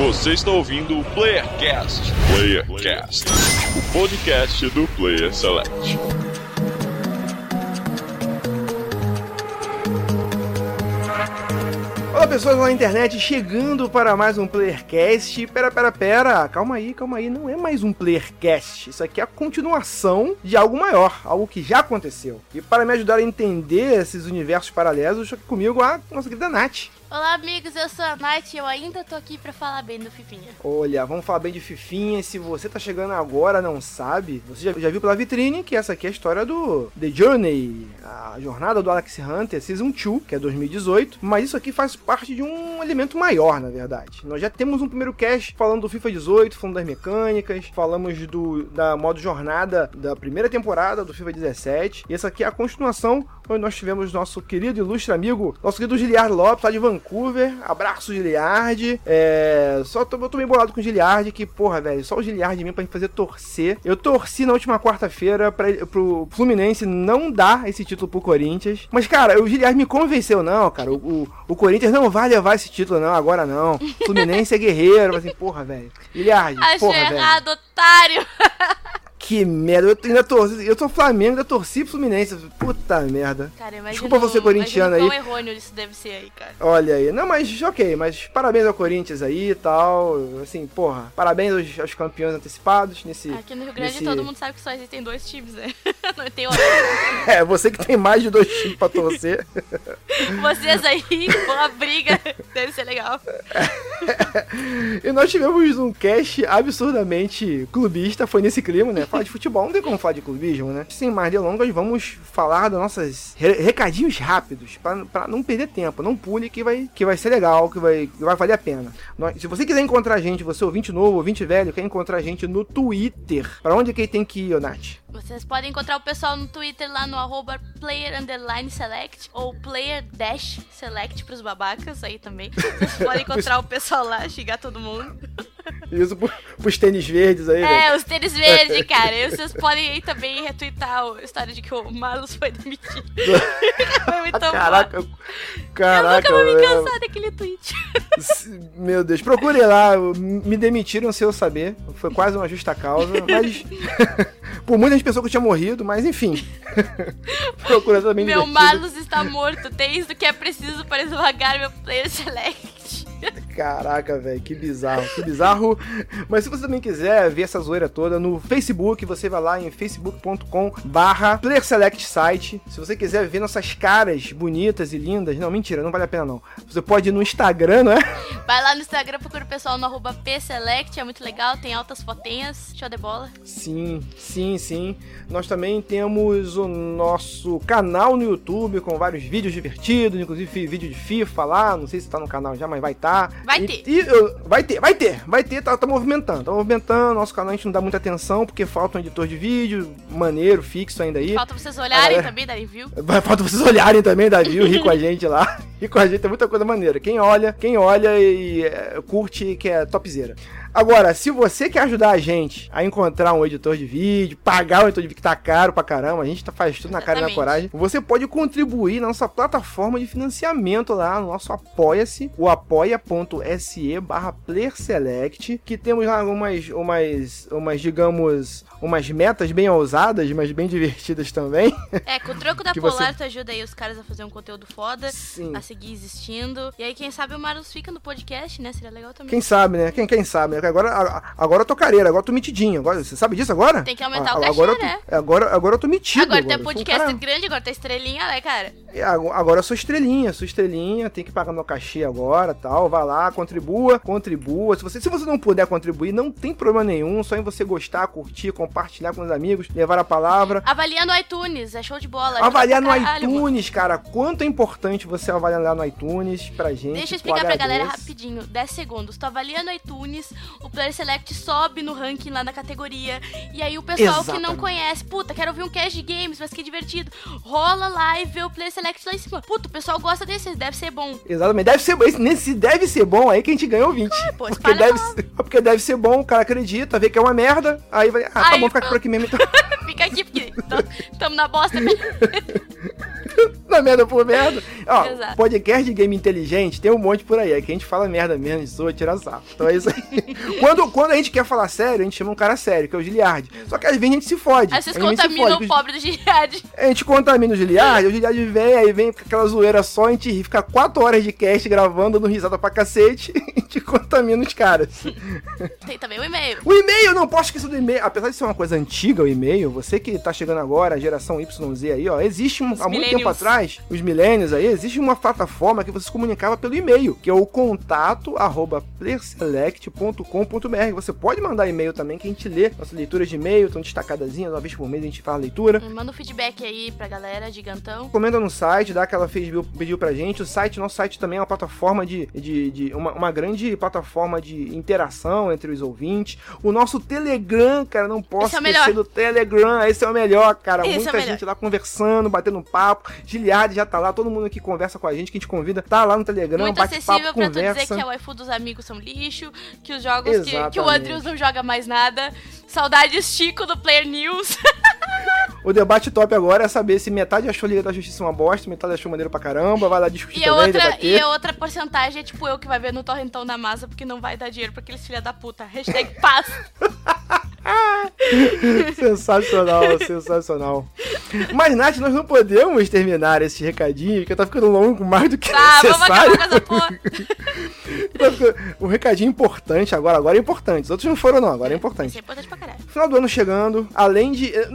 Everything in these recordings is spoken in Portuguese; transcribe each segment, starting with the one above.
Você está ouvindo o Playercast. Playercast, o podcast do Player Select. Olá pessoas na internet, chegando para mais um Playercast. Pera, pera, pera, calma aí, calma aí, não é mais um Playercast. Isso aqui é a continuação de algo maior, algo que já aconteceu. E para me ajudar a entender esses universos paralelos, estou aqui comigo a nossa querida Nath. Olá, amigos, eu sou a Nath e eu ainda tô aqui pra falar bem do Fifinha. Olha, vamos falar bem de Fifinha. Se você tá chegando agora não sabe, você já, já viu pela vitrine que essa aqui é a história do The Journey, a jornada do Alex Hunter Season 2, que é 2018. Mas isso aqui faz parte de um elemento maior, na verdade. Nós já temos um primeiro cast falando do FIFA 18, falando das mecânicas, falamos do da modo jornada da primeira temporada do FIFA 17. E essa aqui é a continuação, onde nós tivemos nosso querido e ilustre amigo, nosso querido Giliard Lopes, lá de Vancouver. Abraço, Giliard. É, só tô, eu tô meio bolado com o Giliard, que, porra, velho, só o Giliard mesmo pra me fazer torcer. Eu torci na última quarta-feira pro Fluminense não dar esse título pro Corinthians. Mas, cara, o Giliard me convenceu, não, cara. O, o, o Corinthians não vai levar esse título, não, agora não. Fluminense é guerreiro. Mas, assim, porra, velho. Giliard, Achei porra, velho. errado, otário! Que merda. Eu ainda torci. Eu sou Flamengo, ainda torci pro Fluminense. Puta merda. Cara, imagina Desculpa você, corintiano aí. quão errôneo isso deve ser aí, cara. Olha aí, não, mas ok, mas parabéns ao Corinthians aí e tal. Assim, porra, parabéns aos, aos campeões antecipados nesse. Aqui no Rio Grande nesse- todo mundo sabe que só existem dois times, né? Não tem outro. É, você que tem mais de dois times pra torcer. Vocês aí, boa briga, deve ser legal. e nós tivemos um cast absurdamente clubista, foi nesse clima, né? Falar de futebol, não tem como falar de clubismo, né? Sem mais delongas, vamos falar das nossas re- recadinhos rápidos, pra não perder tempo. Não pule que vai, que vai ser legal, que vai, que vai valer a pena. Nós- se você quiser encontrar a gente, você ouvinte novo, ouvinte velho, quer encontrar a gente no Twitter, pra onde que ele tem que ir, Nath? Vocês podem encontrar o pessoal no Twitter lá no arroba player underline select ou player dash select pros babacas aí também. Vocês podem encontrar o pessoal lá, xingar todo mundo. Isso pro, pros tênis verdes aí, velho. É, os tênis verdes, cara. E vocês podem aí também retweetar a história de que o Marlos foi demitido. foi muito bom. Caraca, Eu caraca. nunca vou me cansar daquele tweet. Meu Deus, procure lá, me demitiram sem eu saber. Foi quase uma justa causa, mas. por muitas pessoas que eu tinha morrido, mas enfim. Procura também Meu. Marlos está morto. Tem isso que é preciso para esvagar meu player select. Caraca, velho, que bizarro, que bizarro. Mas se você também quiser ver essa zoeira toda no Facebook, você vai lá em facebook.com barra site. Se você quiser ver nossas caras bonitas e lindas, não, mentira, não vale a pena não. Você pode ir no Instagram, não é? Vai lá no Instagram, procura o pessoal no arroba pselect. É muito legal, tem altas fotinhas. Show de bola. Sim, sim, sim. Nós também temos o nosso canal no YouTube com vários vídeos divertidos, inclusive vídeo de FIFA lá. Não sei se tá no canal já, mas vai estar. Vai E- ter. E, vai ter, vai ter, vai ter, tá, tá movimentando, tá movimentando. Nosso canal a gente não dá muita atenção porque falta um editor de vídeo maneiro, fixo ainda aí. Falta vocês olharem É. também, darem view. Vai, falta vocês olharem também, Davi, rir com a gente lá. Rir com a gente é muita coisa maneira. Quem olha, quem olha e é, curte que é topzera. Agora, se você quer ajudar a gente a encontrar um editor de vídeo, pagar um editor de vídeo que tá caro pra caramba, a gente tá, faz tudo na cara e na coragem, você pode contribuir na nossa plataforma de financiamento lá, no nosso Apoia-se, o apoia.se barra playerselect, que temos lá algumas, umas, umas, digamos, umas metas bem ousadas, mas bem divertidas também. É, com o troco da Polar, você- tu ajuda aí os caras a fazer um conteúdo foda, Sim. a seguir existindo. E aí, quem sabe o Marlos fica no podcast, né? Seria legal também. Quem sabe, né? Quem, quem sabe, né? Agora, a- agora eu tô careira, agora eu tô mitidinho. Agora, você sabe disso agora? Tem que aumentar Ah, o cachê, agora eu tô- né? Agora, agora eu tô metido. agora tem sou um podcast cara- grande, agora tem estrelinha, né, cara? É, ago- Agora eu sou estrelinha, sou estrelinha, tem que pagar meu cachê agora tal. Vai lá, contribua, contribua. Se você, se você não puder contribuir, não tem problema nenhum. Só em você gostar, curtir, compartilhar com os amigos, levar a palavra. Avalia no iTunes, é show de bola. Avaliar no iTunes, cara. Quanto é importante você avaliar lá no iTunes pra gente. Deixa eu explicar pra galera agradeço. rapidinho, 10 segundos. Tu avalia no iTunes, o Player Select sobe no ranking lá na categoria. E aí o pessoal que não Exatamente. conhece, puta, quero ouvir um cast de games, mas que divertido. Rola lá e vê o Player Select lá em cima. Puta, o pessoal gosta desse, deve ser bom. Exatamente. Deve ser, esse- nesse deve ser bom aí que a gente ganha ouvinte. pô, porque, deve, ser- porque deve ser bom, o cara acredita, vê que é uma merda, aí vai. Ah, tá Aí bom, ficar por aqui mesmo então. Fica aqui, porque tam- tamo na bosta. Na merda por merda. Ó, Exato. podcast de game inteligente tem um monte por aí. É que a gente fala merda mesmo, zoa, tira sarro. Então é isso aí. quando, quando a gente quer falar sério, a gente chama um cara sério, que é o Giliard. Só que às vezes a gente se fode. Aí vocês contaminam o pobre do Giliad. A gente contamina o Giliard, o Giliard vem, aí vem com aquela zoeira só, a gente fica 4 horas de cast gravando, dando risada pra cacete, e a gente contamina os caras. Tem também o e-mail. O e-mail, não posso esquecer do e-mail. Apesar de ser uma coisa antiga, o e-mail, você que tá chegando agora, a geração YZ aí, ó, existe um, há muito tempo atrás, os milênios aí, existe uma plataforma que você se comunicava pelo e-mail, que é o contato arroba playerselect.com.br. Você pode mandar e-mail também, que a gente lê. Nossas leituras de e-mail estão destacadazinhas, uma vez por mês a gente faz leitura. Manda um feedback aí pra galera, gigantão. Comenta no site, dá aquela pediu, pediu pra gente. O site, nosso site também é uma plataforma de. de, de- uma, uma grande plataforma de interação entre os ouvintes. O nosso Telegram, cara, não posso é esquecer do Telegram. Esse é o melhor, cara. Esse é Muita melhor. gente lá conversando, batendo papo. Giliard já tá lá, todo mundo que conversa com a gente, que a gente convida, tá lá no Telegram, Muito bate acessível papo, pra tu dizer conversa. que a waifu dos amigos são lixo, que os jogos que, que o. Andrews não joga mais nada. Saudades Chico do Player News. O debate top agora é saber se metade achou Liga da Justiça uma bosta, metade achou maneiro pra caramba, vai lá discutir E também, outra, debater. e a outra porcentagem é tipo eu que vai ver no torrentão da massa porque não vai dar dinheiro pra aqueles filha da puta. Hashtag paz. Sensacional, sensacional. Mas, Nath, nós não podemos terminar esse recadinho, que tá ficando longo mais do que Tá, vamos necessário. acabar com essa porra. Um recadinho importante agora, agora é importante. Os outros não foram, não, agora é Isso importante. é importante pra caralho. Final do ano chegando, além de. eh,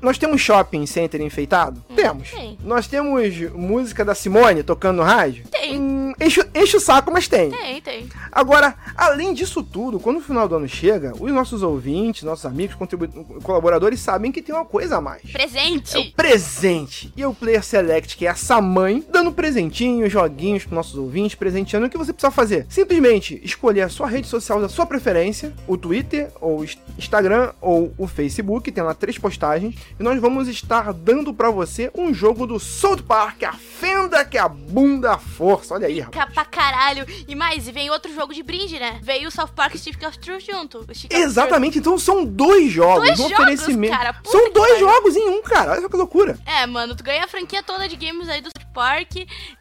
Nós temos shopping center enfeitado? temos. Hum, tem. Nós temos música da Simone tocando no rádio? Tem. Hum, enche, enche o saco, mas tem. Tem, tem. Agora, além disso tudo, quando o final do ano chega, os nossos ouvintes, nossos amigos, contribu- colaboradores sabem que tem uma coisa a mais. Presente. É o presente. E o Player Select, que é essa mãe, dando presentinhos, joguinhos pros nossos ouvintes, presenteando. O que você precisa fazer? Simplesmente escolher a sua rede social da sua preferência, o Twitter, ou Instagram, ou o Facebook, tem lá três postagens. E nós vamos estar dando pra você um jogo do South Park, a fenda que a força. Olha aí, rapaz. Pra caralho. E mais, e vem outro jogo de brinde, né? Veio o South Park Stick of Truth junto. Exatamente, então são dois jogos, Dois um jogos, oferecimento. cara, são dois pariu. jogos em um, cara. Olha só que loucura. É, mano, tu ganha a franquia toda de games aí do Park.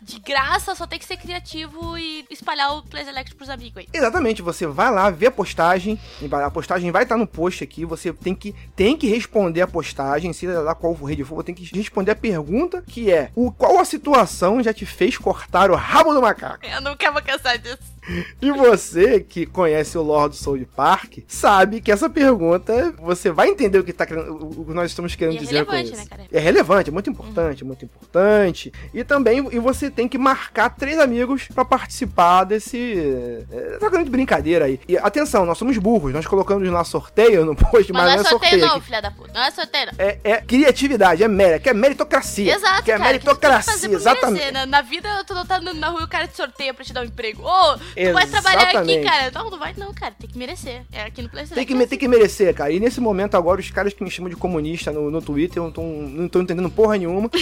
De graça, só tem que ser criativo e espalhar o Play Select pros amigos aí. Exatamente, você vai lá, vê a postagem, a postagem vai estar no post aqui, você tem que, tem que responder a postagem, se lá qual rede for, tem que responder a pergunta, que é, o, qual a situação já te fez cortar o rabo do macaco? Eu nunca vou cansar disso. E você que conhece o lore do Soul Park, sabe que essa pergunta, você vai entender o que, tá o que nós estamos querendo E é dizer com relevante, isso. né, cara? É relevante, é muito importante, muito importante. E também, e você tem que marcar três amigos pra participar desse. É, essa grande brincadeira aí. E atenção, nós somos burros, nós colocamos lá sorteio no post, mas, Mas não é sorteio, não, aqui. filha da puta. Não é sorteio, não. É, é criatividade, é mérito, que é meritocracia. Exato, que é cara. que que meritocracia, fazer por exatamente. merecer, né? Na vida, tu não tá andando na rua e o cara te sorteia pra te dar um emprego. Ô, tu vai trabalhar aqui, cara. Não, não vai não, cara. Tem que merecer. É aqui no PlayStation. Tem que, me- tem que merecer, cara. E nesse momento agora, os caras que me chamam de comunista no, no Twitter não estão não tão entendendo porra nenhuma.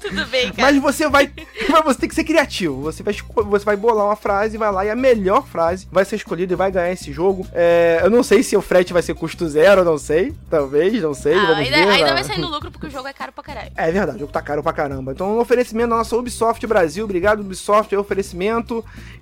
Tudo bem, cara. Mas você vai. Mas você tem que ser criativo. Você vai, você vai bolar uma frase, vai lá e a melhor frase vai ser escolhida e vai ganhar esse jogo. É, eu não sei se o frete vai ser custo zero, eu não sei. Talvez, não sei. Ah, ainda, ver, ainda né? vai sair no lucro porque o jogo é caro pra caralho. É verdade, o jogo tá caro pra caramba. Então, um oferecimento da nossa Ubisoft Brasil. Obrigado, Ubisoft, é oferecimento.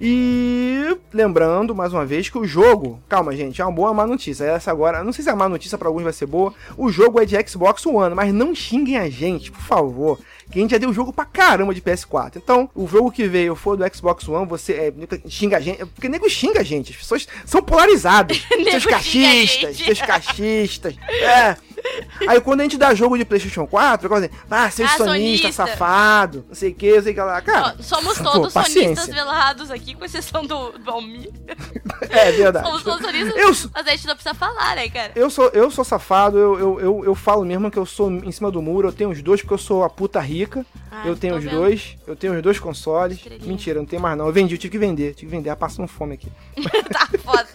E lembrando, mais uma vez, que o jogo. Calma, gente, é uma boa má notícia. Essa agora, não sei se a má notícia pra alguns vai ser boa. O jogo é de Xbox One, mas não xinguem a gente, por favor. Que a gente já deu jogo pra caramba de PS4. Então, o jogo que veio for do Xbox One, você é, xinga a gente. Porque nego xinga a gente. As pessoas são polarizadas. Seus cachistas, seus cachistas. É. Aí quando a gente dá jogo de PlayStation 4, coisa assim, ah, seu Ah, sonista, sonista. safado, não sei o que, não sei o que lá. Cara, somos pô, todos sonistas paciência. velados aqui, com exceção do, do Almir. É verdade. Somos todos sonistas, Eu mas a gente não precisa falar, né, cara? Eu sou, eu sou safado, eu, eu, eu, eu falo mesmo que eu sou em cima do muro, eu tenho os dois porque eu sou a puta rica. Ah, eu tenho tô os vendo. dois, eu tenho os dois consoles. Estrelinha. Mentira, não tem mais não. Eu vendi, eu tive que vender, tive que vender, ah, passando fome aqui. tá foda.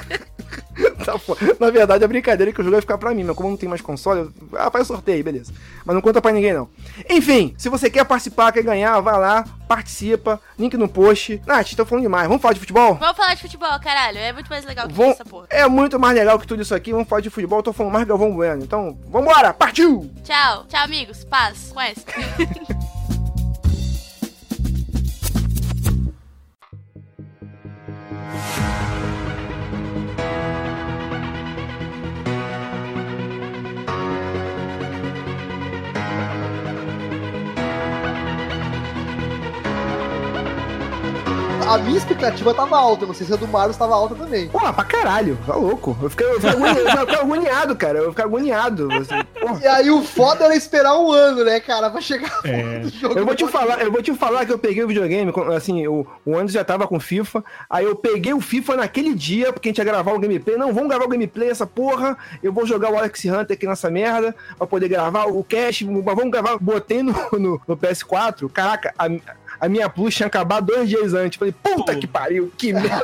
tá Na verdade, a brincadeira é que o jogo vai ficar pra mim, mas como não tem mais console, eu... ah, faz sorteio, beleza. Mas não conta pra ninguém, não. Enfim, se você quer participar, quer ganhar, vai lá, participa, link no post. Nath, tô falando demais. Vamos falar de futebol? Vamos falar de futebol, caralho. É muito mais legal que Vamos... essa porra. É muito mais legal que tudo isso aqui. Vamos falar de futebol. Eu tô falando mais Galvão Bueno. Então, vambora! Partiu! Tchau. Tchau, amigos. Paz. Com essa. a minha expectativa tava alta, não sei se a do Mario estava alta também. Pô, pra caralho, tá louco. Eu fiquei, eu fiquei, agoniado, eu fiquei agoniado, cara. Eu fiquei agoniado. Assim, e aí o foda era esperar um ano, né, cara, pra chegar é. Eu vou te falar, eu vou te falar que eu peguei o videogame, assim, o, o Anderson já tava com FIFA, aí eu peguei o FIFA naquele dia, porque a gente ia gravar o gameplay. Não, vamos gravar o gameplay, essa porra. Eu vou jogar o Alex Hunter aqui nessa merda, pra poder gravar o cache, vamos gravar. Botei no, no, no PS4. Caraca, a, a minha plus tinha acabado dois dias antes. Falei, puta que pariu, que merda.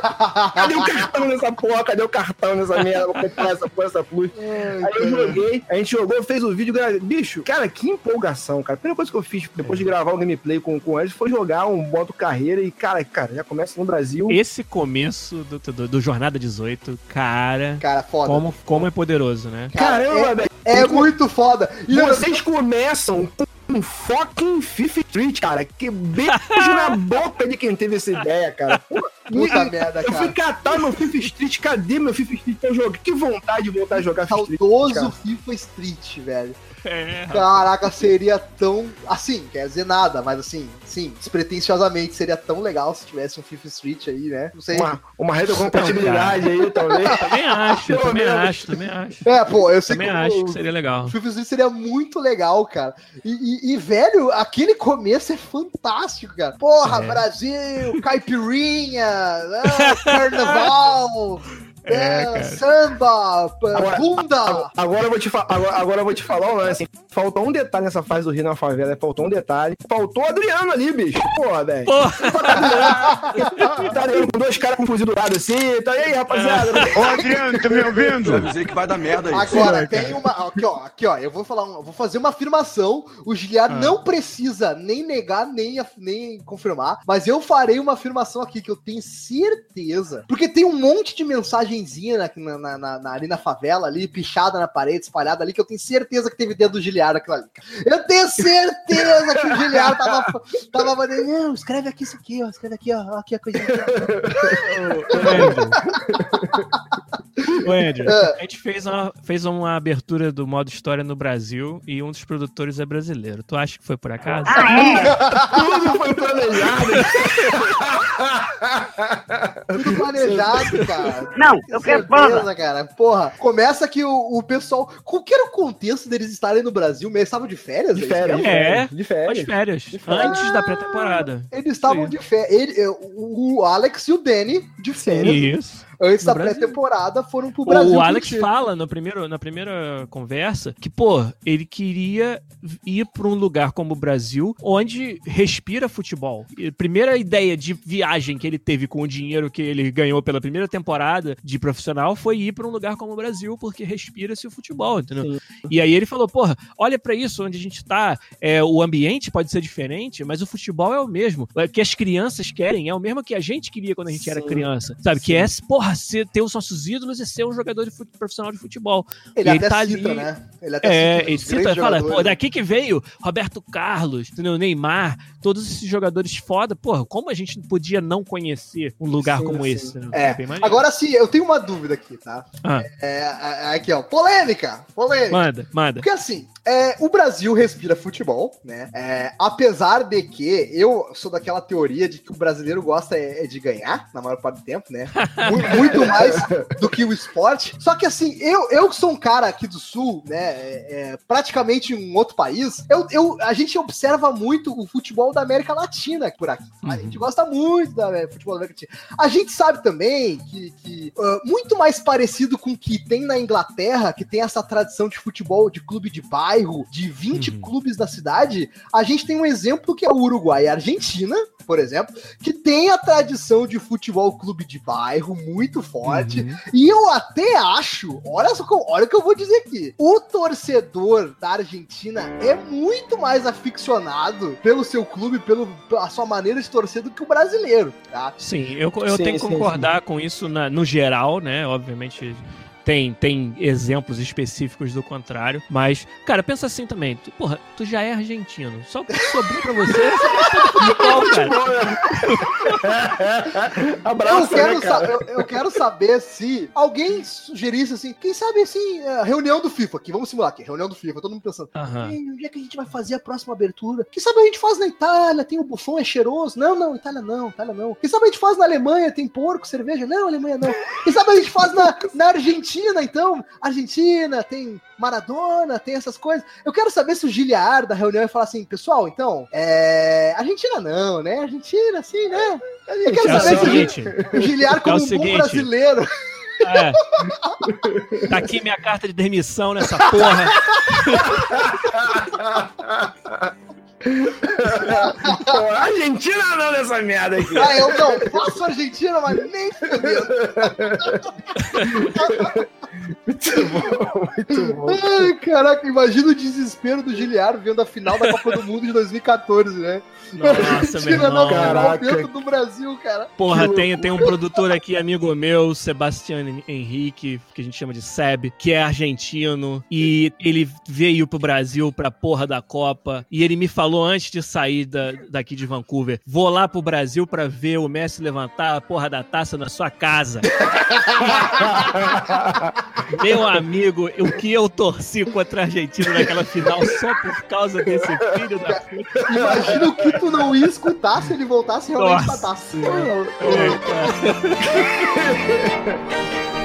Cadê o cartão nessa porra? Cadê o cartão nessa merda? Vou comprar essa porra, essa plus. Aí eu joguei, a gente jogou, fez o vídeo, bicho, cara, que empolgação, cara. A primeira coisa que eu fiz depois de gravar o gameplay com, com eles foi jogar um modo carreira e, cara, cara, já começa no Brasil. Esse começo do, do, do Jornada 18, cara. Cara, foda. Como, como é poderoso, né? Caramba, velho. É, é, muito foda. E vocês começam um fucking Fifth Street, cara. Que beijo na boca de quem teve essa ideia, cara. Puta merda, cara. Eu fui catar meu FIFA Street, cadê meu FIFA Street pra jogar? Que vontade de voltar a jogar FIFA Street. Saudoso FIFA Street, velho. É, Caraca, seria tão. Assim, quer dizer nada, mas assim, sim, despretensiosamente seria tão legal se tivesse um FIFA Street aí, né? Não sei. Uma, uma retrocompatibilidade aí, talvez. Também acho, também acho, também acho. É, pô, eu sei também que. acho o, que seria legal. O FIFA Street seria muito legal, cara. E, e, e velho, aquele começo é fantástico, cara. Porra, é. Brasil, caipirinha, ah, carnaval. É, é samba, agora, bunda. Agora eu vou te agora, agora eu vou te falar um lance. Faltou um detalhe nessa fase do Rio na favela, faltou um detalhe. Faltou o Adriano ali, bicho. Porra, velho. tá ali com dois caras com fuzil do lado assim. Tá aí, rapaziada. Ô, Adriano, tá me ouvindo? Eu avisei que vai dar merda aí. Agora, Sim, tem uma. Aqui, ó, aqui, ó. Eu vou falar, um, vou fazer uma afirmação. O Giliar ah. não precisa nem negar, nem, nem confirmar. Mas eu farei uma afirmação aqui que eu tenho certeza. Porque tem um monte de mensagem imagenzinha na, na, na, na, ali na favela, ali, pichada na parede, espalhada ali, que eu tenho certeza que teve dedo do Giliar aquilo ali. Eu tenho certeza que o Giliar tava, tava não, escreve aqui isso aqui, ó, escreve aqui, ó, aqui a coisa. Ô, Andrew, é. a gente fez uma, fez uma abertura do modo história no Brasil e um dos produtores é brasileiro. Tu acha que foi por acaso? Ah, é? Tudo foi planejado. Tudo planejado, cara. Não, eu quero prova. cara. Porra, começa que o, o pessoal. Qual que era o contexto deles estarem no Brasil? Eles estavam de férias? De férias. É, de férias. De férias. De férias. Antes da pré-temporada. Eles estavam de férias. O Alex e o Danny de férias. Isso antes no da pré-temporada, foram pro Brasil. O Alex fala no primeiro, na primeira conversa que, pô, ele queria ir para um lugar como o Brasil, onde respira futebol. E a primeira ideia de viagem que ele teve com o dinheiro que ele ganhou pela primeira temporada de profissional foi ir para um lugar como o Brasil, porque respira-se o futebol, entendeu? Sim. E aí ele falou, porra, olha para isso, onde a gente tá, é, o ambiente pode ser diferente, mas o futebol é o mesmo. O que as crianças querem é o mesmo que a gente queria quando a gente Sim. era criança, sabe? Sim. Que é, porra, porra, ser, ter os nossos ídolos e ser um jogador de fute, profissional de futebol. Ele e até tá cita, ali, né? Ele até é, cita, ele cita, fala, pô, daqui que veio Roberto Carlos, entendeu? Neymar, todos esses jogadores foda, porra, como a gente podia não conhecer um lugar sim, como sim. esse? Né? É. é Agora sim, eu tenho uma dúvida aqui, tá? Ah. É, é, aqui, ó, polêmica, polêmica. Manda, manda. Porque assim, é, o Brasil respira futebol, né? É, apesar de que eu sou daquela teoria de que o brasileiro gosta é, é de ganhar, na maior parte do tempo, né? Muito, mais do que o esporte. Só que assim, eu, eu sou um cara aqui do sul, né? É, é, praticamente em um outro país, eu, eu, a gente observa muito o futebol da América Latina por aqui. A uhum. gente gosta muito do futebol da América Latina. A gente sabe também que, que uh, muito mais parecido com o que tem na Inglaterra, que tem essa tradição de futebol de clube de bairro, de 20 uhum. clubes da cidade, a gente tem um exemplo que é o Uruguai e a Argentina, por exemplo, que tem a tradição de futebol clube de bairro muito forte. Uhum. E eu até acho, olha só, olha o que eu vou dizer aqui. O torcedor da Argentina é muito mais aficionado pelo seu clube, pelo, pela sua maneira de torcer do que o brasileiro, tá? Sim, eu, eu Sim, tenho que sim, concordar com isso na- no geral, né? Obviamente tem, tem exemplos específicos do contrário. Mas, cara, pensa assim também. Tu, porra, tu já é argentino. Só o que sobrou pra você é futebol, cara. Abraço, eu, quero né, cara? eu, eu quero saber se alguém sugerisse assim, quem sabe assim, é, reunião do FIFA aqui, vamos simular aqui, reunião do FIFA, todo mundo pensando. Aham. "Ih, Onde é que a gente vai fazer a próxima abertura? Quem sabe a gente faz na Itália, tem o Buffon, é cheiroso. Não, não, Itália não, Itália não. Quem sabe a gente faz na Alemanha, tem porco, cerveja? Não, Alemanha não. Quem sabe a gente faz na, na Argentina, então? Argentina, tem Maradona, tem essas coisas. Eu quero saber se o Giliar da reunião vai falar assim, pessoal, então, é. Argentina não, né? Argentina, sim, né? Eu quero É saber se o seguinte. o Giliar, como É o um bom brasileiro, É. Tá aqui minha carta de demissão nessa porra. Pô, Argentina não nessa merda aqui. ah, eu não faço Argentina, mas nem fudendo. Muito bom, muito bom. Ai, caraca, imagina o desespero do Giliar vendo a final da Copa do Mundo de 2014, né? Nossa, meu Argentina não, irmão. Caraca. dentro do Brasil, cara. Porra, tem, tem um produtor aqui, amigo meu, Sebastião Henrique, que a gente chama de Seb, que é argentino, e ele veio pro Brasil pra porra da Copa, e ele me falou antes de sair da, daqui de Vancouver, vou lá pro Brasil pra ver o Messi levantar a porra da taça na sua casa. Meu amigo, o que eu torci contra a Argentina naquela final só por causa desse filho da puta. Imagina o que tu não ia escutar se ele voltasse realmente pra Nossa taça. É,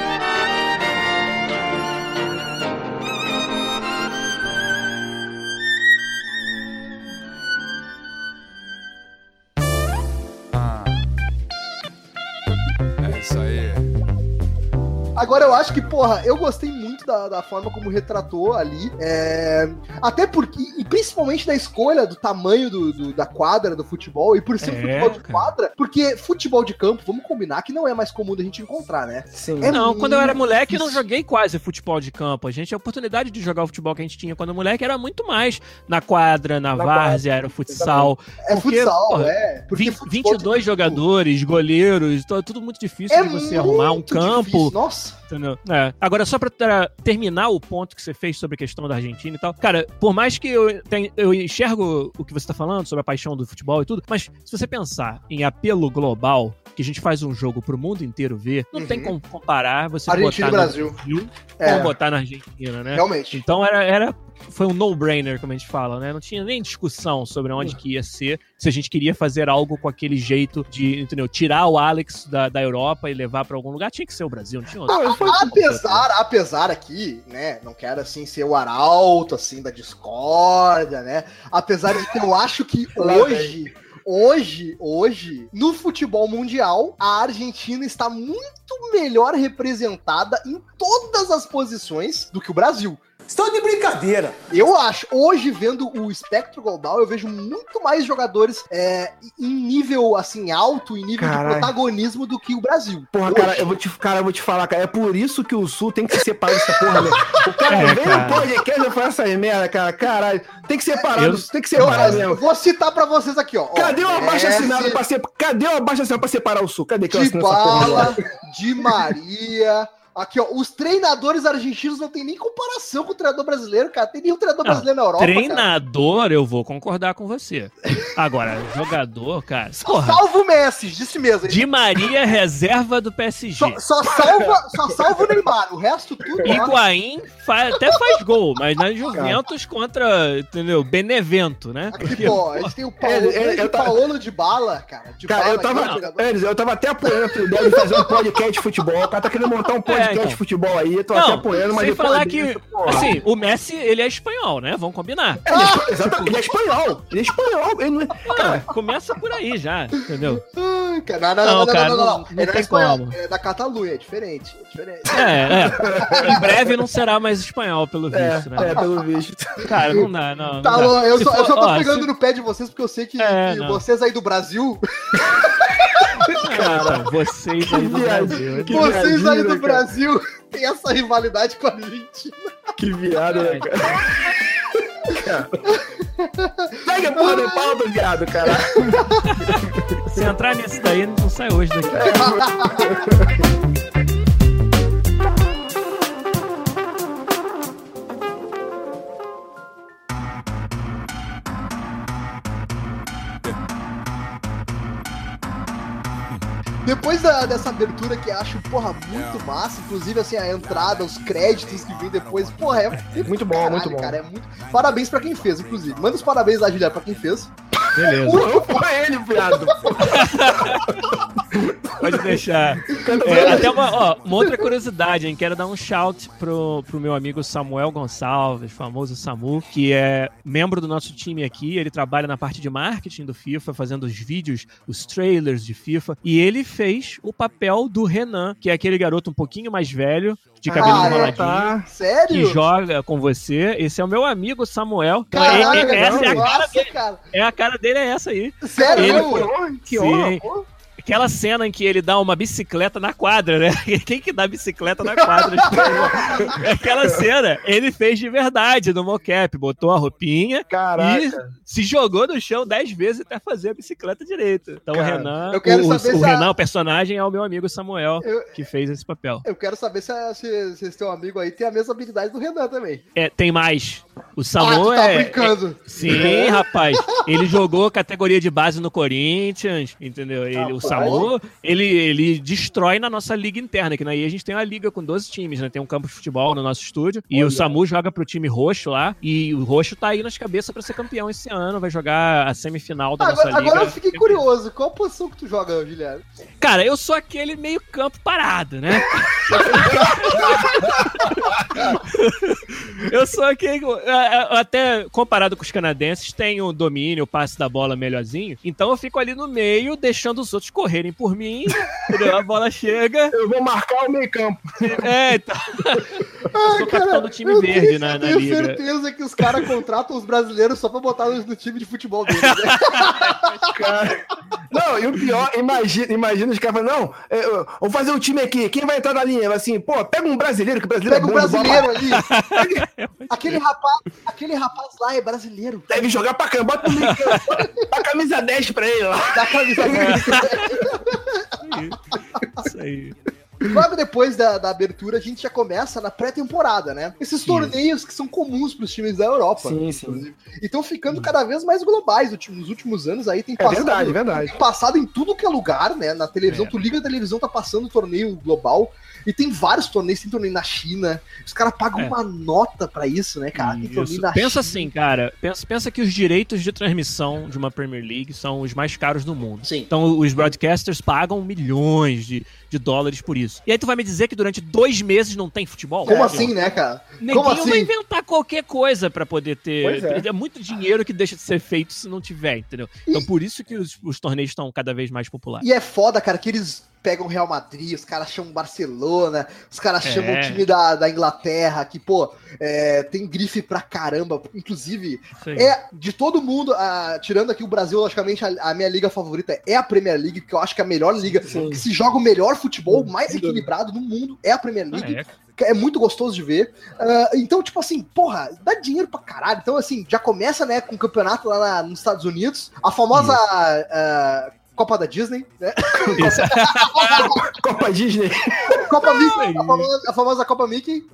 Agora eu acho que, porra, eu gostei muito da, da forma como retratou ali. é, Até porque, e principalmente da escolha do tamanho do, do- da quadra do futebol, e por ser um É, futebol de cara. quadra, porque futebol de campo, vamos combinar que não é mais comum da gente encontrar, né? Sim. É Não, quando eu era moleque, eu não joguei quase futebol de campo. A gente, a oportunidade de jogar o futebol que a gente tinha quando moleque era muito mais na quadra, na, Na várzea, era o futsal. É Porque, futsal, porra, é. Porque 20, futebol de 22 campo jogadores, goleiros, tudo muito difícil É de você arrumar um campo. difícil, Nossa. Entendeu? É. Agora, só pra tra- terminar o ponto que você fez sobre a questão da Argentina e tal, cara, por mais que eu, tenha, eu enxergo o que você tá falando sobre a paixão do futebol e tudo, mas se você pensar em apelo global, que a gente faz um jogo pro mundo inteiro ver, não Uhum. tem como comparar você Argentina botar Brasil. no Brasil É, botar na Argentina, né? realmente. Então era, era foi um no-brainer, como a gente fala, né? Não tinha nem discussão sobre onde que ia ser, se a gente queria fazer algo com aquele jeito de, entendeu? Tirar o Alex da, da Europa e levar pra algum lugar, tinha que ser o Brasil, não tinha outro. A- apesar, apesar aqui, né, não quero assim ser o arauto assim da discórdia, né? Apesar de que eu acho que hoje Hoje, hoje, no futebol mundial, a Argentina está muito melhor representada em todas as posições do que o Brasil. Estão de brincadeira. Eu acho, hoje vendo o espectro global, eu vejo muito mais jogadores é, em nível assim alto, em nível Caralho. de protagonismo do que o Brasil. Porra, Hoje. cara, eu vou te, cara, eu vou te falar, cara. É por isso que o Sul tem que se separar dessa porra, né? O cara É, vem cara. no podcast e faz essas merda, cara. Caralho. Tem que separar, Eu- tem que Eu, separar mesmo. vou citar pra vocês aqui, ó. Cadê o abaixo assinado pra ser... Cadê o abaixo assinado pra separar o Sul? Cadê que eu De assino essa porra Bala, agora? de Maria. Aqui, ó, os treinadores argentinos não tem nem comparação com o treinador brasileiro, cara. Tem nenhum treinador Não, brasileiro na Europa. cara. Treinador, eu vou concordar com você. Agora, jogador, cara. Só Porra, salva o Messi, disse mesmo. Di Maria, reserva do PSG. Só, só salva, só salva o Neymar. O resto tudo. ó. Higuaín fa- até faz gol, mas na Juventus contra, entendeu? Benevento, né? Aqui, Porque, pô, a gente tem o Paulo, É, é, tava- Paolo de bala, cara. De Cara, bala, eu tava. Eles, eu tava até apoiando a ideia de fazer um podcast de futebol. O cara tá querendo montar um podcast podcast então. de futebol aí, tô Não, até apoiando, mas sem falar que, assim, o Messi, ele é espanhol, né? Vamos combinar. É, ele é exatamente, ele é espanhol. Ele é espanhol. Ele não é... Ah, começa por aí já, entendeu? Cara, não, não, Não, não, não, cara, não, não, não- não. não Ele não é espanhol, como. é da Catalunha, é diferente. É diferente. É, é. Em breve não será mais espanhol, pelo É, visto, né? é, pelo visto. Cara, não dá, não. não Tá, dá. bom, eu só, eu for- só tô ó, pegando se- no pé de vocês porque eu sei que, É, que não. vocês aí do Brasil, Cara, então, vocês aí do Brasil. que vocês aí do né, cara? Brasil têm essa rivalidade com a Argentina. Que viado, né, cara? Pega a porra do pau do viado, cara. Se entrar nisso daí, não sai hoje daqui. Depois da- dessa abertura que eu acho, porra, muito massa, inclusive assim, a entrada, os créditos que vem depois, porra, é Muito bom, muito bom. cara, é muito. Parabéns pra quem fez, inclusive. Manda os parabéns lá, Juliana, pra quem fez. Beleza, foi ele, viado. pode deixar. É, até uma, ó, uma outra curiosidade, hein? Quero dar um shout pro, pro meu amigo Samuel Gonçalves, famoso Samu, que é membro do nosso time aqui. Ele trabalha na parte de marketing do FIFA, fazendo os vídeos, os trailers de FIFA. E ele fez o papel do Renan, que é aquele garoto um pouquinho mais velho, de cabelo Ah, é, enroladinho. Tá. Que Sério? joga com você. Esse é o meu amigo Samuel. Caraca, é- é- essa é a, cara, nossa, cara. é a cara dele, é essa aí. Sério? Ele Que honra, pô. Aquela cena em que ele dá uma bicicleta na quadra, né? Quem que dá bicicleta na quadra? Aquela cena, ele fez de verdade no mocap. Botou a roupinha Caraca. e se jogou no chão dez vezes até fazer a bicicleta direito. Então Cara, o Renan, o, o se a- Renan, o personagem, é o meu amigo Samuel, Eu- que fez esse papel. Eu quero saber se, se, se esse teu amigo aí tem a mesma habilidade do Renan também. É, tem mais. O ah, Samu tu tá é, brincando. Sim, rapaz. Ele jogou categoria de base no Corinthians, entendeu? Ele, o Rapaz. Samu, ele, ele destrói na nossa liga interna, que aí a gente tem uma liga com 12 times, né? Tem um campo de futebol no nosso estúdio. E o Samu joga pro time roxo lá. E o roxo tá aí nas cabeças pra ser campeão esse ano. Vai jogar a semifinal da nossa Agora, liga. agora eu fiquei curioso. Qual posição que tu joga, Juliano? Cara, eu sou aquele meio campo parado, né? eu sou aquele. É, é, Até comparado com os canadenses, tenho o domínio, o passe da bola melhorzinho. Então eu fico ali no meio, deixando os outros correrem por mim. A bola chega. Eu vou marcar o meio campo. É, então. Eu sou capitão do time eu verde tenho, na, eu na tenho liga. certeza que os caras contratam os brasileiros só pra botar no, no time de futebol deles, né? Cara. Não, e o pior, imagina, imagina os caras falando, não, é, eu vou fazer um time aqui, quem vai entrar na linha? Assim, pô, pega um brasileiro, que o brasileiro Pega é um brasileiro ali. aquele rapaz, aquele rapaz lá é brasileiro. deve jogar pra cá, bota no meio a camisa 10 pra ele lá. Da camisa dele. Isso aí. Logo depois da, da abertura, a gente já começa na pré-temporada, né? Esses torneios que são comuns pros times da Europa. Sim, sim. E estão ficando cada vez mais globais. Nos últimos- Nos últimos anos aí tem É verdade, verdade. tem passado em tudo que é lugar, né? Na televisão, É. tu liga a televisão, tá passando torneio global. E tem vários torneios, tem torneio na China. Os caras pagam É. uma nota pra isso, né, cara? Tem torneio Isso. na Pensa China. assim, cara. Pensa, pensa que os direitos de transmissão de uma Premier League são os mais caros do mundo. Sim. Então os broadcasters pagam milhões de, de dólares por isso. E aí tu vai me dizer que durante dois meses não tem futebol? Como É, assim, né, cara? Neguinho Como assim? vai inventar qualquer coisa pra poder ter. Pois é. muito dinheiro que deixa de ser feito se não tiver, entendeu? Então por isso que os, os torneios estão cada vez mais populares. E é foda, cara, que eles pegam Real Madrid, os caras chamam Barcelona, os caras É. chamam o time da, da Inglaterra, que, pô, é, tem grife pra caramba. Inclusive, aí. é de todo mundo, ah, tirando aqui o Brasil, logicamente, a, a minha liga favorita é a Premier League, que eu acho que é a melhor liga, Sim. que se joga o melhor futebol, mais equilibrado no mundo, é a Premier Ah, League. é. que é muito gostoso de ver. Ah, então, tipo assim, porra, dá dinheiro pra caralho. Então, assim, já começa, né, com o campeonato lá na- nos Estados Unidos, a famosa ah, Copa da Disney, né? Isso. Copa Disney. Copa Mickey, a famosa, a famosa Copa Mickey.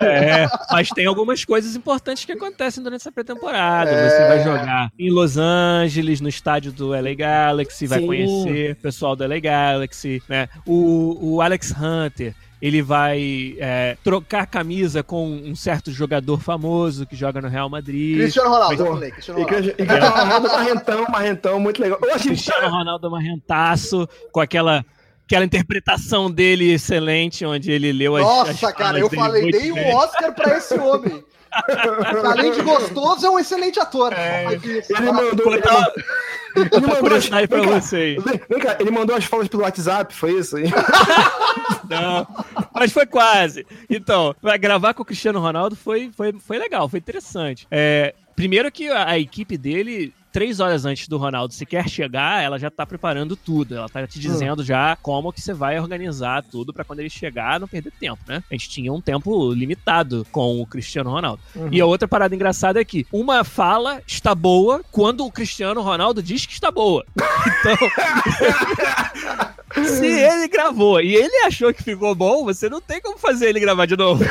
É, mas tem algumas coisas importantes que acontecem durante essa pré-temporada. É. Você vai jogar em Los Angeles, no estádio do LA Galaxy, vai Sim. conhecer o pessoal do LA Galaxy, né? O, o Alex Hunter. Ele vai é, trocar camisa com um certo jogador famoso que joga no Real Madrid. Cristiano Ronaldo, eu falei, Cristiano Ronaldo. e que Ronaldo Marrentão, Marrentão, muito legal. Eu achei Cristiano Ronaldo Marrentaço, com aquela, aquela interpretação dele excelente, onde ele leu as Nossa, as cara, eu falei, dei um. Oscar pra esse homem. Além de gostoso, é um excelente ator. Ele mandou. Ele, ele mandou curiosidade pra cá, você. Vem, vem cá, ele mandou as falas pelo WhatsApp, foi isso? Não, mas foi quase. Então, gravar com o Cristiano Ronaldo foi, foi, foi legal, foi interessante. É, primeiro que a, a equipe dele, três horas antes do Ronaldo sequer chegar, ela já tá preparando tudo. Ela tá te dizendo já como que você vai organizar tudo pra quando ele chegar não perder tempo, né? A gente tinha um tempo limitado com o Cristiano Ronaldo. E a outra parada engraçada é que uma fala está boa quando o Cristiano Ronaldo diz que está boa. Então, se ele gravou e ele achou que ficou bom, você não tem como fazer ele gravar de novo.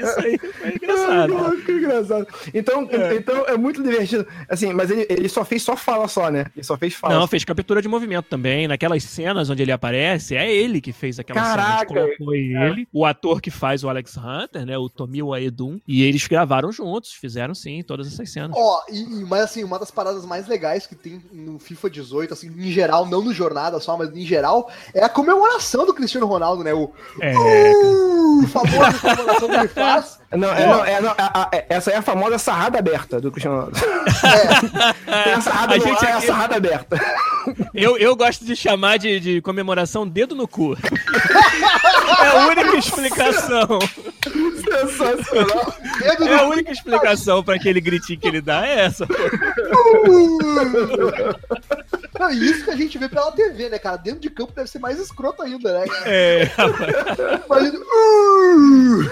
Isso aí foi engraçado. Ah, que engraçado. Então é. então é muito divertido. Assim, mas ele, ele só fez só fala só, né? Ele só fez fala. Não, fez captura de movimento também. Naquelas cenas onde ele aparece, é ele que fez aquela cena. A Caraca! gente colocou ele, o ator que faz o Alex Hunter, né? O Tomil Aedum. E eles gravaram juntos, fizeram sim todas essas cenas. Ó, e, e- mas assim, uma das paradas mais legais que tem no FIFA 18, assim, em geral, não no jornada só, mas em geral, é a comemoração do Cristiano Ronaldo, né? O É, uh, famoso comemoração que ele faz. Não, é, não, é, não, a- a- é- essa é a famosa sarrada aberta do Cristiano Ronaldo. Tem a sarrada A no gente ar, é a aqui- sarrada aberta. eu, eu gosto de chamar de, de comemoração dedo no cu. é a única explicação. Sensacional. É a única explicação pra aquele gritinho que ele dá, é essa. Não, e isso que a gente vê pela TV, né, cara? Dentro de campo deve ser mais escroto ainda, né? cara? É. Imagina, uh,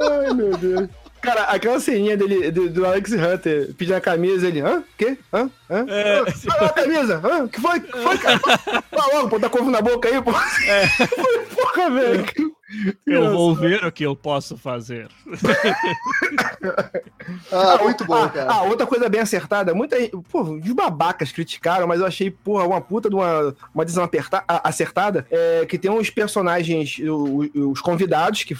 Ai, meu Deus. Cara, aquela ceninha dele, do, do Alex Hunter pedindo a camisa, ele, hã? Quê? Hã? Hã? É, Ah, a camisa? Hã? O que foi? O que foi, cara? Fala logo, pô, tá couve na boca aí, pô. Porra, velho. Eu vou ver o que eu posso fazer. Ah, muito bom, ah, cara. Ah, outra coisa bem acertada, muita gente, pô, os babacas criticaram, mas eu achei, porra, uma puta de uma, uma decisão aperta- acertada, é, que tem uns personagens, o- os convidados que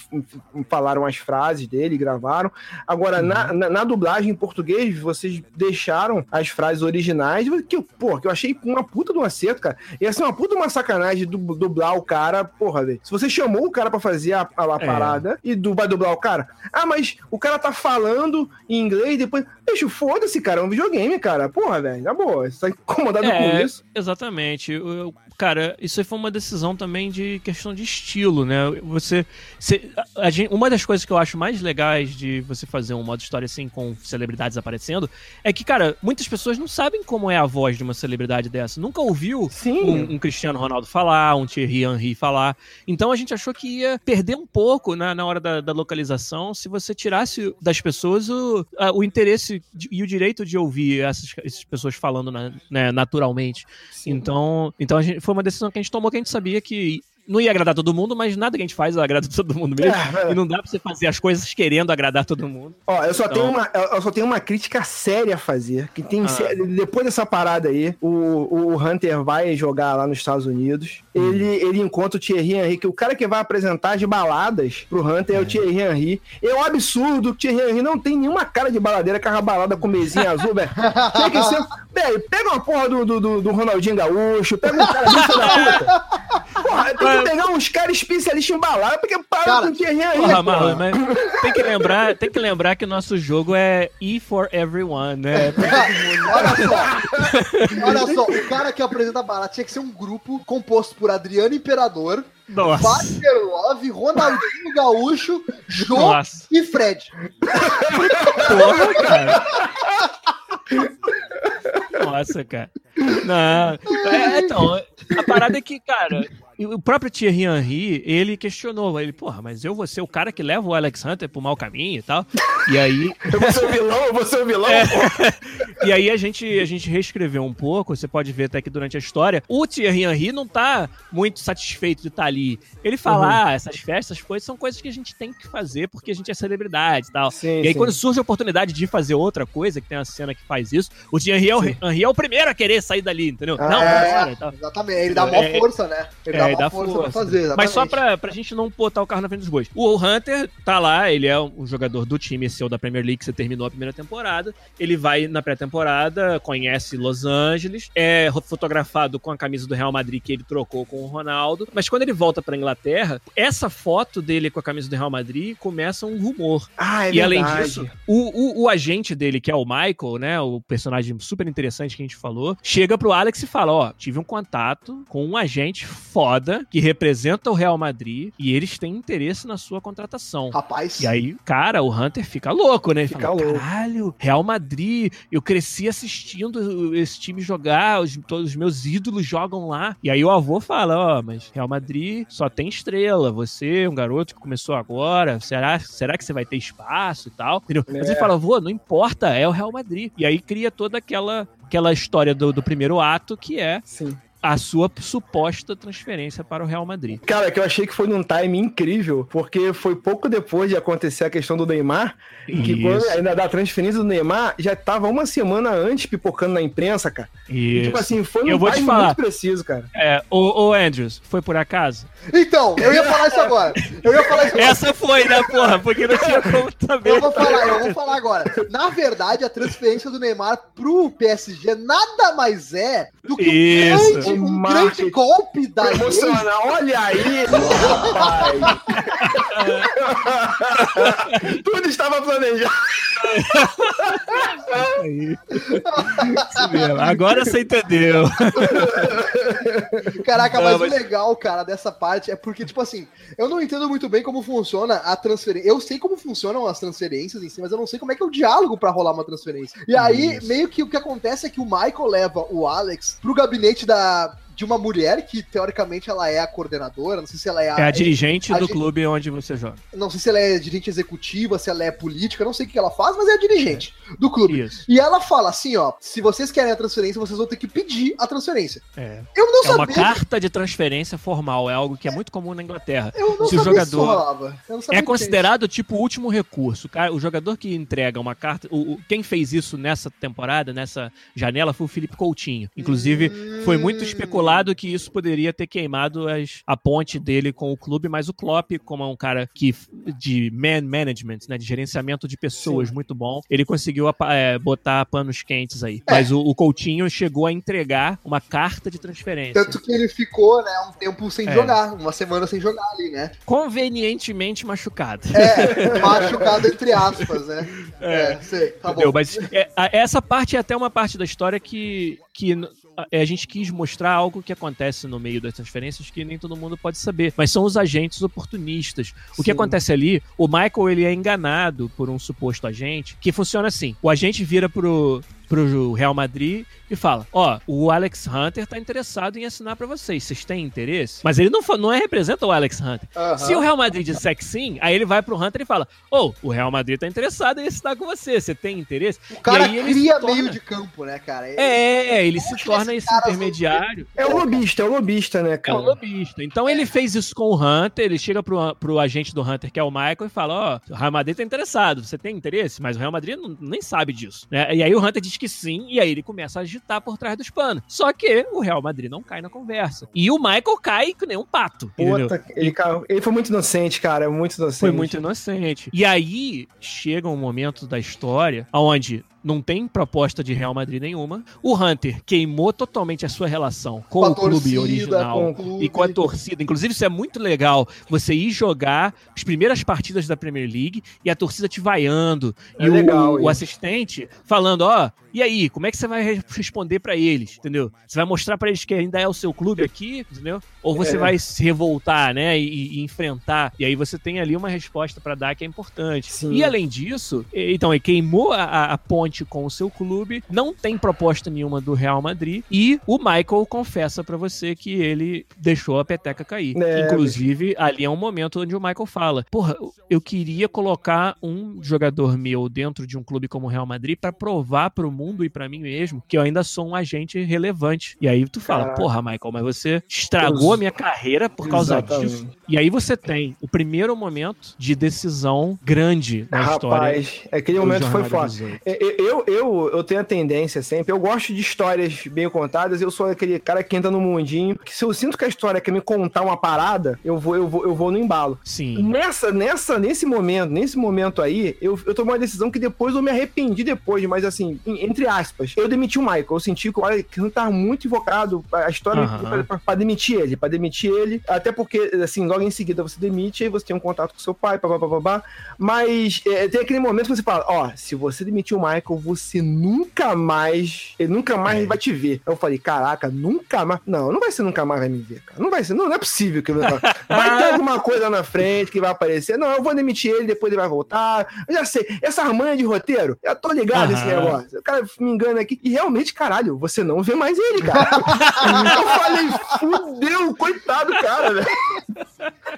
falaram as frases dele, gravaram. Agora, na, na, na dublagem em português, vocês deixaram as frases originais, que, eu- porra, que eu achei uma puta de um acerto, cara. Ia ser uma puta de uma sacanagem du- dublar o cara, porra, velho. Se você chamou o cara pra fazer a, a, a É. parada e du, vai dublar o cara, ah, mas o cara tá falando em inglês, depois. Deixa, foda-se, cara, é um videogame, cara. Porra, velho, na boa, você tá incomodado É, com isso. Exatamente. Eu- eu- cara, isso aí foi uma decisão também de questão de estilo, né? Você. você- a- a gente- uma das coisas que eu acho mais legais de você fazer um modo história assim com celebridades aparecendo é que, cara, muitas pessoas não sabem como é a voz de uma celebridade dessa. Nunca ouviu Sim. um, um Cristiano Ronaldo falar, um Thierry Henry falar. Então a gente achou que ia perder um pouco na, na hora da, da localização se você tirasse das pessoas o, a- o interesse de- e o direito de ouvir essas, essas pessoas falando na- né, naturalmente. Então, então a gente, foi uma decisão que a gente tomou que a gente sabia que não ia agradar todo mundo, mas nada que a gente faz agrada todo mundo mesmo. É, é. E não dá pra você fazer as coisas querendo agradar todo mundo. Ó, eu só, Então- tenho uma, eu só tenho uma crítica séria a fazer. Que tem Ah. depois dessa parada aí, o, o Hunter vai jogar lá nos Estados Unidos. Ele, ele encontra o Thierry Henry, que o cara que vai apresentar as baladas pro Hunter é, o Thierry Henry. É um absurdo que o Thierry Henry não tem nenhuma cara de baladeira com a balada com mesinha azul, velho. Tem que ser. Velho, pega uma porra do, do, do- Ronaldinho Gaúcho, pega um cara bicho da puta. Porra, tem que pegar uns caras especialistas em balada, porque para Cara, com o Thierry Henry. Porra, porra. Marlon, mas tem que lembrar, tem que lembrar que o nosso jogo é E for everyone, né? Olha só. Olha só, o cara que apresenta a barata tinha que ser um grupo composto por Adriano Imperador, Nossa. Wagner Love, Ronaldinho Gaúcho, Jô Nossa. e Fred. Porra, cara. Nossa, cara. Não. É, então, a parada é que, cara, o próprio Thierry Henry, ele questionou, ele, porra, mas eu vou ser o cara que leva o Alex Hunter pro mau caminho e tal. E aí, Eu vou ser o vilão, eu vou ser o vilão. É. e aí a gente, a gente reescreveu um pouco, você pode ver até que durante a história, o Thierry Henry não tá muito satisfeito de estar ali. Ele fala, Uhum. ah, essas festas, essas coisas são coisas que a gente tem que fazer porque a gente é celebridade e tal. Sim, e aí sim. quando surge a oportunidade de fazer outra coisa, que tem uma cena que faz isso, o Thierry é o, Henry é o primeiro a querer sair dali, entendeu? Ah, não, é. Exatamente, ele dá É. força, né? Ele É, dá dá força. pra fazer, Mas só exatamente. pra, pra gente não botar o carro na frente dos bois. O Hunter tá lá, ele é um jogador do time seu da Premier League, que você terminou a primeira temporada. Ele vai na pré-temporada, conhece Los Angeles, é fotografado com a camisa do Real Madrid que ele trocou com o Ronaldo. Mas quando ele volta pra Inglaterra, essa foto dele com a camisa do Real Madrid começa um rumor. Ah, é e além verdade. disso, o, o, o agente dele, que é o Michael, né? O personagem super interessante que a gente falou, chega pro Alex e fala: Ó, tive um contato com um agente foda que representa o Real Madrid e eles têm interesse na sua contratação. Rapaz, E aí, cara, o Hunter fica louco, né? Ele Fica fala, louco. Caralho, Real Madrid, eu cresci assistindo esse time jogar, os, todos os meus ídolos jogam lá. E aí o avô fala, ó, mas Real Madrid só tem estrela, você, um garoto que começou agora, será, será que você vai ter espaço e tal? Entendeu? Mas ele fala, avô, não importa, é o Real Madrid. E aí cria toda aquela, aquela história do, do primeiro ato, que é Sim. A sua suposta transferência para o Real Madrid. Cara, que eu achei que foi num time incrível, porque foi pouco depois de acontecer a questão do Neymar, que quando, Isso. ainda da transferência do Neymar, já tava uma semana antes pipocando na imprensa, cara. E, tipo assim, foi num Eu vou te time falar. muito preciso, cara. É, ô, ô Andrews, foi por acaso? Então, eu ia falar isso agora. Eu ia falar isso agora. Essa foi, né, porra? Porque não tinha como saber. Eu vou falar, eu vou falar agora. Na verdade, a transferência do Neymar pro PSG nada mais é do que Isso. um grande, um Marketing. grande golpe da. Emocional, olha aí, rapaz. Tudo estava planejado. Agora você entendeu. Caraca, Não, mas, mas- o legal, cara, dessa parte é porque, tipo assim, eu não entendo muito bem como funciona a transferência. Eu sei como funcionam as transferências em si, mas eu não sei como é que é o diálogo pra rolar uma transferência. E aí, Isso. meio que o que acontece é que o Michael leva o Alex pro gabinete da. De uma mulher que, teoricamente, ela é a coordenadora, não sei se ela é a. É a dirigente a do gen- clube onde você joga. Não sei se ela é dirigente executiva, se ela é política, não sei o que ela faz, mas é a dirigente do clube. Isso. E ela fala assim, ó, se vocês querem a transferência, vocês vão ter que pedir a transferência. É. Eu não É uma sabia. carta de transferência formal, é algo que é muito comum na Inglaterra. Eu não Se o sabia isso jogador- rolava. Eu não sabia É considerado tipo o último recurso. O, cara- o jogador que entrega uma carta. O, o- quem fez isso nessa temporada, nessa janela, foi o Felipe Coutinho. Inclusive, foi muito Hum. Especulado que isso poderia ter queimado as- a ponte dele com o clube, mas o Klopp, como é um cara que de man management, né, de gerenciamento de pessoas muito bom, ele conseguiu é, botar panos quentes aí. É. Mas o, o Coutinho chegou a entregar uma carta de transferência. Tanto que ele ficou, né, um tempo sem É. jogar, uma semana sem jogar ali, né? Convenientemente machucado. É, machucado entre aspas, né? É, sei, tá Entendeu? bom. Mas é, a- essa parte é até uma parte da história que, que a, a gente quis mostrar algo que acontece no meio das transferências que nem todo mundo pode saber. Mas são os agentes oportunistas. O que Sim. acontece ali, o Michael ele é enganado por um suposto agente, que funciona assim. O agente vira pro, pro Real Madrid e fala: Ó, o Alex Hunter tá interessado em assinar pra vocês. Vocês têm interesse? Mas ele não, não é, representa o Alex Hunter. Aham. Se o Real Madrid disser que sim, aí ele vai pro Hunter e fala: Ô, o Real Madrid tá interessado em assinar com você. Você tem interesse? O cara e aí ele cria torna- meio de campo, né, cara? É, ele se torna esse vão intermediário. É o lobista, é o lobista, né, É um cara? lobista. Então ele fez isso com o Hunter, ele chega pro, pro agente do Hunter, que é o Michael, e fala: Ó, o Real Madrid tá interessado, você tem interesse? Mas o Real Madrid não- nem sabe disso. Né? E aí o Hunter diz que sim, e aí ele começa a agitar por trás dos panos. Só que o Real Madrid não cai na conversa. E o Michael cai que nem um pato. Puta, ele, ca- ele foi muito inocente, cara, muito inocente. Foi muito inocente. E aí chega um momento da história onde não tem proposta de Real Madrid nenhuma. O Hunter queimou totalmente a sua relação com, Com o clube torcida, original com o clube. e com a torcida. Inclusive, isso é muito legal. Você ir jogar as primeiras partidas da Premier League e a torcida te vaiando. É e o- legal o, isso. assistente falando: Ó, e aí, como é que você vai re- responder pra eles? Entendeu? Você vai mostrar pra eles que ainda é o seu clube aqui, entendeu? Ou você É. vai se revoltar, né? E, e enfrentar. E aí você tem ali uma resposta pra dar que é importante. Sim. E além disso, então, ele queimou a- a, a ponte com o seu clube, não tem proposta nenhuma do Real Madrid. E o Michael confessa pra você que ele deixou a peteca cair. É, Inclusive, ali é um momento onde o Michael fala: Porra, eu queria colocar um jogador meu dentro de um clube como o Real Madrid pra provar pro mundo e pra mim mesmo que eu ainda sou um agente relevante. E aí tu fala: Caraca. Porra, Michael, mas você estragou a minha carreira por causa Exatamente. disso. E aí você tem o primeiro momento de decisão grande na história. Rapaz, aquele momento foi Jornada foda. 18. É, eu, eu, eu tenho a tendência sempre, eu gosto de histórias bem contadas, eu sou aquele cara que entra no mundinho, que se eu sinto que a história quer me contar uma parada, eu vou, eu vou, eu vou no embalo. Sim. Nessa, nessa, nesse momento, nesse momento aí, eu, eu tomei uma decisão que depois eu me arrependi depois, mas assim, entre aspas, eu demiti o Michael. Eu senti que o Alex não tava muito invocado, a história pra- pra demitir ele, pra demitir ele, até porque, assim, logo em seguida você demite, aí você tem um contato com seu pai, papapá, mas é, tem aquele momento que você fala, ó, se você demitir o Michael, você nunca mais, ele nunca mais É. vai te ver. Eu falei, caraca, nunca mais, não, não vai ser nunca mais vai me ver, cara, não vai ser, não, não é possível que ele vai, ter alguma coisa na frente que vai aparecer, não, eu vou demitir ele, depois ele vai voltar, eu já sei, essa armanha de roteiro, eu tô ligado nesse Aham. negócio, o cara me engana aqui, e realmente, caralho, você não vê mais ele, cara. eu falei, fudeu, coitado, cara, velho.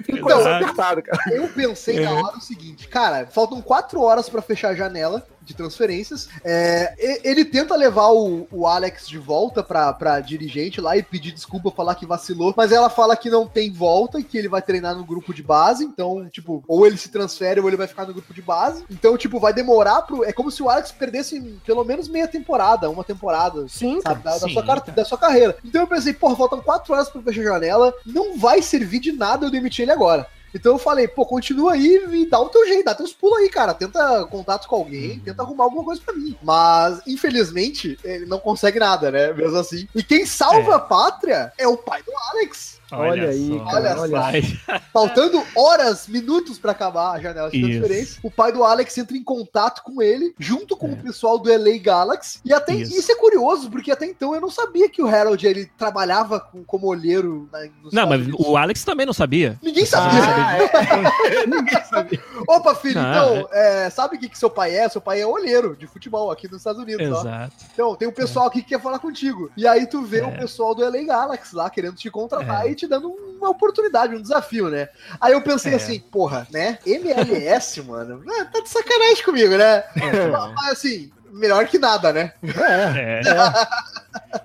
Ficou Então, apertado, cara. Eu pensei na hora o seguinte, cara, faltam quatro horas pra fechar a janela de transferências. É, ele tenta levar o, o Alex de volta pra, pra dirigente lá e pedir desculpa, falar que vacilou, mas ela fala que não tem volta e que ele vai treinar no grupo de base, então, tipo, ou ele se transfere ou ele vai ficar no grupo de base. Então, tipo, vai demorar pro. É como se o Alex perdesse pelo menos meia temporada, uma temporada. Sim, Sabe, da, da Sim, sua, car- cara. da sua carreira. Então eu pensei, porra, faltam quatro horas pra fechar a janela, não vai servir de nada eu demitir ele agora. Então eu falei, pô, continua aí e dá o teu jeito, dá teus pulos aí, cara. Tenta contato com alguém, Uhum. tenta arrumar alguma coisa pra mim. Mas, infelizmente, ele não consegue nada, né? Mesmo assim. E quem salva É. a pátria é o pai do Alex. Olha aí, só, cara, olha rapaz. Faltando horas, minutos pra acabar a janela de transferência, o pai do Alex entra em contato com ele, junto com É. o pessoal do LA Galaxy. E até Isso. isso. é curioso, porque até então eu não sabia que o Harold ele trabalhava com- como olheiro na, nos Não, mas o Alex também não sabia. Ninguém sabia. Ah, é. Ninguém sabia. Opa, filho, Não, então, é, sabe o que, que seu pai é? Seu pai é olheiro de futebol aqui nos Estados Unidos. ó. Exato. Então, tem um pessoal aqui que quer falar contigo. E aí tu vê É. o pessoal do LA Galaxy lá querendo te contratar É. e te dando uma oportunidade, um desafio, né? Aí eu pensei É. assim, porra, né? MLS, mano, ah, tá de sacanagem comigo, né? Então, Mas assim, melhor que nada, né? é.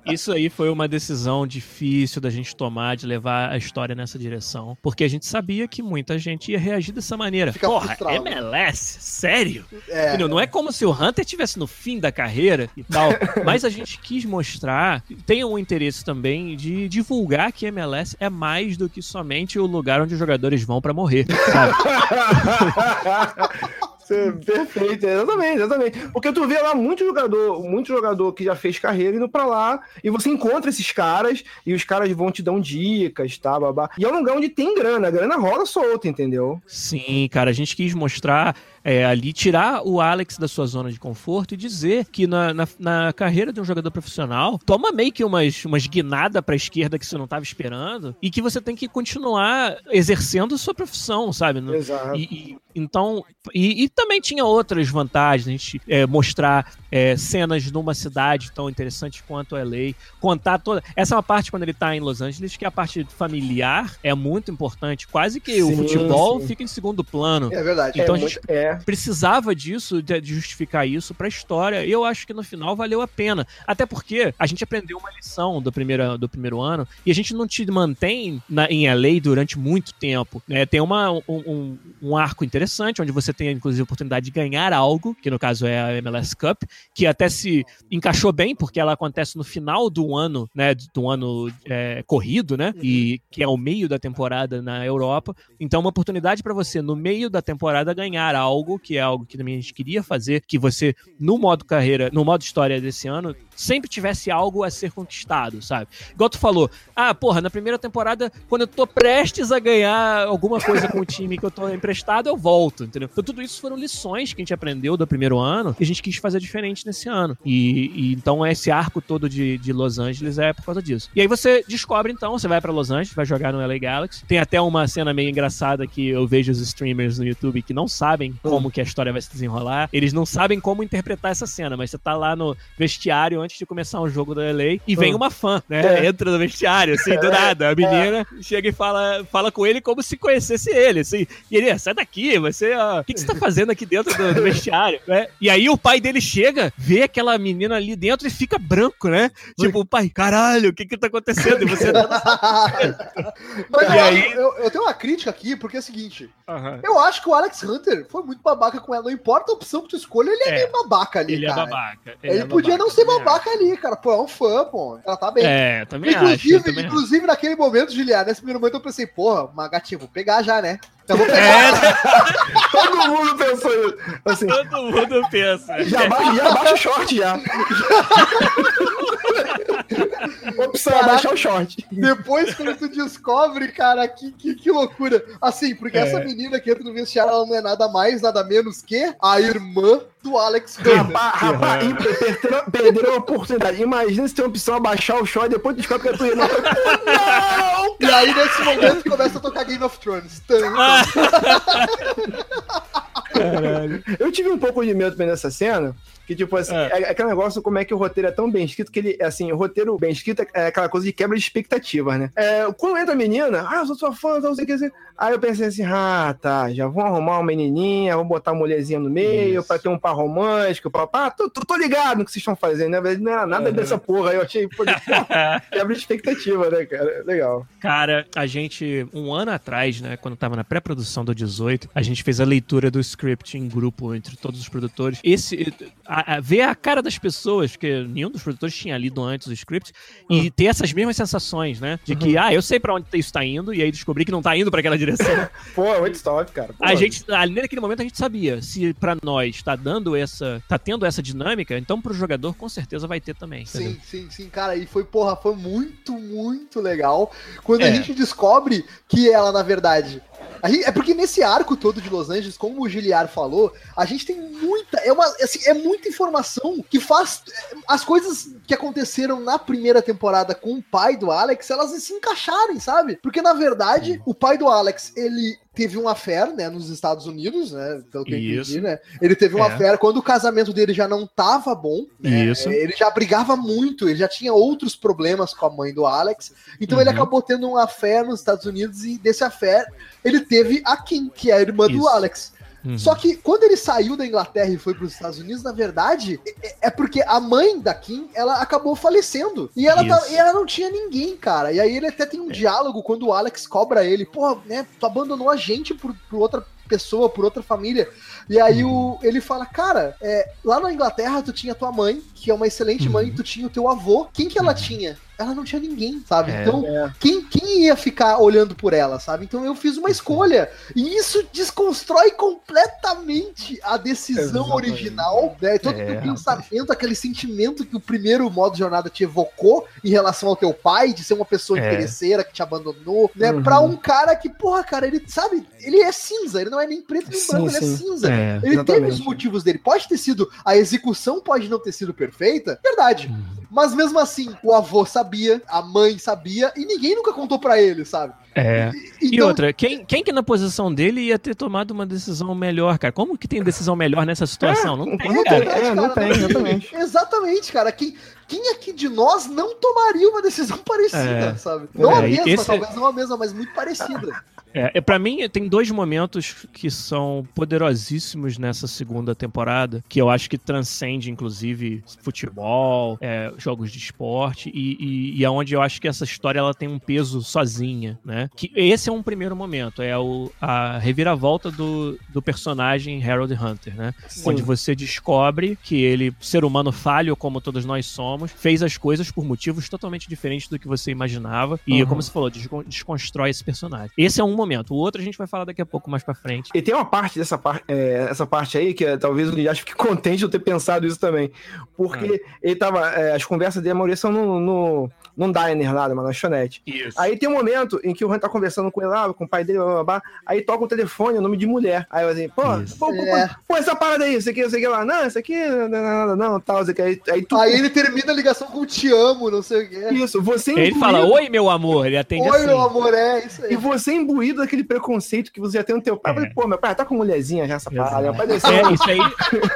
Isso aí foi uma decisão difícil da gente tomar, de levar a história nessa direção. Porque a gente sabia que muita gente ia reagir dessa maneira. Fica Porra, frustrado. MLS? Sério? É. Não é como se o Hunter estivesse no fim da carreira e tal, mas a gente quis mostrar, tem um interesse também de divulgar que MLS é mais do que somente o lugar onde os jogadores vão pra morrer, sabe? Você- Perfeito, exatamente, exatamente. Porque tu vê lá muito jogador, muito jogador que já fez carreira indo pra lá, e você encontra esses caras, e os caras vão te dar dicas, tá, babá. E é um lugar onde tem grana, a grana rola solta, entendeu? Sim, cara, a gente quis mostrar é, ali, tirar o Alex da sua zona de conforto e dizer que na, na, na carreira de um jogador profissional, toma meio que umas, umas guinadas pra esquerda que você não tava esperando, e que você tem que continuar exercendo sua profissão, sabe? Exato. E, e- então, e, e também tinha outras vantagens, a gente é, mostrar é, cenas numa cidade tão interessante quanto LA, contar toda. Essa é uma parte quando ele tá em Los Angeles, que a parte familiar é muito importante. Quase que o Sim, futebol sim. fica em segundo plano. É verdade. Então é, gente- muito- é. Precisava disso, de, de justificar isso pra história. E eu acho que no final valeu a pena. Até porque a gente aprendeu uma lição do primeiro, do primeiro ano e a gente não te mantém na, em LA durante muito tempo. né? Tem uma, um, um- um arco interessante, onde você tem, inclusive, a oportunidade de ganhar algo, que no caso é a MLS Cup, que até se encaixou bem, porque ela acontece no final do ano, né? Do ano é, corrido, né? E que é o meio da temporada na Europa. Então, uma oportunidade para você, no meio da temporada, ganhar algo, que é algo que também a gente queria fazer, que você, no modo carreira, no modo história desse ano, sempre tivesse algo a ser conquistado, sabe? Igual tu falou, ah, porra, na primeira temporada, quando eu tô prestes a ganhar alguma coisa com o time que eu tô emprestado, eu volto, entendeu? Então, tudo isso foram lições que a gente aprendeu do primeiro ano e a gente quis fazer diferente nesse ano. E, e então, esse arco todo de, de Los Angeles é por causa disso. E aí você descobre, então, você vai pra Los Angeles, vai jogar no LA Galaxy. Tem até uma cena meio engraçada que eu vejo os streamers no YouTube que não sabem como que a história vai se desenrolar. Eles não sabem como interpretar essa cena, mas você tá lá no vestiário antes de começar um jogo da LA e vem Hum. uma fã, né? É. Entra no vestiário, assim, do nada. A menina chega e fala, fala com ele como se conhecesse ele, assim. E ele, "Ah, sai daqui, você, ó, o que, que você tá fazendo aqui dentro do, do vestiário, né? E aí o pai dele chega, vê aquela menina ali dentro e fica branco, né? Tipo, pai, caralho, o que que tá acontecendo? E você... Mas eu, E aí- eu, eu tenho uma crítica aqui, porque é o seguinte: eu acho que o Alex Hunter foi muito babaca com ela. Não importa a opção que tu escolha, ele é, É. meio babaca ali, Ele é cara. babaca. Ele, é podia babaca, não ser também babaca ali, cara. Pô, é um fã, pô. Ela tá bem. acho. É, também acho. inclusive, também acho. inclusive naquele momento, Juliano, nesse primeiro momento eu pensei, porra, uma gatinha, vou pegar já, né? Eu vou pegar. É? Todo mundo pensou isso. Assim, todo mundo pensa. já, ba já baixa o short já. Opção é Caraca. baixar o short. Depois, quando tu descobre, cara, que, que, que loucura. Assim, porque É. essa menina que entra no vestiário, ela não é nada mais, nada menos que a irmã do Alex. Rapaz, rapaz, perderam, a oportunidade. Imagina se tem a opção abaixar o short e depois descobre que é tu. Não, não! E aí, nesse momento, começa a tocar Game of Thrones. Ah, Eu tive um pouco de medo também nessa cena. Que, tipo assim, É. é. aquele negócio como é que o roteiro é tão bem escrito que ele, assim, o roteiro bem escrito é aquela coisa de quebra de expectativas, né? É, quando entra a menina, ah, eu sou sua fã, não sei o que, assim. Aí eu pensei assim, ah, tá, já vão arrumar uma menininha, vão botar uma mulherzinha no meio Isso. pra ter um par romântico, pá, tô, tô, tô ligado no que vocês estão fazendo, né? Não era nada Uhum. dessa porra, aí eu achei, pô, quebra de expectativa, né, cara? Legal. Cara, a gente, um ano atrás, né, quando tava na pré-produção do 18, a gente fez a leitura do script em grupo entre todos os produtores. Esse, a, a- ver a cara das pessoas, porque nenhum dos produtores tinha lido antes o script, e ter essas mesmas sensações, né, de que, ah, eu sei pra onde isso tá indo, e aí descobri que não tá indo pra aquela direção. Pô, muito stop, cara. Pô, A gente, ali naquele momento a gente sabia, se pra nós tá dando essa, tá tendo essa dinâmica, então pro jogador com certeza vai ter também. entendeu? Sim, sim, sim, cara. E foi, porra, foi muito, muito legal. Quando a É. gente descobre que ela, na verdade. Gente- é porque nesse arco todo de Los Angeles, como o Giliar falou, a gente tem muita. É, uma, assim, é muita informação que faz. é, As coisas que aconteceram na primeira temporada com o pai do Alex, elas se encaixarem, sabe? Porque, na verdade, o pai do Alex, ele teve um affair, né, nos Estados Unidos, né, pelo que eu entendi, né? Ele teve um É. affair quando o casamento dele já não tava bom, né? Isso. Ele já brigava muito, ele já tinha outros problemas com a mãe do Alex, então ele Uhum. acabou tendo um affair nos Estados Unidos e desse affair ele teve a Kim, que é a irmã do Isso. Alex. Uhum. Só que quando ele saiu da Inglaterra e foi para os Estados Unidos, na verdade, é- é porque a mãe da Kim, ela acabou falecendo. E ela, tá-. É. e ela não tinha ninguém, cara. E aí ele até tem um diálogo quando o Alex cobra ele, pô, né, tu abandonou a gente por, por outra pessoa, por outra família. E aí Uhum. o, ele fala, cara, é, lá na Inglaterra tu tinha tua mãe, que é uma excelente mãe, tu tinha o teu avô. Quem que ela tinha? Ela não tinha ninguém, sabe? Uhum. É. Então, É. quem, quem ia ficar olhando por ela, sabe? Então eu fiz uma escolha. E isso desconstrói completamente a decisão Exatamente. original, né? Todo É, o pensamento, aquele sentimento que o primeiro modo jornada te evocou em relação ao teu pai, de ser uma pessoa É. interesseira que te abandonou, né? Uhum. Pra um cara que, porra, cara, ele sabe, ele é cinza, ele não é nem preto nem Sim, branco, ele é cinza. É. Ele teve os motivos dele. Pode ter sido. A execução pode não ter sido perfeita. Verdade. Mas mesmo assim, o avô sabia, a mãe sabia, e ninguém nunca contou pra ele, sabe? É. E Então, outra, quem, quem que na posição dele ia ter tomado uma decisão melhor, cara? Como que tem decisão melhor nessa situação? não tem, não cara. É, não tem, exatamente. Exatamente, cara. Quem, quem aqui de nós não tomaria uma decisão parecida, É. sabe? Não É, a mesma, esse- talvez não a mesma, mas muito parecida. É, é, para mim, tem dois momentos que são poderosíssimos nessa segunda temporada, que eu acho que transcende, inclusive, futebol, é, jogos de esporte, e, e, e aonde eu acho que essa história ela tem um peso sozinha, né? Que esse é um primeiro momento, é o, a reviravolta do, do personagem Harold Hunter, né? Sim. Onde você descobre que ele, ser humano falho, como todos nós somos, fez as coisas por motivos totalmente diferentes do que você imaginava. E, Uhum. como você falou, descon- desconstrói esse personagem. Esse é um momento. O outro a gente vai falar daqui a pouco mais pra frente. E tem uma parte dessa parte, é, essa parte aí que é, talvez o Linhares fique contente de eu ter pensado isso também. Porque ele tava. é, as conversas dele, a maioria são no, no, num diner lá, numa lanchonete. Isso. Aí tem um momento em que o Han tá conversando com ele lá, com o pai dele, blá, blá, blá, aí toca o telefone, o nome de mulher. Aí eu assim, pô, pô, pô, É. pô, pô, essa parada aí, isso aqui, isso aqui lá, não, isso aqui, não, não, não, não, tal, isso aqui. Aí, aí tu. Aí ele termina a ligação com te amo, não sei o quê. Isso, você Ele imbuído- fala, oi, meu amor. Ele atende Oi, assim. meu amor, é isso aí. E você imbuído daquele preconceito que você já tem no teu pai. Eu falei, Pô, meu pai tá com mulherzinha já, essa parada. Meu pai desse É, isso aí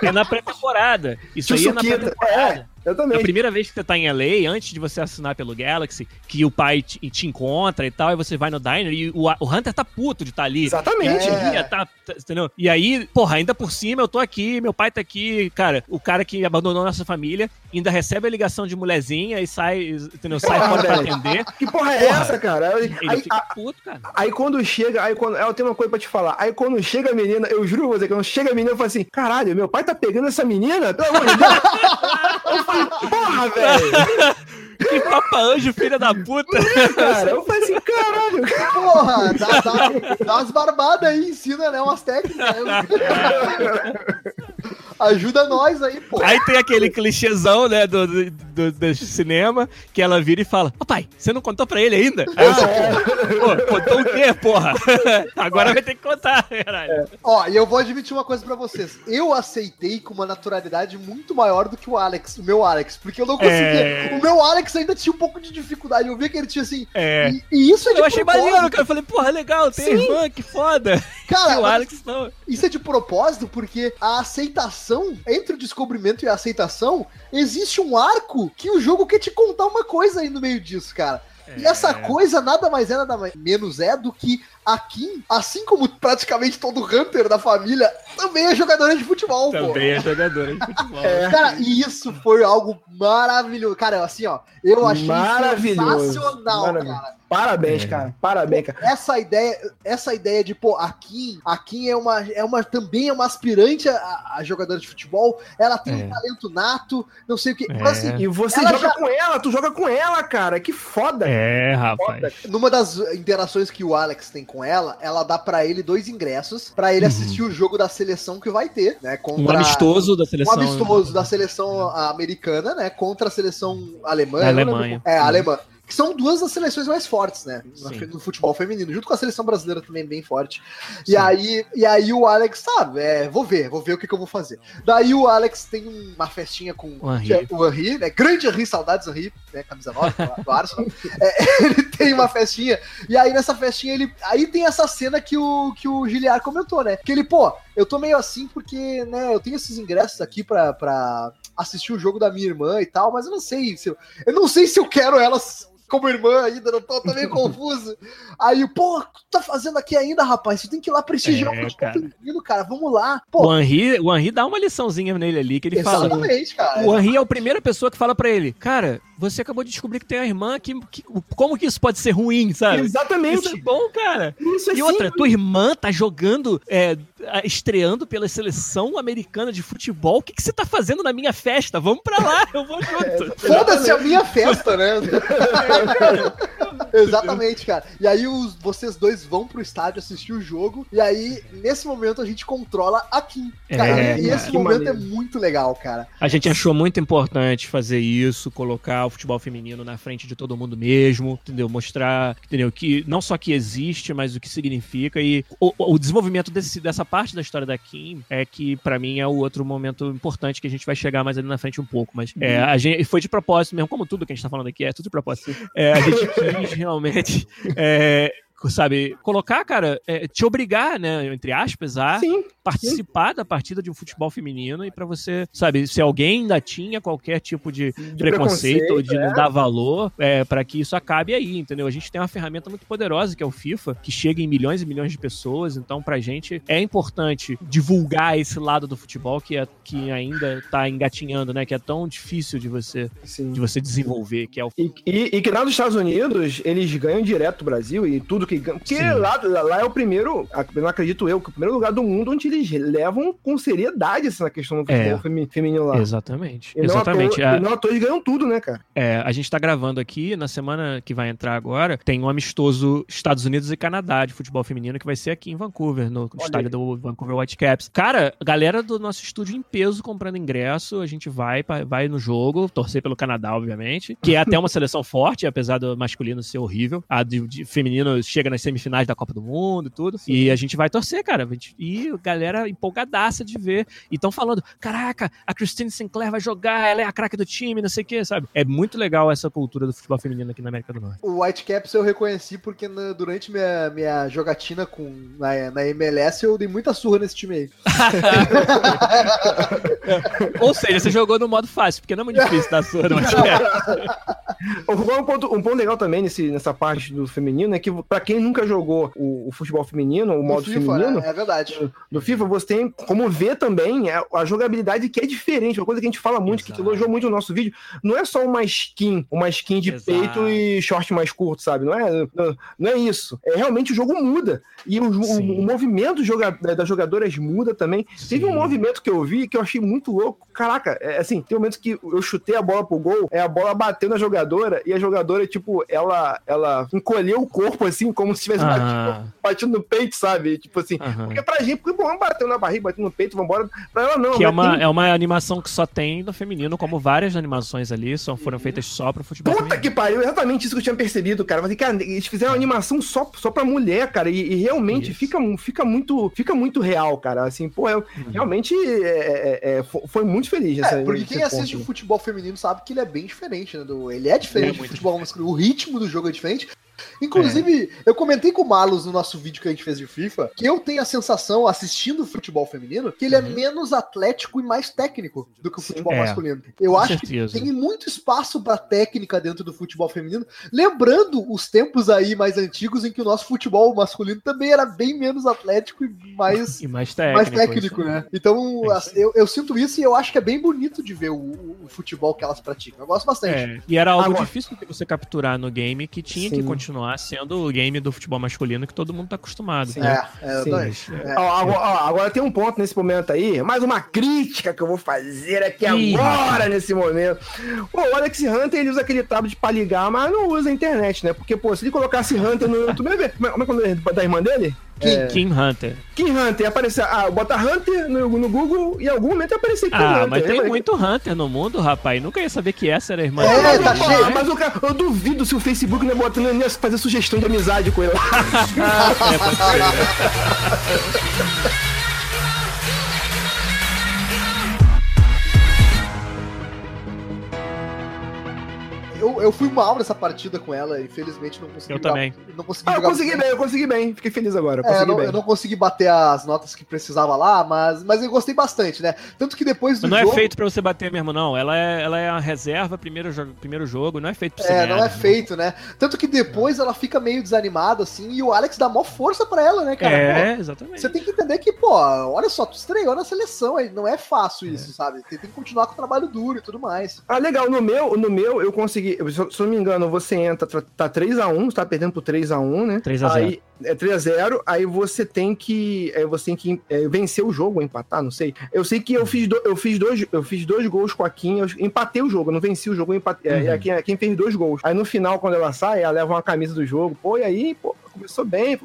é na pré-temporada. Isso Tio aí é na pré-temporada. Eu também. A primeira vez que você tá em LA, antes de você assinar pelo Galaxy, que o pai te, te encontra e tal, e você vai no diner e o, o Hunter tá puto de estar tá ali. Exatamente. É. Ia, tá, tá- entendeu? E aí, porra, ainda por cima eu tô aqui, meu pai tá aqui, cara, o cara que abandonou nossa família ainda recebe a ligação de mulherzinha e sai, entendeu? Sai fora pra atender. Que porra é Porra. essa, cara? Aí, Ele aí- fica a- puto, cara. aí quando chega, aí quando. Eu tenho uma coisa pra te falar. Aí quando chega a menina, eu juro pra você, quando chega a menina, eu falo assim: caralho, meu pai tá pegando essa menina? Pelo amor de Deus. eu falei, porra, velho. Que papa anjo, filha da puta. Cara, eu falei assim, caralho. Porra, dá, dá, dá umas barbadas aí, ensina, né? Umas técnicas. né? Ajuda nós aí, pô. Aí tem aquele clichêzão, né, do, do, do- cinema, que ela vira e fala, ô pai, você não contou pra ele ainda? Aí eu pô, contou o quê, porra? Agora vai ter que contar, caralho. Ó, e eu vou admitir uma coisa pra vocês. Eu aceitei com uma naturalidade muito maior do que o Alex, o meu Alex, porque eu não conseguia. É. O meu Alex ainda tinha um pouco de dificuldade. Eu vi que ele tinha assim. É. E, e isso é de Eu achei propósito. maneiro, cara. Eu falei, porra, legal, tem Sim. irmã, que foda. Cara, o Alex não. Isso é de propósito porque a aceitação, entre o descobrimento e a aceitação, existe um arco que o jogo quer te contar uma coisa aí no meio disso, cara. E essa coisa nada mais é, nada mais- menos é do que a Kim, assim como praticamente todo Hunter da família, também é jogadora de futebol, pô. Também é jogadora de futebol. Cara, e isso foi algo maravilhoso. Cara, assim, ó, eu achei Maravilhoso. sensacional, Maravilhoso. cara. Parabéns, É. cara. Parabéns, cara. Essa ideia, essa ideia de, pô, a Kim, a Kim é uma, é uma, também é uma aspirante a, a jogadora de futebol, ela tem É. um talento nato, não sei o que. É. Mas, assim, E você joga já- com ela, tu joga com ela, cara. Que foda. É, rapaz. numa das interações que o Alex tem com ela, ela dá pra ele dois ingressos pra ele assistir o jogo da seleção que vai ter, né? Contra Uhum. Um amistoso da um seleção. amistoso da seleção americana, né? Contra a seleção alemã. Lembro- Alemanha. É, a alemã. Que são duas das seleções mais fortes, né? No, Sim. no futebol feminino, junto com a seleção brasileira também bem forte. Sim. E aí, e aí o Alex, sabe, é, vou ver, vou ver o que, que eu vou fazer. Daí o Alex tem uma festinha com O Henry. é o Henry, né? Grande Henry, saudades Henry, né? Camisa 9 do- do Arsenal. É, ele tem uma festinha, e aí nessa festinha ele. Aí tem essa cena que o, que o Giliar comentou, né? Que ele, pô, eu tô meio assim porque, né, eu tenho esses ingressos aqui pra, pra assistir o jogo da minha irmã e tal, mas eu não sei se eu, eu não sei se eu quero elas como irmã ainda, eu tô, tô meio confuso. Aí, pô, o que tu tá fazendo aqui ainda, rapaz? Você tem que ir lá prestigiar É, o cara. cara. Vamos lá. Pô, O Henry, o Henry dá uma liçãozinha nele ali, que ele fala. exatamente, cara. O Henry é a primeira pessoa que fala pra ele, cara, você acabou de descobrir que tem uma irmã, que, que- como que isso pode ser ruim, sabe? Exatamente. Isso é bom, cara. Isso é E outra, simples. tua irmã tá jogando, é, a- estreando pela seleção americana de futebol. O que, que você tá fazendo na minha festa? Vamos pra lá, eu vou junto. Foda-se a minha festa, né? Exatamente, cara. E aí os, vocês dois vão pro estádio assistir o jogo. E aí, nesse momento, a gente controla a Kim. Cara, É, e esse momento maneiro. é muito legal, cara. A gente achou muito importante fazer isso, colocar o futebol feminino na frente de todo mundo mesmo, entendeu? Mostrar, entendeu? Que não só que existe, mas o que significa. E o, o desenvolvimento desse- dessa parte da história da Kim é que, pra mim, é o outro momento importante que a gente vai chegar mais ali na frente um pouco. Mas é, a gente foi de propósito mesmo, como tudo que a gente tá falando aqui, é tudo de propósito. É, a gente quis realmente. é, Sabe, colocar, cara, é, te obrigar, né, entre aspas, a Sim. participar da partida de um futebol feminino e pra você, sabe, se alguém ainda tinha qualquer tipo de, preconceito, ou de não dar valor, é, para que isso acabe aí, entendeu? A gente tem uma ferramenta muito poderosa que é o FIFA, que chega em milhões e milhões de pessoas, então pra gente é importante divulgar esse lado do futebol que, é, que ainda tá engatinhando, né, que é tão difícil de você, Sim. de você desenvolver, que é o E, e- e que lá nos Estados Unidos, eles ganham direto do Brasil e tudo que ganham. Porque Sim. lá, lá é o primeiro, não acredito eu, que é o primeiro lugar do mundo onde eles levam com seriedade essa questão do É. futebol femi- feminino lá. Exatamente. E não, Exatamente. Toa, A- e não eles ganham tudo, né, cara? É, a gente tá gravando aqui, na semana que vai entrar agora, tem um amistoso Estados Unidos e Canadá de futebol feminino que vai ser aqui em Vancouver, no estádio do Vancouver Whitecaps. Cara, galera do nosso estúdio em peso comprando ingresso, a gente vai, vai no jogo, torcer pelo Canadá, obviamente, que é até uma seleção forte, apesar do masculino ser horrível. A de, de feminino chega chega nas semifinais da Copa do Mundo e tudo. E a gente vai torcer, cara. E a galera empolgadaça de ver. E estão falando: caraca, a Christine Sinclair vai jogar, ela é a craque do time, não sei o quê, sabe? É muito legal essa cultura do futebol feminino aqui na América do Norte. O Whitecaps eu reconheci porque na- durante minha, minha jogatina com, na, na MLS eu dei muita surra nesse time aí. Ou seja, você jogou no modo fácil, porque não é muito difícil dar surra no basquete. Um ponto, um ponto legal também nesse, nessa parte do feminino é que, pra quem nunca jogou o, o futebol feminino, o modo FIFA, feminino, é, é verdade. do FIFA, você tem como ver também a, a jogabilidade que é diferente. Uma coisa que a gente fala muito, que Exato. elogiou muito no nosso vídeo, não é só uma skin, uma skin de Exato. peito e short mais curto, sabe? Não é, não, não é isso. É realmente o jogo muda. E o, o- Sim. o movimento joga- das jogadoras muda também. Teve um Sim. movimento que eu vi que eu achei muito louco. Caraca, é assim, tem momentos que eu chutei a bola pro gol, é a bola bateu na jogadora e a jogadora, tipo, ela, ela encolheu o corpo, assim, como se tivesse batido, Aham, batido no peito, sabe? Tipo assim, aham. porque pra gente, porque bom, bateu na barriga, bateu no peito, vambora. Pra ela não. Que é uma, tem- é uma animação que só tem no feminino, como várias animações ali, são, foram feitas só pro futebol Puta feminino. que pariu, exatamente isso que eu tinha percebido, cara. Mas, cara, eles fizeram uma animação só, só pra mulher, cara, e, e realmente Isso. fica, fica, muito, fica muito real, cara. Assim, pô, eu, realmente é, é, é, fo- foi muito feliz. É, essa- porque quem assiste ponto. o futebol feminino sabe que ele é bem diferente, né? do- ele é diferente É do futebol masculino. O ritmo do jogo é diferente. Inclusive, eu comentei com o Malus no nosso vídeo que a gente fez de FIFA que eu tenho a sensação, assistindo o futebol feminino, que ele é menos atlético e mais técnico do que o futebol É, masculino. Eu com acho certeza. que tem muito espaço pra técnica dentro do futebol feminino, lembrando os tempos aí mais antigos em que o nosso futebol masculino também era bem menos atlético e mais E mais técnico. mais técnico, né? Então, É assim, eu, eu sinto isso e eu acho que é bem bonito de ver o, o- futebol que elas praticam. Eu gosto bastante. É, e era algo Agora- difícil de você capturar no game, que tinha que Sim. Continuar sendo o game do futebol masculino que todo mundo tá acostumado. Sim. né? É, é, Sim. É. Ó, agora, ó, agora tem um ponto nesse momento aí, mais uma crítica que eu vou fazer aqui Ih, agora, nesse momento. Pô, o Alex Hunter, ele usa aquele tablet pra ligar, mas não usa a internet, né? Porque, pô, se ele colocasse Hunter no YouTube, como é como é que é o nome da irmã dele? King, King Hunter. Kim Hunter, aparecer, ah, bota Hunter no, no Google e em algum momento aparecer Kim Ah, Hunter. mas tem Lembra? muito Hunter no mundo, rapaz. Nunca ia saber que essa era a irmã É, dele. tá Pô, cheio. Mas o cara, eu duvido se o Facebook não é botando não ia fazer sugestão de amizade com ele. É, pode ser. Eu, eu fui mal nessa partida com ela, infelizmente não consegui Eu jogar- também. Não consegui Ah, eu consegui bem, eu consegui bem. Fiquei feliz agora. Eu É, não, bem. eu não consegui bater as notas que precisava lá, mas, mas eu gostei bastante, né? Tanto que depois do Mas não jogo. é feito pra você bater mesmo, não. Ela é, ela é a reserva, primeiro jogo, primeiro jogo. Não é feito pra você É, ganhar, não é né? feito, né? Tanto que depois ela fica meio desanimada, assim, e o Alex dá mó força pra ela, né, cara? É, Pô, exatamente. Você tem que entender que, pô, olha só, tu estreou na seleção, aí não é fácil isso, sabe? Você tem que continuar com o trabalho duro e tudo mais. Ah, legal. No meu, no meu eu consegui. Se, eu- se eu não me engano, você entra, tá- tá 3x1, você tá perdendo por 3x1, né? 3 a 0. Aí, é 3x0, aí você tem que. é, você tem que é, vencer o jogo, ou empatar, não sei. Eu sei que eu fiz, do- eu fiz, dois, eu fiz dois gols com a Kim, eu empatei o jogo, eu não venci o jogo, empatei. Uhum. É, a Kim, a Kim fez dois gols. Aí no final, quando ela sai, ela leva uma camisa do jogo, pô, e aí, pô, começou bem,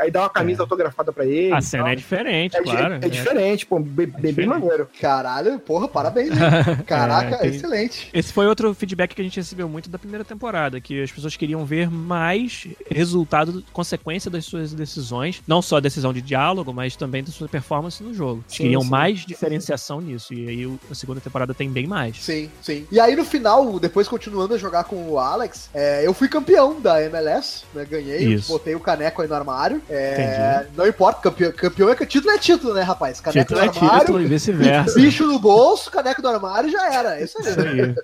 aí dá uma camisa autografada pra ele. A cena tal. é diferente, É, claro. é diferente, pô, bem, bem, bem diferente. maneiro. Caralho, porra, parabéns? Caraca, É, tem- excelente. Esse foi outro feedback que a gente recebeu muito da primeira temporada, que as pessoas queriam ver mais resultado, consequência das suas decisões, não só a decisão de diálogo, mas também da sua performance no jogo. Sim, queriam sim. mais diferenciação nisso, e aí a segunda temporada tem bem mais. Sim, sim. E aí no final, depois continuando a jogar com o Alex, é, eu fui campeão da MLS, né? Ganhei, Isso. botei o caneco aí no armário. É, não importa, campeão, campeão é que título é título, né, rapaz? Caneco Título é no armário, título e vice-versa. bicho no bolso, caneco no armário já era. Isso Isso aí. aí.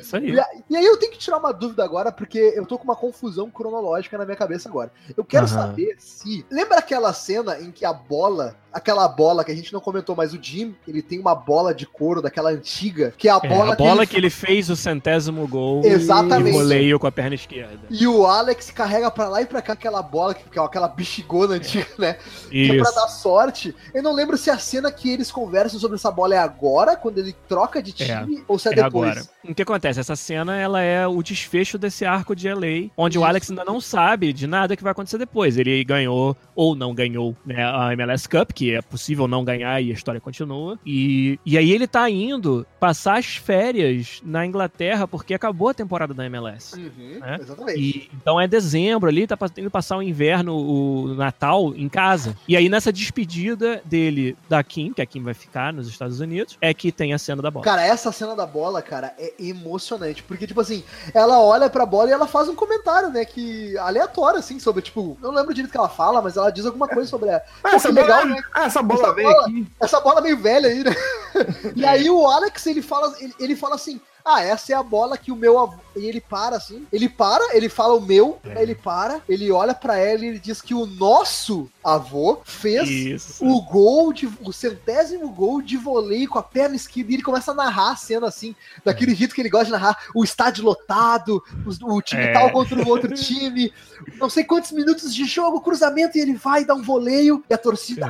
Isso aí. E, e aí eu tenho que tirar uma dúvida agora, porque eu tô com uma confusão cronológica na minha cabeça agora. Eu quero Aham. saber se. Lembra aquela cena em que a bola, aquela bola que a gente não comentou, mas o Jim, ele tem uma bola de couro daquela antiga, que é a É, bola, a bola que que ele fez o centésimo gol Exatamente. e voleio com a perna esquerda. E o Alex carrega pra lá e pra cá aquela bola, que é aquela bexigona antiga, né? Que é pra Isso. dar sorte. Eu não lembro se a cena que eles conversam sobre essa bola é agora, quando ele troca de time, ou se é, É depois. agora. O que acontece? Essa cena ela é o desfecho desse arco de LA, onde Isso. o Alex ainda não sabe de nada que vai acontecer depois. Ele ganhou ou não ganhou né, a MLS Cup, que é possível não ganhar e a história continua. E, e aí ele tá indo passar as férias na Inglaterra porque acabou a temporada da MLS. Uhum, É? Exatamente. E, então é dezembro ali, tá indo passar o inverno, o Natal em casa. E aí nessa despedida dele da Kim, que a Kim vai ficar nos Estados Unidos, é que tem a cena da bola. Cara, essa cena da bola, cara, é emocionante. Porque, tipo assim, ela olha pra bola e ela faz um comentário, né? Que aleatório, assim, sobre, tipo, eu não lembro direito o que ela fala, mas ela diz alguma coisa sobre a. Pô, essa que bola, legal, né? Ah, essa bola Essa veio bola- aqui. Essa bola meio velha aí, né? E aí o Alex, ele fala, ele, ele fala assim. Ah, essa é a bola que o meu avô. E ele para assim. Ele para, ele fala o meu, aí ele para, ele olha pra ela e ele diz que o nosso avô fez Isso. o gol, de, o centésimo gol de voleio com a perna esquerda e ele começa a narrar a cena assim, daquele jeito que ele gosta de narrar, o estádio lotado, os- o, time É. tal contra o outro time, não sei quantos minutos de jogo, cruzamento, e ele vai dar um voleio e a torcida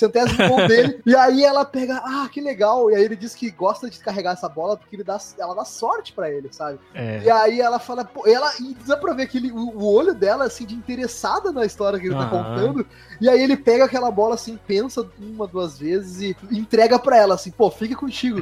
centésimo gol dele. E aí ela pega, ah, que legal. E aí ele diz que gosta de carregar essa bola porque ele dá, ela dá sorte pra ele, sabe? É. E aí ela fala, pô, ela, e dá pra ver aquele, o, o olho dela, assim, de interessada na história que ele tá Aham. contando. E aí ele pega aquela bola, assim, pensa uma, duas vezes e entrega pra ela, assim, pô, fica contigo.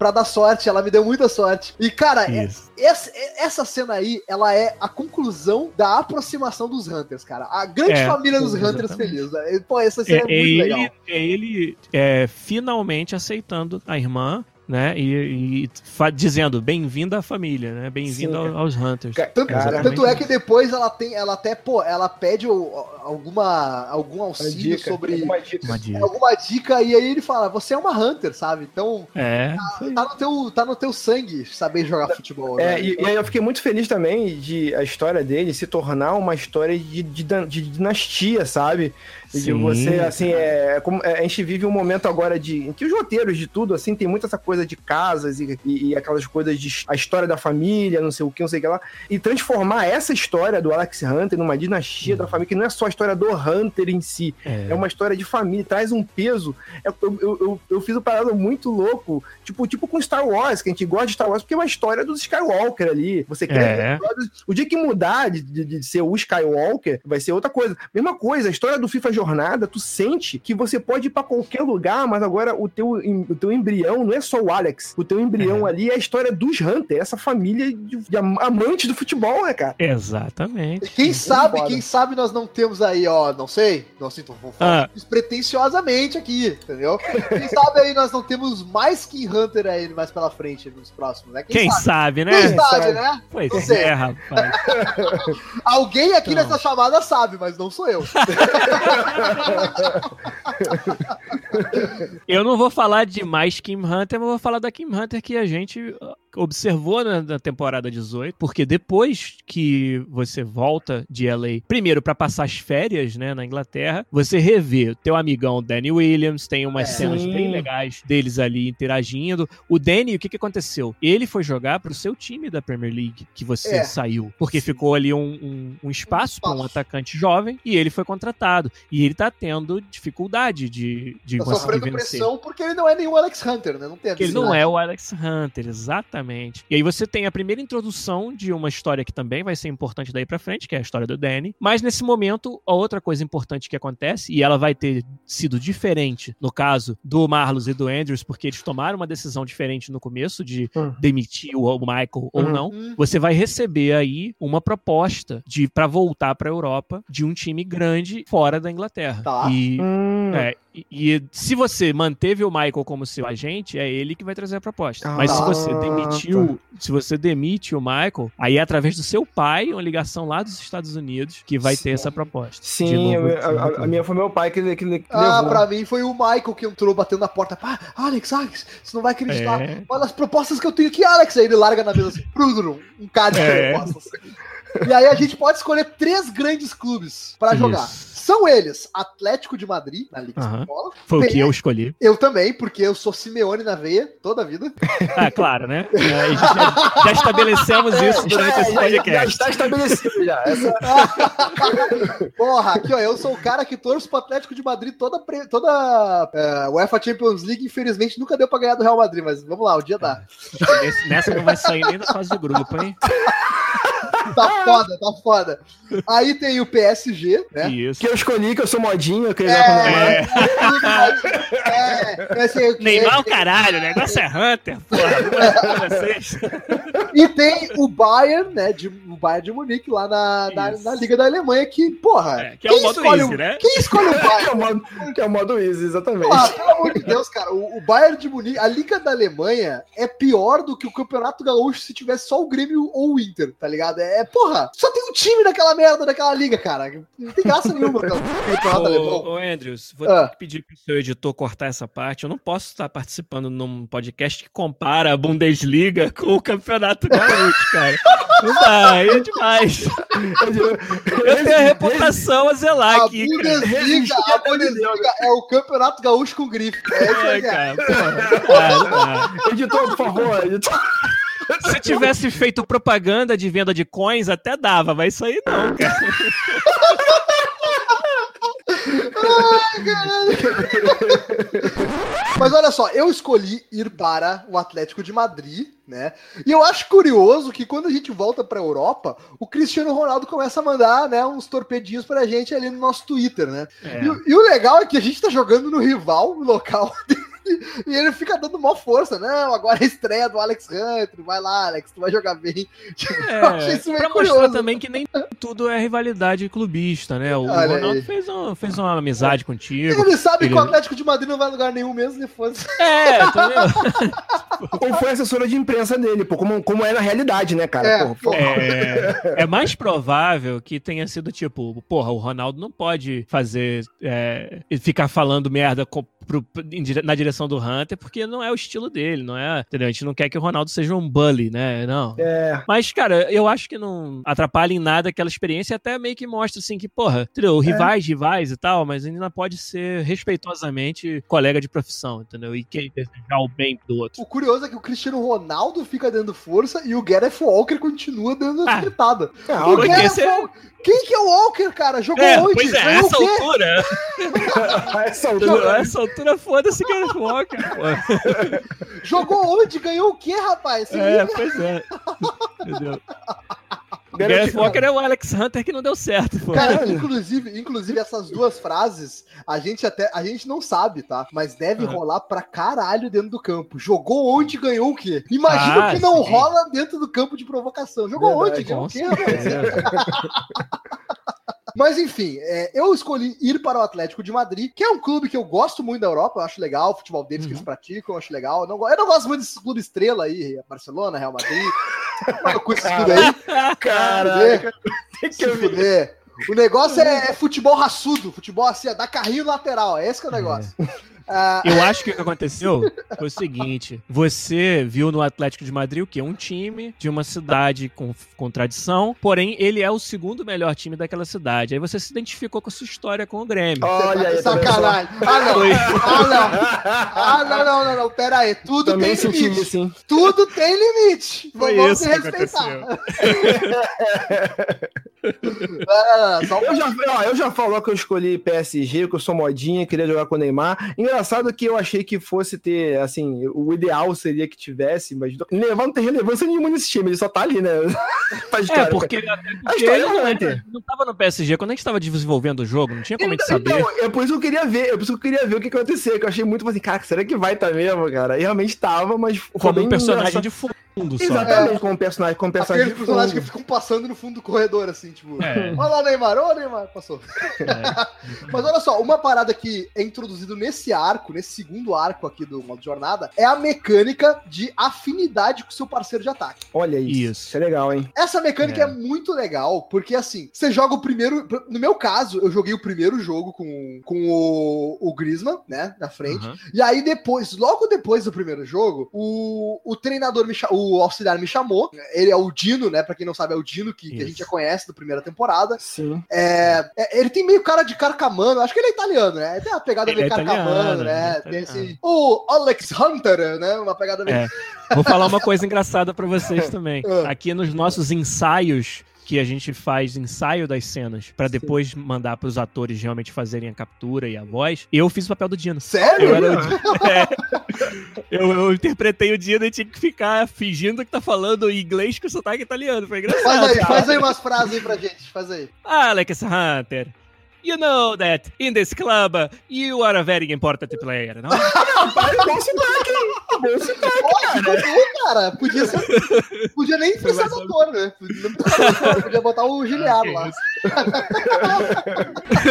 Pra dar sorte, ela me deu muita sorte. E, cara, é- essa, essa cena aí, ela é a conclusão da aproximação dos Hunters, cara. A grande É, família dos exatamente. Hunters feliz. Né? Pô, essa É, cena é, é muito ele, legal. é ele é, finalmente aceitando a irmã, né? E, e dizendo bem-vinda à família, né? Bem-vindo ao- aos Hunters. Tanto, Cara, tanto é que depois ela tem, ela até, pô, ela pede o- alguma, algum auxílio dica, sobre uma dica. Uma dica. alguma dica e aí ele fala, você é uma Hunter, sabe? Então É, aí. tá no teu, tá no teu sangue saber jogar futebol. É, né? e, e aí eu fiquei muito feliz também de a história dele se tornar uma história de, de, de dinastia, sabe? De Sim, você, assim, é, como- é, a gente vive um momento agora de. em que os roteiros de tudo, assim, tem muito essa coisa de casas e, e- e aquelas coisas de a história da família, não sei o que, não sei o que lá. E transformar essa história do Alex Hunter numa dinastia da família, que não é só a história do Hunter em si, É. é uma história de família, traz um peso. É, Eu, eu, eu, eu fiz um parado muito louco, tipo, tipo com Star Wars, que a gente gosta de Star Wars, porque é uma história dos Skywalker ali. Você quer. É. O dia que mudar de, de, de ser o Skywalker, vai ser outra coisa. Mesma coisa, a história do FIFA Jornada, tu sente que você pode ir pra qualquer lugar, mas agora o teu, o teu embrião não é só o Alex. O teu embrião ali é a história dos Hunter, essa família de, de am- amantes do futebol, né, cara? Exatamente. E quem sabe, foda. quem sabe nós não temos aí, ó, não sei, não sei, tô vou falar Ah. despretensiosamente aqui, entendeu? Quem sabe aí nós não temos mais que Hunter aí mais pela frente nos próximos, né? Quem sabe, né? Quem sabe, sabe? né? Pois Não sei. é, rapaz. Alguém aqui Então. nessa chamada sabe, mas não sou eu. Eu não vou falar de mais Kim Hunter, mas vou falar da Kim Hunter que a gente observou na, na temporada 18, porque depois que você volta de LA, primeiro pra passar as férias, né, na Inglaterra, você revê o teu amigão Danny Williams, tem umas É. cenas Sim. bem legais deles ali interagindo. O Danny, o que que aconteceu? Ele foi jogar pro seu time da Premier League, que você É. saiu, porque ficou ali um, um, um espaço para um atacante jovem e ele foi contratado. E ele tá tendo dificuldade de, de Tá conseguir sofrendo vencer. pressão porque ele não é nenhum Alex Hunter, né? Não tem ele não é o Alex Hunter, exatamente. E aí você tem a primeira introdução de uma história que também vai ser importante daí pra frente, que é a história do Danny. Mas nesse momento, a outra coisa importante que acontece, e ela vai ter sido diferente no caso do Marlos e do Andrews, porque eles tomaram uma decisão diferente no começo de Hum. demitir o Michael ou Uhum. não. Hum. Você vai receber aí uma proposta de para voltar pra Europa de um time grande fora da Inglaterra. Tá. E Hum, é, e, e se você manteve o Michael como seu agente, é ele que vai trazer a proposta. Ah, Mas se tá. você demitiu, se você demite o Michael, aí é através do seu pai, uma ligação lá dos Estados Unidos, que vai ter essa proposta. Sim, novo, a, a- a minha foi meu pai que, que, que Ah, levou. pra mim foi o Michael que entrou batendo na porta. Pá, Alex, Alex, você não vai acreditar. É. Olha as propostas que eu tenho aqui, Alex. Aí ele larga na mesa assim, prudrum, um cara de É. propostas. E aí a gente pode escolher três grandes clubes pra jogar. São eles, Atlético de Madrid, na Liga Aham. Espanhola. Foi o que eu escolhi. Eu também, porque eu sou Simeone na veia, toda a vida. Ah, claro, né? É, já, já estabelecemos isso durante já, esse já, já podcast. está estabelecido já. Essa, Porra, aqui ó, eu sou o cara que torço pro Atlético de Madrid toda, pre- toda é, UEFA Champions League. Infelizmente nunca deu pra ganhar do Real Madrid, mas vamos lá, o dia dá. Nessa não vai sair nem da fase de grupo, hein? tá foda, tá foda. Aí tem o PSG, né? Isso. Que eu escolhi, que eu sou modinho, eu queria É, com o Neymar. é, é, o quê. Neymar o caralho, o negócio é Hunter, porra. vocês. E tem o Bayern, né? De, o Bayern de Munique lá na, na, na Liga da Alemanha, que, porra. É, que é o modo escolhe easy, né? Quem escolhe o Que é Bayern? o modo, que é o modo easy, exatamente. Porra, pelo amor de Deus, cara, o, o Bayern de Munique, a Liga da Alemanha é pior do que o Campeonato Gaúcho se tivesse só o Grêmio ou o Inter, tá ligado? É, porra, só tem um time naquela merda daquela liga, cara. Não tem graça nenhuma Alemão. Ô, ô, Andrews, vou Ah. ter que pedir pro seu editor cortar essa parte. Eu não posso estar participando num podcast que compara a Bundesliga com o Campeonato Gaúcho, cara. Não dá, é demais. Eu tenho a reputação a zelar A aqui, cara. Bundesliga, a Bundesliga é o Campeonato Gaúcho com grife. É isso É, aí, é. cara, porra. Editor, por favor, editor. Se tivesse feito propaganda de venda de coins, até dava, mas isso aí não, cara. Mas olha só, eu escolhi ir para o Atlético de Madrid, né? E eu acho curioso que quando a gente volta para a Europa, o Cristiano Ronaldo começa a mandar, né, uns torpedinhos pra gente ali no nosso Twitter, né? É. E, o- e o legal é que a gente tá jogando no rival no local dele, e ele fica dando mó força. Não, agora é a estreia do Alex Hunter, vai lá, Alex, tu vai jogar bem. Eu achei isso É, meio pra mostrar curioso. também que nem tudo é rivalidade clubista, né? O Olha Ronaldo aí. fez, um, fez uma amizade contigo. Ele sabe Ele- que o Atlético de Madrid não vai a lugar nenhum mesmo, se fosse. É, entendeu? Ou foi assessora de imprensa dele, pô, como, como é na realidade, né, cara? É, Porra. É, é mais provável que tenha sido tipo, porra, o Ronaldo não pode fazer. é, ficar falando merda com- pro- na direção do Hunter, porque não é o estilo dele, não é? Entendeu? A gente não quer que o Ronaldo seja um bully, né? Não. É, Mas, cara, eu acho que não atrapalha em nada aquela experiência e até meio que mostra, assim, que, porra, entendeu? Rivais, rivais e tal, mas ainda pode ser respeitosamente colega de profissão, entendeu? E quem desejar o bem do outro. O curioso é que o Cristiano Ronaldo fica dando força e o Gareth Walker continua dando Ah. fritada. Ah, O Gareth esse é- Walker- Quem que é o Walker, cara? Jogou É, onde? pois é, Ganhou essa altura, a essa altura. essa altura, foda-se Gareth Walker, pô. Jogou onde? Ganhou o quê, rapaz? Se É, liga. pois é. Entendeu? Gareth- Walker é o Alex Hunter que não deu certo, pô. Cara, inclusive, inclusive essas duas frases, a gente até a gente não sabe, tá? Mas deve Aham. rolar pra caralho dentro do campo. Jogou onde ganhou o quê? Imagina Ah, que não sim. rola dentro do campo de provocação. Jogou Verdade, onde? Ganhou o quê, rapaz? Mas enfim, é, eu escolhi ir para o Atlético de Madrid, que é um clube que eu gosto muito da Europa, eu acho legal o futebol deles que Uhum. eles praticam, eu acho legal. Eu não, eu não gosto muito desse clube estrela aí, Barcelona, Real Madrid. Com isso tudo aí. Caraca, tem que ver. O negócio é, é futebol raçudo, futebol assim, é dar carrinho lateral, é esse que é o negócio. Ah, Eu acho que o que aconteceu foi o seguinte: você viu no Atlético de Madrid o quê? Um time de uma cidade com, com tradição, porém ele é o segundo melhor time daquela cidade. Aí você se identificou com a sua história com o Grêmio. Olha aí, tá sacanagem. Ah, não. Ah, não. Ah, não, não, não, não. Pera aí. Tudo Também tem limite. hein? Tudo tem limite. Foi Vamos isso se respeitar. Ah, só Eu já, ó, eu já falou que eu escolhi PSG, que eu sou modinha, queria jogar com o Neymar. Engraçado que eu achei que fosse ter, assim, o ideal seria que tivesse, mas Neymar não tem relevância nenhuma nesse time, ele só tá ali, né? É, porque, A porque história ele é não, Hunter. não tava no PSG. Quando a gente tava desenvolvendo o jogo, não tinha como a gente Então, saber. então, é por isso que eu queria ver, é por isso que eu queria ver o que, que ia acontecer, que eu achei muito assim, cara, será que vai tá mesmo, cara? E realmente tava, mas foi Como bem um personagem engraçado. de fundo só. Exatamente, como personagem, como personagem Aqueles personagens que fundo. ficam passando no fundo do corredor, assim, tipo. É. Olha lá o Neymar, ô Neymar, passou. Mas olha só, uma parada que é introduzido nesse arco, nesse segundo arco aqui do modo jornada, é a mecânica de afinidade com o seu parceiro de ataque. Olha isso. Isso. Isso é legal, hein? Essa mecânica É. é. muito legal, porque assim, você joga o primeiro. No meu caso, eu joguei o primeiro jogo com, com o, o Griezmann, né? Na frente. Uhum. E aí depois, logo depois do primeiro jogo, o, o treinador, me cha- o auxiliar me chamou. Ele é o Dino, né? Pra quem não sabe, é o Dino que, que a gente já conhece da primeira temporada. Sim. É, é, ele tem meio cara de carcamano, acho que ele é italiano, né? Tem uma pegada Ele meio é carcamano, italiano, né? é Tem esse. O Alex Hunter, né? Uma pegada meio. É. Vou falar uma coisa engraçada pra vocês também. Ah. Aqui nos nossos ensaios que a gente faz ensaio das cenas pra depois mandar pros atores realmente fazerem a captura e a voz, eu fiz o papel do Dino. Sério? Eu, era o Dino. É. eu, eu interpretei o Dino e tinha que ficar fingindo que tá falando inglês com sotaque italiano. Foi engraçado. Faz aí, cara. faz aí umas frases aí pra gente, faz aí. Alex Hunter. You know that in this club you are a very important player, não? Rapaz, bom sotaque, bom sotaque, cara. cara. Podia ser. Podia nem precisar do ator, né? Podia, não botar o Giliado lá.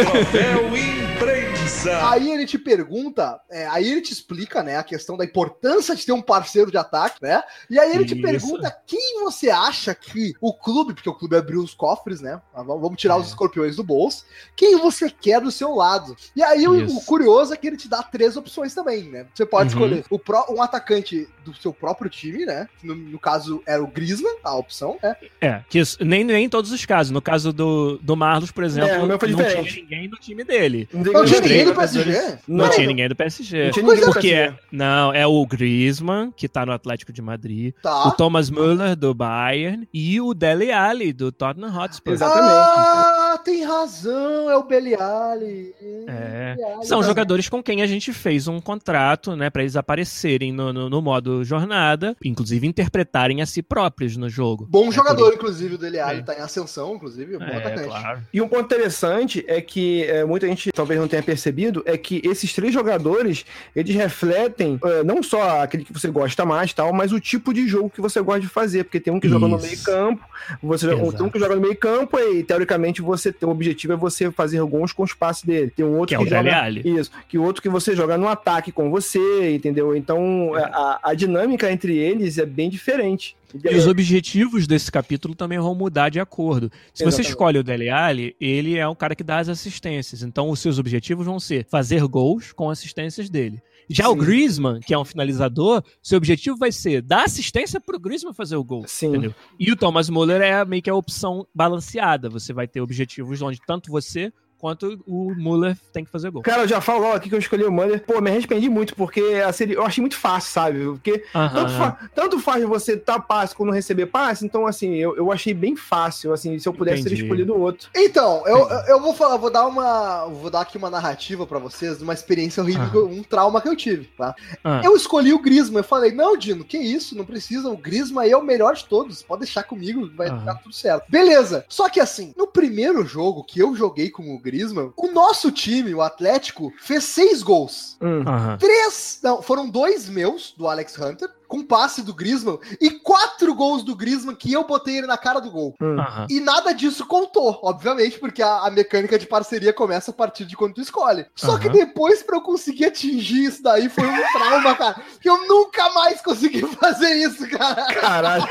Papel imprensa. Aí ele te pergunta, é, aí ele te explica, né, a questão da importância de ter um parceiro de ataque, né? E aí ele te Isso. pergunta quem você acha que o clube, porque o clube abriu os cofres, né? Ah, Vamos tirar os É. escorpiões do bolso. Quem você quer do seu lado? E aí o, o curioso é que ele te dá três opções também, né? Você pode Uhum. escolher o pró- um atacante do seu próprio time, né? No, no caso era o Griezmann, a opção, né? É, que isso, nem, nem em todos os casos. No caso do, do Marlos, por exemplo, É, o meu foi não diferente. tinha ninguém no time dele. Não Não tinha ninguém do. PSG? Não Peraí, tinha ninguém do PSG. Não tinha ninguém do Porque é, PSG. não, é o Griezmann, que tá no Atlético de Madrid, o Tá. Thomas Müller, do Bayern, e o Dele Alli, do Tottenham Hotspur. Exatamente. Ah, tem razão, é o Beliali. É. Beliali, São mas- jogadores com quem a gente fez um contrato, né, pra eles aparecerem no, no, no modo jornada, inclusive interpretarem a si próprios no jogo. Bom É, jogador, por inclusive, o Dele Alli É. tá em ascensão, inclusive, bom isso- É, atacante. claro. E um ponto interessante é que é, muita gente talvez não tenha percebido é que esses três jogadores eles refletem é, não só aquele que você gosta mais tal, mas o tipo de jogo que você gosta de fazer, porque tem um que joga no Isso. meio campo, você Exato. tem um que joga no meio campo e teoricamente você tem o objetivo é você fazer gols com o espaço dele. Tem um outro Que é o Dele joga Alli. isso, que o outro que você joga no ataque com você, entendeu? Então a, a dinâmica entre eles é bem diferente. E os objetivos desse capítulo também vão mudar de acordo. Se você Exatamente. escolhe o Dele Alli, ele é o cara que dá as assistências. Então, os seus objetivos vão ser fazer gols com assistências dele. Já o Sim. Griezmann, que é um finalizador, seu objetivo vai ser dar assistência pro Griezmann fazer o gol. Sim. Entendeu? E o Thomas Muller é meio que a opção balanceada. Você vai ter objetivos onde tanto você quanto o Muller tem que fazer gol. Cara, eu já falo logo aqui que eu escolhi o Muller. Pô, me arrependi muito, porque assim, eu achei muito fácil, sabe? Porque tanto, Aham. fa- tanto faz você dar passe como não receber passe, então assim, eu, eu achei bem fácil, assim, se eu pudesse ter Entendi. escolhido outro. Então, eu, eu vou falar, vou dar uma. Vou dar aqui uma narrativa pra vocês de uma experiência horrível, Ah. que eu- um trauma que eu tive, tá? Ah. Eu escolhi o Griezmann, eu falei, não, Dino, que isso, não precisa, o aí é o melhor de todos, pode deixar comigo, vai ficar tudo certo. Beleza, só que assim, no primeiro jogo que eu joguei com o Griezmann, o nosso time, o Atlético, fez seis gols. Hum. Aham. Três, não, foram dois meus, do Alex Hunter, com passe do Griezmann, e quatro gols do Griezmann que eu botei ele na cara do gol. Aham. E nada disso contou, obviamente, porque a, a mecânica de parceria começa a partir de quando tu escolhe. Só que Aham. depois, pra eu conseguir atingir isso daí, foi um trauma, cara. Que eu nunca mais consegui fazer isso, cara. Caralho.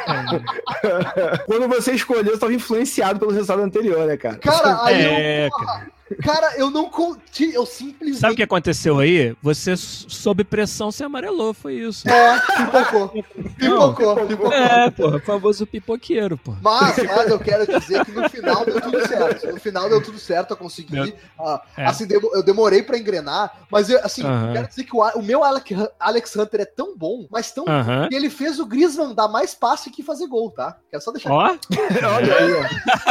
Quando você escolheu, você estava influenciado pelo resultado anterior, né, cara? Cara, aí É, eu. porra, Cara, eu não. con- ti- Eu simplesmente. Sabe o que aconteceu aí? Você, sob pressão, se amarelou, foi isso. É, pipocou. Pipocou, pipocou. É, porra, famoso pipoqueiro, porra. Mas, mas eu quero dizer que no final deu tudo certo. No final deu tudo certo, eu consegui. Meu- ah, é. Assim, eu demorei pra engrenar, mas eu, assim, Aham. quero dizer que o, A- o meu Alec- Alex Hunter é tão bom, mas tão Aham. que ele fez o Griezmann dar mais passe que fazer gol, tá? Quero só deixar. Ó, Olha aí, ó.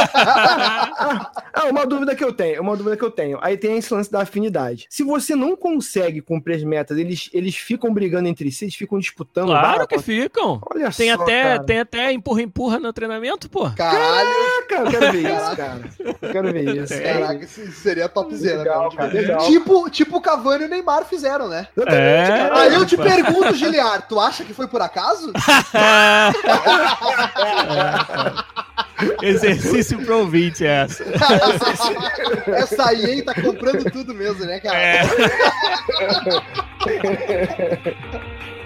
ah, uma dúvida que eu tenho, uma dúvida que eu tenho. Aí tem esse lance da afinidade. Se você não consegue cumprir as metas, eles, eles ficam brigando entre si, eles ficam disputando. claro que ficam. Olha Tem só, até, cara. tem até empurra-empurra no treinamento, pô. Caralho, Caraca, eu quero ver isso, cara. Eu quero ver isso. caraca, isso seria topzera. Legal, cara. cara, legal. Tipo, tipo o Cavani e o Neymar fizeram, né? É. Aí eu te pô. pergunto, Giliar, tu acha que foi por acaso? Exercício pro ouvinte é essa. Essa aí, hein, tá comprando tudo mesmo, né, cara? É.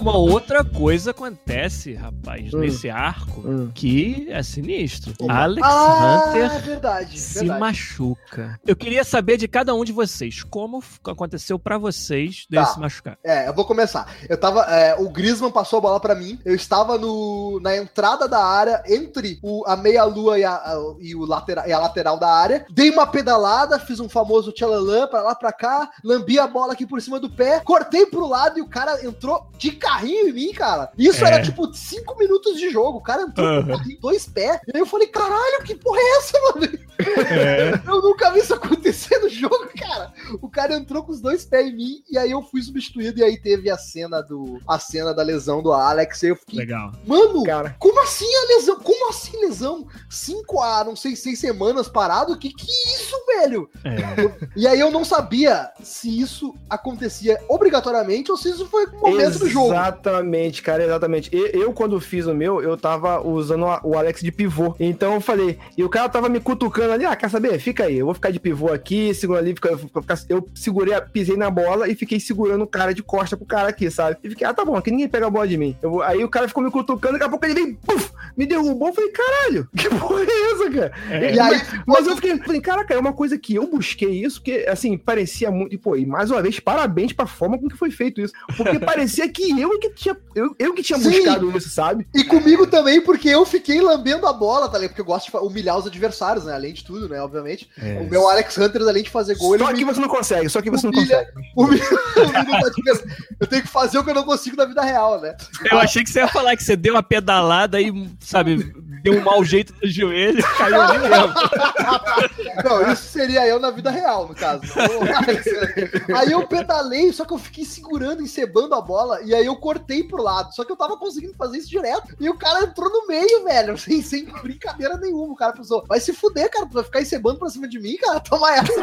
Uma outra coisa acontece, rapaz, Hum. nesse arco Hum. que é sinistro. Opa. Alex Ah, Hunter verdade. se verdade. machuca. Eu queria saber de cada um de vocês como aconteceu pra vocês dele Tá. se machucar. É, eu vou começar. Eu tava. é, o Griezmann passou a bola pra mim. Eu estava no, na entrada da área, entre o, a meia-lua e a, a- e, o lateral, e a lateral da área. Dei uma pedalada, fiz um famoso tchalalã pra lá pra cá, lambi a bola aqui por cima do pé, cortei pro lado e o cara entrou de carrinho em mim, cara. Isso É. era tipo cinco minutos de jogo. O cara entrou com o carrinho, dois pés. E aí eu falei, caralho, que porra é essa, mano? É. Eu nunca vi isso acontecer no jogo, cara. O cara entrou com os dois pés em mim e aí eu fui substituído e aí teve a cena do a cena da lesão do Alex. E eu fiquei, Legal. mano, Cara, como assim a lesão? Como assim lesão? Cinco a não sei seis semanas parado? Que que é isso, velho? É. E aí eu não sabia se isso acontecia obrigatoriamente ou se isso foi um momento do jogo. Exatamente, cara, exatamente. E- Eu, quando fiz o meu, eu tava usando o Alex de pivô. Então eu falei, e o cara tava me cutucando ali, ah, quer saber? Fica aí, eu vou ficar de pivô aqui, segura ali, fica, eu segurei, pisei na bola e fiquei segurando o cara de costa pro cara aqui, sabe? E fiquei, ah, tá bom, aqui ninguém pega a bola de mim. Eu aí o cara ficou me cutucando, daqui a pouco ele veio, puf, me derrubou, eu falei, caralho, que porra é essa, cara? É. E aí Mas eu fiquei, falei, caraca, é uma coisa que eu busquei isso, que, assim, parecia muito. E, pô, e mais uma vez, parabéns pra forma com que foi feito isso. Porque parecia que eu que tinha, eu, eu que tinha Sim. buscado isso, sabe? E comigo também, porque eu fiquei lambendo a bola, tá ligado? Porque eu gosto de humilhar os adversários, né? Além de tudo, né? Obviamente. É. O meu Alex Hunter, além de fazer gol, ele Só me que você não consegue, só que você não Humilha- consegue. humilha-. Eu tenho que fazer o que eu não consigo na vida real, né? Eu achei que você ia falar que você deu uma pedalada e, sabe, deu um mau jeito no joelho e caiu ali mesmo. Não, isso seria eu na vida real, no caso. Aí eu pedalei, só que eu fiquei segurando, encebando a bola, e aí eu cortei pro lado. Só que eu tava conseguindo fazer isso direto. E o cara entrou no meio, velho, sem, sem brincadeira nenhuma. O cara pensou, vai se fuder, cara, tu vai ficar encebando pra cima de mim, cara, toma essa.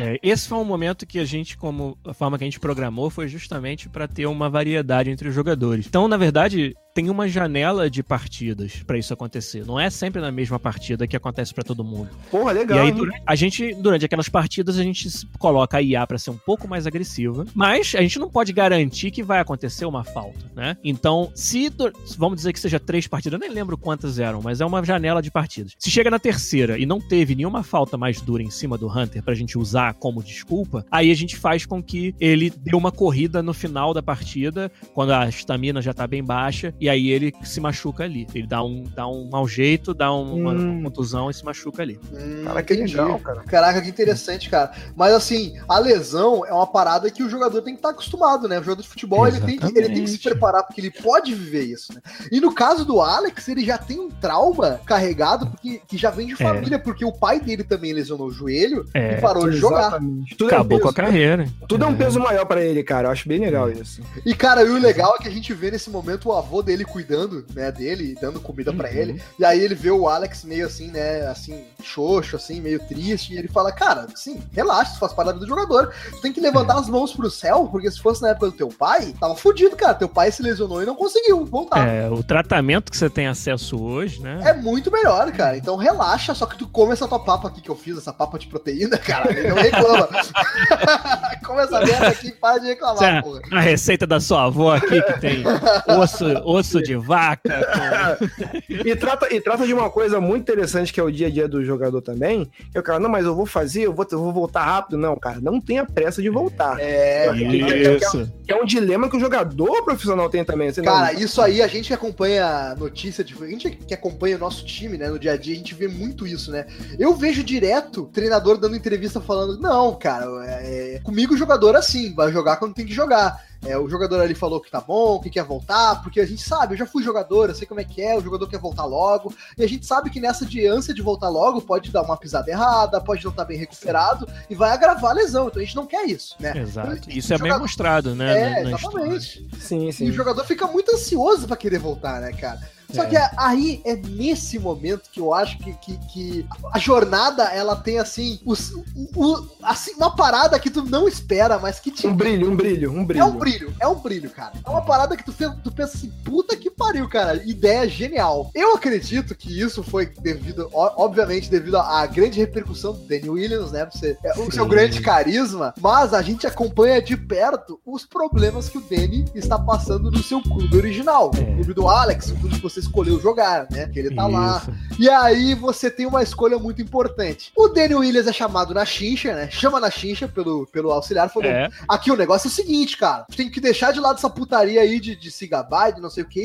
É, esse foi um momento que a gente, como a forma que a gente programou, foi justamente para ter uma variedade entre os jogadores. Então, na verdade, tem uma janela de partidas para isso acontecer. Não é sempre na mesma partida que acontece para todo mundo. Porra, legal. e aí, durante- a gente, durante aquelas partidas, a gente coloca a IA pra ser um pouco mais agressiva, mas a gente não pode garantir que vai acontecer uma falta, né? Então, se, vamos dizer que seja três partidas, eu nem lembro quantas eram, mas é uma janela de partidas. Se chega na terceira e não teve nenhuma falta mais dura em cima do Hunter pra gente usar como desculpa, aí a gente faz com que ele dê uma corrida no final da partida, quando a estamina já tá bem baixa, e aí ele se machuca ali. Ele dá um, dá um mau jeito, dá um- uma, Hum. contusão e se machuca ali. Hum, Cara, que entendi. legal, cara. Caraca, que interessante, cara. Mas assim, a lesão é uma parada que o jogador tem que estar acostumado, né? O jogador de futebol ele tem, que, ele tem que se preparar porque ele pode viver isso, né? E no caso do Alex, ele já tem um trauma carregado porque, que já vem de família, porque o pai dele também lesionou o joelho É. e parou de jogar. Exatamente. Tudo, é um Acabou com a peso, carreira. tudo é um peso maior pra ele, cara. Eu acho bem legal isso. E, cara, e o legal é que a gente vê nesse momento o avô dele cuidando, né, dele, dando comida pra Uhum. ele. E aí ele vê o Alex meio assim, né, assim, xoxo, assim, meio triste. E ele fala, cara, sim, relaxa, isso faz parte da vida do jogador. Tu tem que levantar as mãos pro céu, porque se fosse na época do teu pai, tava fudido, cara. Teu pai se lesionou e não conseguiu voltar. É, o tratamento que você tem acesso hoje, né? É muito melhor, cara. Então relaxa, só que tu come essa tua papa aqui que eu fiz, essa papa de proteína, cara. E não reclama. come essa merda aqui e para de reclamar, Essa- porra. a receita da sua avó aqui, que tem osso, osso de vaca. E trata, e trata de uma coisa muito interessante que é o dia a dia do jogador também. Que é o cara, não, mas eu vou fazer, eu vou, eu vou voltar rápido. Não, cara, não tenha pressa de voltar. É, com- Isso. Que é um dilema que o jogador profissional tem também. Cara, não, isso aí, a gente que acompanha notícia, de, a gente que acompanha o nosso time, né, no dia a dia, a gente vê muito isso, né? Eu vejo direto treinador dando entrevista falando, não, cara, é, comigo o jogador é assim, vai jogar quando tem que jogar. É, o jogador ali falou que tá bom, que quer voltar, porque a gente sabe, eu já fui jogador, eu sei como é que é, o jogador quer voltar logo, e a gente sabe que nessa de ânsia de voltar logo pode dar uma pisada errada, pode não estar bem recuperado, e vai agravar a lesão, então a gente não quer isso, né? Exato. Então, Isso é bem jogador- mostrado, né? É, na- na exatamente. Sim, E sim. o jogador fica muito ansioso pra querer voltar, né, cara? Só que aí é nesse momento que eu acho que, que, que a jornada ela tem assim, os, o, assim, uma parada que tu não espera, mas que te Um brilho, um brilho, um brilho. É um brilho, é um brilho, cara. É uma parada que tu, tu pensa assim, puta que pariu, cara. Ideia genial. Eu acredito que isso foi devido, obviamente, devido à grande repercussão do Danny Williams, né? Você, é, o seu grande carisma, mas a gente acompanha de perto os problemas que o Danny está passando no seu clube original. É. O clube do Alex, o clube que você escolheu jogar, né? Que ele tá lá. Isso. E aí você tem uma escolha muito importante. O Danny Williams é chamado na chincha, né? Chama na chincha pelo, pelo auxiliar, falou: É. Aqui o negócio é o seguinte, cara. Tu tem que deixar de lado essa putaria aí de, de se gabar, de não sei o que,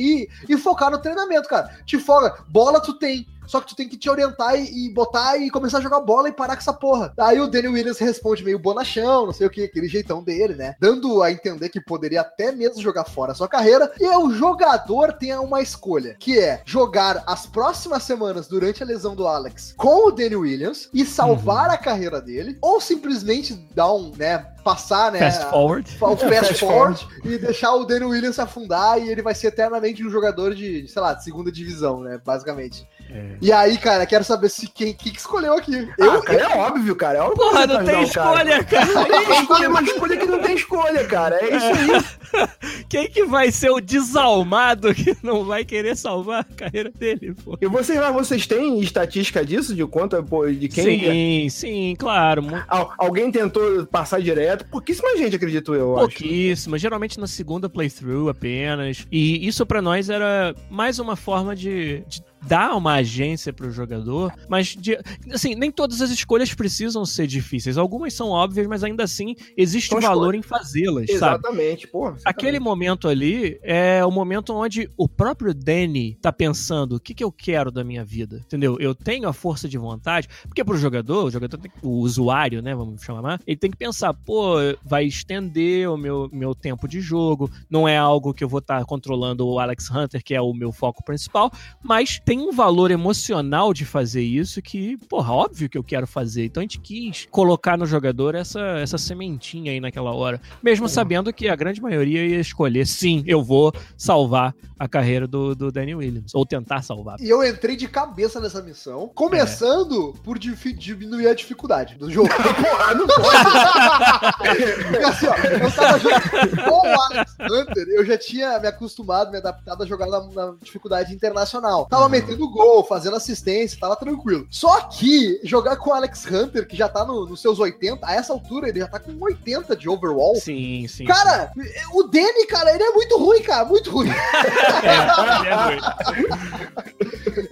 e, e focar no treinamento, cara. Te folga. Bola tu tem. Só que tu tem que te orientar e, e botar e começar a jogar bola e parar com essa porra. Aí o Daniel Williams responde meio bonachão, não sei o que, aquele jeitão dele, né? Dando a entender que poderia até mesmo jogar fora a sua carreira. E o jogador tem uma escolha, que é jogar as próximas semanas durante a lesão do Alex com o Daniel Williams e salvar a carreira dele, ou simplesmente dar um, né, passar, né? Fast forward. o fast, Fast forward e deixar o Daniel Williams afundar e ele vai ser eternamente um jogador de, sei lá, de segunda divisão, né? Basicamente. É. E aí, cara, quero saber se quem, quem que escolheu aqui. Ah, cara, é óbvio, cara. É óbvio que Porra, não vai tem cara. escolha, cara. Não tem escolha, é uma escolha que não tem escolha, cara. É isso aí. Quem que vai ser o desalmado que não vai querer salvar a carreira dele, pô? E vocês lá, vocês têm estatística disso? De conta, pô, de quem. Sim, sim, claro. mu- Al- alguém tentou passar direto? Pouquíssima gente, acredito eu, acho. Pouquíssima, geralmente na segunda playthrough apenas. E isso pra nós era mais uma forma de, de dar uma agência pro jogador, mas de, assim, nem todas as escolhas precisam ser difíceis. Algumas são óbvias, mas ainda assim existe São valor em fazê-las, sabe? Exatamente, pô. Aquele momento ali é o momento onde o próprio Danny tá pensando o que, que eu quero da minha vida, entendeu? Eu tenho a força de vontade, porque pro jogador, o jogador, tem, o usuário, né, vamos chamar, ele tem que pensar, pô, vai estender o meu, meu tempo de jogo, não é algo que eu vou estar controlando o Alex Hunter, que é o meu foco principal, mas tem um valor emocional de fazer isso que, porra, óbvio que eu quero fazer. Então a gente quis colocar no jogador essa, essa sementinha aí naquela hora. Mesmo sabendo que a grande maioria ia escolher, sim, eu vou salvar a carreira do, do Danny Williams. Ou tentar salvar. E eu entrei de cabeça nessa missão, começando por difi- diminuir a dificuldade do jogo. Porra, não Porque assim, ó, eu tava jogando com o Alex Hunter, eu já tinha me acostumado, me adaptado a jogar na, na dificuldade internacional. Tava metendo gol, fazendo assistência, tava tranquilo. Só que jogar com o Alex Hunter, que já tá no- nos seus 80, a essa altura ele já tá com 80 de overall. Sim, sim. Cara, o Danny, cara, ele é muito ruim, cara, muito ruim.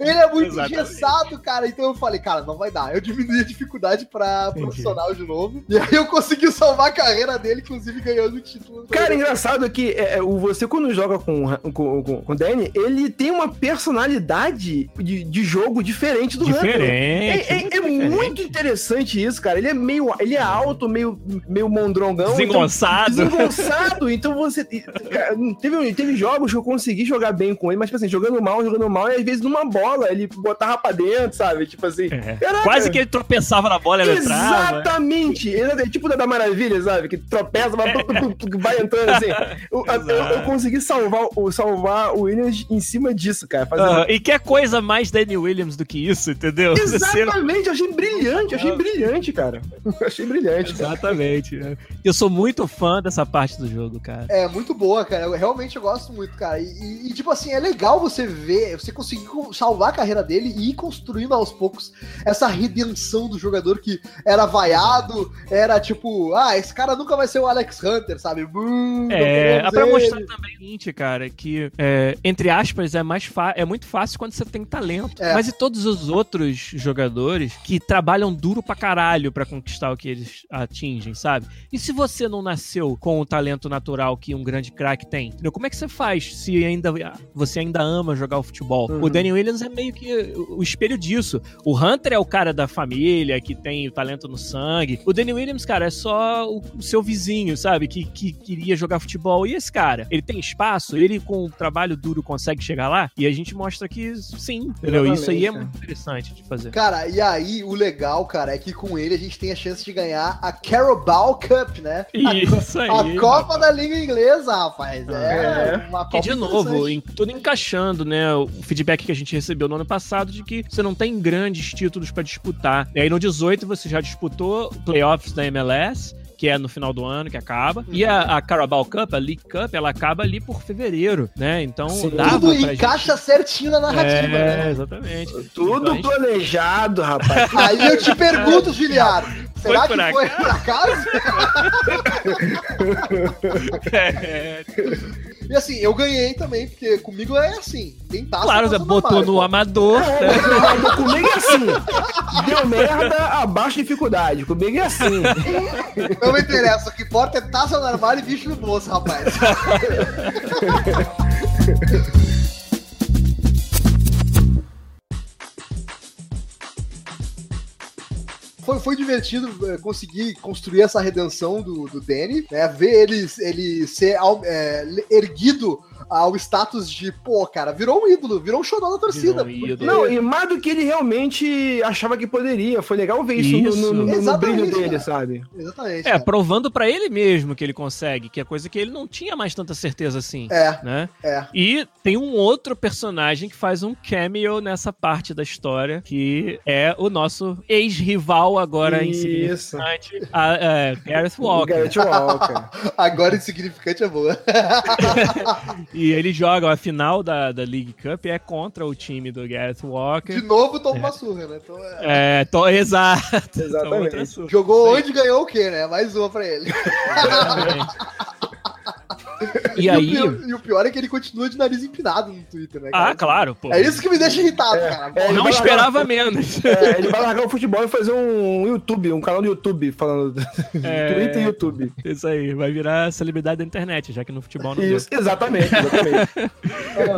Ele é muito Exatamente. engessado, cara. Então eu falei, cara, não vai dar. Eu diminui a dificuldade pra Entendi. profissional de novo. E aí eu consegui salvar a carreira dele, inclusive ganhando o título. Cara, engraçado é que é, o você, quando joga com, com, com, com o Danny, ele tem uma personalidade de, de jogo diferente do Hunter. Diferente. É, é- muito é diferente. muito interessante isso, cara. Ele é meio. Ele é alto, meio, meio mondrongão. Desengonçado. Então, desengonçado. Então você. cara, teve, teve jogos que eu consegui jogar bem com ele, mas, tipo assim, jogando mal, jogando mal, e às vezes numa bola, ele botava pra dentro, sabe? Tipo assim. É. Quase que ele tropeçava na bola e ela entrava. Exatamente! Ele é tipo da, da Maravilha, sabe? Que tropeça, vai, vai entrando assim. Eu, eu- eu consegui salvar, o- salvar o Williams em cima disso, cara. fazendo- Aham, E quer coisa mais Danny Williams do que isso, entendeu? Exatamente, eu achei brilhante, eu achei brilhante, cara. Eu achei brilhante, cara. Exatamente. né? Eu sou muito fã dessa parte do jogo, cara. É muito boa, cara. Eu realmente eu gosto muito, cara. E, e- e, tipo assim, é legal você ver, você conseguir co- salvar a carreira dele e ir construindo aos poucos essa redenção do jogador que era vaiado, era tipo, ah, esse cara nunca vai ser o Alex Hunter, sabe? Bum, não É, pra ele. mostrar também o seguinte, cara, que, é, entre aspas, é mais é muito fácil quando você tem talento. É. Mas e todos os outros jogadores que trabalham duro pra caralho pra conquistar o que eles atingem, sabe? E se você não nasceu com o talento natural que um grande craque tem, entendeu? como é que você faz se ainda você ainda ama jogar o futebol? Uhum. O Danny Williams é meio que o espelho disso. O Hunter é o cara da família, que tem o talento no sangue. O Danny Williams, cara, é só o, o seu vizinho, sabe? Que, que queria jogar futebol. E esse cara, ele tem espaço, ele com o trabalho duro consegue chegar lá. E a gente mostra que sim, entendeu? Exatamente, Isso aí é muito interessante de fazer. Cara, e aí o legal, cara, é que com ele a gente tem a chance de ganhar a Carabao Cup, né? A- Isso aí. A Copa da Liga Inglesa, rapaz. É, É. uma Copa de novo, em, tudo encaixando, né? O feedback que a gente recebeu no ano passado de que você não tem grandes títulos pra disputar. E aí no 18 você já disputou playoffs da MLS. Que é no final do ano, que acaba. E a, a Carabao Cup, a League Cup, ela acaba ali por fevereiro, né? Então Sim. dava Tudo pra encaixa certinho na gente... narrativa, É, né? exatamente. Tudo Então gente- planejado, rapaz. Aí eu te pergunto, Giliar, será Foi que por foi por acaso? É, E assim, eu ganhei também, porque comigo é assim, tem taça. claro, taça você botou no amador. né? É, comigo é assim. Deu merda, abaixa dificuldade. Comigo é assim. Não me interessa, o que importa é taça no armário e bicho no bolso, rapaz. Foi, foi divertido eh, conseguir construir essa redenção do, do Danny, né? Ver ele, ele ser é, erguido ao status de, pô, cara, virou um ídolo, virou um xodó da torcida. Virou um ídolo. Não, e mais do que ele realmente achava que poderia. Foi legal ver isso, no- Isso. no, no- no brilho dele, cara. sabe? Exatamente. É, cara. provando pra ele mesmo que ele consegue, que é coisa que ele não tinha mais tanta certeza assim. É, Né? é. E tem um outro personagem que faz um cameo nessa parte da história, que é o nosso ex-rival agora Isso. insignificante, a, é, Gareth O Walker. Garrett Walker. Agora insignificante é boa. E eles jogam a final da, da League Cup é contra o time do Gareth De Walker. novo toma uma surra, né? Então, é. É, to, exato. Exatamente. Jogou onde ganhou o quê, né? Mais uma pra ele. Exatamente. E E, aí. o pior, e o pior é que ele continua de nariz empinado no Twitter, né? Ah, cara? claro, pô. É isso que me deixa irritado, cara. é, Não esperava menos. É, ele vai largar o futebol e fazer um YouTube, um canal do YouTube falando É. Twitter e YouTube. Isso aí, vai virar celebridade da internet, já que no futebol não deu. Isso, exatamente, exatamente.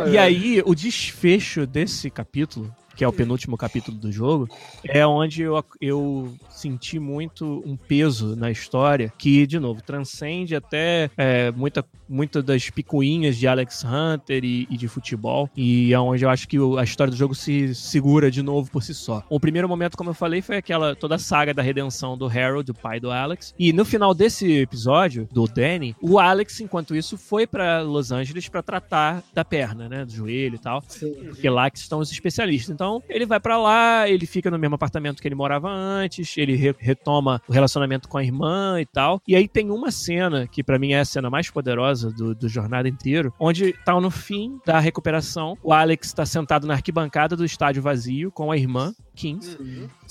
E aí, o desfecho desse capítulo, que é o penúltimo capítulo do jogo, é onde eu, eu senti muito um peso na história que, de novo, transcende até é, muita, muita das picuinhas de Alex Hunter e, e de futebol. E é onde eu acho que o- a história do jogo se segura de novo por si só. O primeiro momento, como eu falei, foi aquela toda a saga da redenção do Harold, o pai do Alex. E no final desse episódio, do Danny, o Alex, enquanto isso, foi pra Los Angeles pra tratar da perna, né? Do joelho e tal. Sim. Porque lá que estão os especialistas. Então, ele vai pra lá, ele fica no mesmo apartamento que ele morava antes, ele re- retoma o relacionamento com a irmã e tal. E aí tem uma cena, que pra mim é a cena mais poderosa do, do jornada inteiro, onde tá no fim da recuperação, o Alex tá sentado na arquibancada do estádio vazio com a irmã, Kings.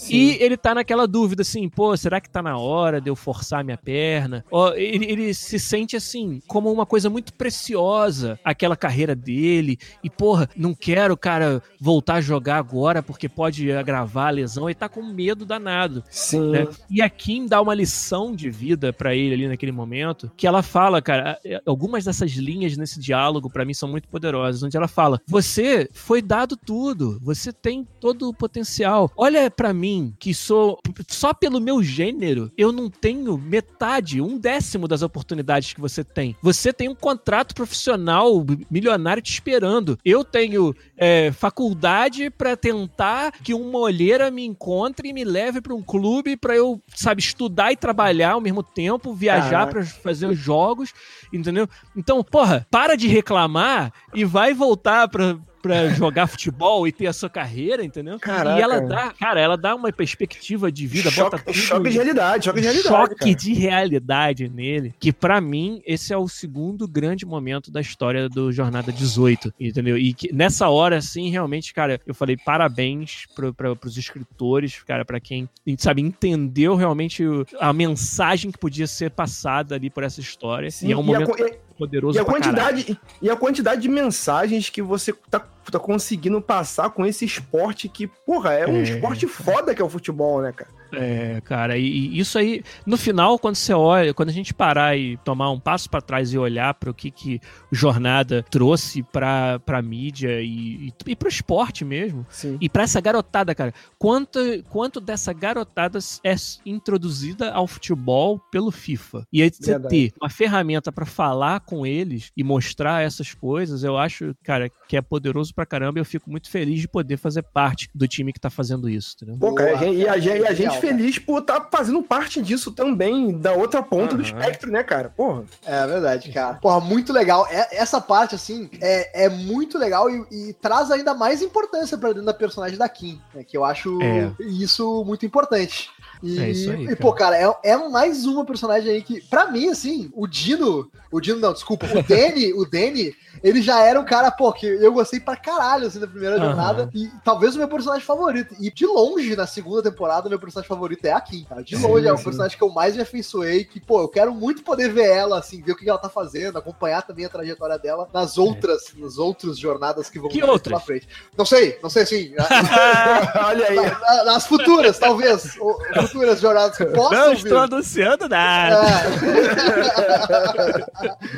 E ele tá naquela dúvida assim, pô, será que tá na hora de eu forçar minha perna? Ó, ele, ele se sente assim, como uma coisa muito preciosa, aquela carreira dele. E, porra, não quero, cara, voltar a jogar agora porque pode agravar a lesão. Ele tá com medo danado. Sim. né? E a Kim dá uma lição de vida pra ele ali naquele momento, que ela fala, cara, é, algumas dessas linhas nesse diálogo pra mim são muito poderosas, onde ela fala: "Você foi dado tudo, você tem todo o potencial. Olha pra mim que sou só pelo meu gênero, eu não tenho metade, um décimo das oportunidades que você tem. Você tem um contrato profissional milionário te esperando. Eu tenho é, faculdade pra tentar que uma olheira me encontre e me leve pra um clube pra eu, sabe, estudar e trabalhar ao mesmo tempo, viajar pra fazer os jogos, entendeu? Então, porra, para de reclamar e vai voltar pra pra jogar futebol e ter a sua carreira, entendeu? Caraca. E ela dá, cara, ela dá uma perspectiva de vida, bota choque, tudo choque de realidade, choque de realidade. choque cara. de realidade nele, que pra mim esse é o segundo grande momento da história do Jornada 18, entendeu? E que nessa hora, assim, realmente, cara, eu falei parabéns pro, pra, pros escritores, cara, pra quem, sabe, entendeu realmente a mensagem que podia ser passada ali por essa história. Sim, e é um e a momento e- poderoso E a, pra caralho. quantidade, e a quantidade de mensagens que você tá, tá conseguindo passar com esse esporte que, porra, é um É. esporte foda que é o futebol, né, cara? É, cara, e, e isso aí, no final, quando você olha, quando a gente parar e tomar um passo pra trás e olhar para o que que Jornada trouxe pra, pra mídia e, e, e pro esporte mesmo, Sim. e pra essa garotada, cara, quanto, quanto dessa garotada é introduzida ao futebol pelo FIFA? E aí você Verdade. ter uma ferramenta pra falar com eles e mostrar essas coisas, eu acho, cara, que é poderoso pra caramba e eu fico muito feliz de poder fazer parte do time que tá fazendo isso, entendeu? Pô, cara, Boa, e a, gente- e a gente feliz por estar fazendo parte disso também, da outra ponta do Aham. espectro, né, cara? Porra. É verdade, cara. Porra, muito legal. É- essa parte, assim, é, é muito legal e, e traz ainda mais importância pra dentro da personagem da Kim, né, que eu acho É. isso muito importante. E, É isso aí, e, pô, cara, é, é mais uma personagem aí que, pra mim, assim, o Dino. O Dino, não, desculpa, o Danny, o Danny, ele já era um cara, pô, que eu gostei pra caralho, assim, da primeira Aham. jornada. E talvez o meu personagem favorito. E de longe, na segunda temporada, meu personagem favorito é a Kim, cara. De Sim, longe, é o sim. personagem que eu mais me afeiçoei. Que, pô, eu quero muito poder ver ela, assim, ver o que ela tá fazendo, acompanhar também a trajetória dela nas outras, nas outras jornadas que vão Que vir outras? pela frente. Não sei, não sei assim. Olha aí. na- na- nas futuras, talvez. ou futuras jornadas que possam Não vir. estou anunciando nada. É.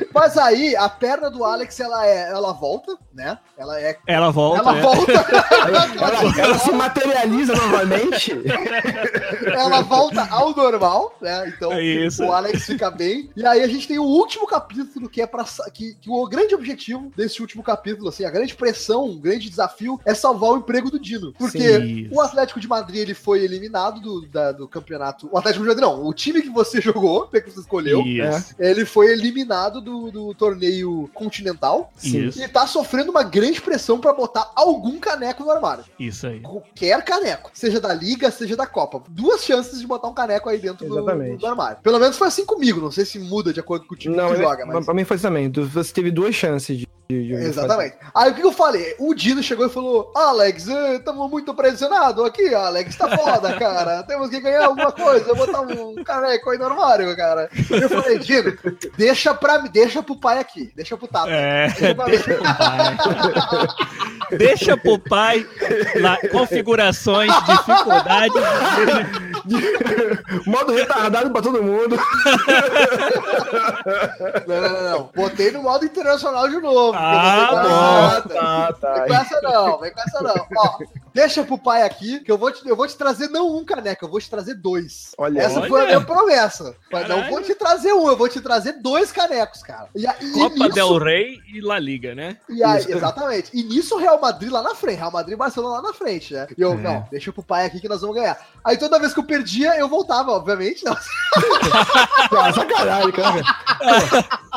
Mas aí, a perna do Alex, ela é, ela volta, né? Ela é. Ela volta. Ela né? volta. Ela, ela se materializa novamente. Ela volta ao normal, né? Então É o Alex fica bem. E aí a gente tem o último capítulo que é para que, que o grande objetivo desse último capítulo, assim, a grande pressão, o grande desafio é salvar o emprego do Dino, porque Sim. o Atlético de Madrid ele foi eliminado do, da- do campeonato. O Atlético de Madrid não, o time que você jogou, que você escolheu, Isso. ele foi eliminado do, do torneio continental. Isso. E tá sofrendo uma grande pressão pra botar algum caneco no armário. Isso aí. Qualquer caneco. Seja da Liga, seja da Copa. Duas chances de botar um caneco aí dentro do, do armário. Pelo menos foi assim comigo. Não sei se muda de acordo com o time Não, que joga, mas. pra mim foi isso também. Você teve duas chances de. De- de- Exatamente. Aí o que eu falei? O Dino chegou e falou: Alex, estamos muito pressionados aqui, Alex. Tá foda, cara. Temos que ganhar alguma coisa. Botar um caneco aí no armário, cara. Eu falei, Dino, deixa pra mim, deixa pro pai aqui. Deixa pro Tata. É, Deixa pro pai. Deixa pro pai lá, configurações, dificuldades. Modo retardado pra todo mundo. Não, não, não, não. Botei no modo internacional de novo. Porque Ah, pra essa. Tá, tá. Vem com essa não, vem com essa não. Ó, deixa pro pai aqui, que eu vou te, eu vou te trazer não um caneco, eu vou te trazer dois. Olha, essa olha. foi a minha promessa. Mas não vou te trazer um, eu vou te trazer dois canecos, cara. E, e Copa nisso- del Rey e La Liga, né? e aí, exatamente. E nisso o Real Madrid lá na frente, Real Madrid e Barcelona lá na frente, né? E eu, É. não, deixa pro pai aqui que nós vamos ganhar. Aí toda vez que eu perdia, eu voltava, obviamente. Não. Ah, sacanagem, cara.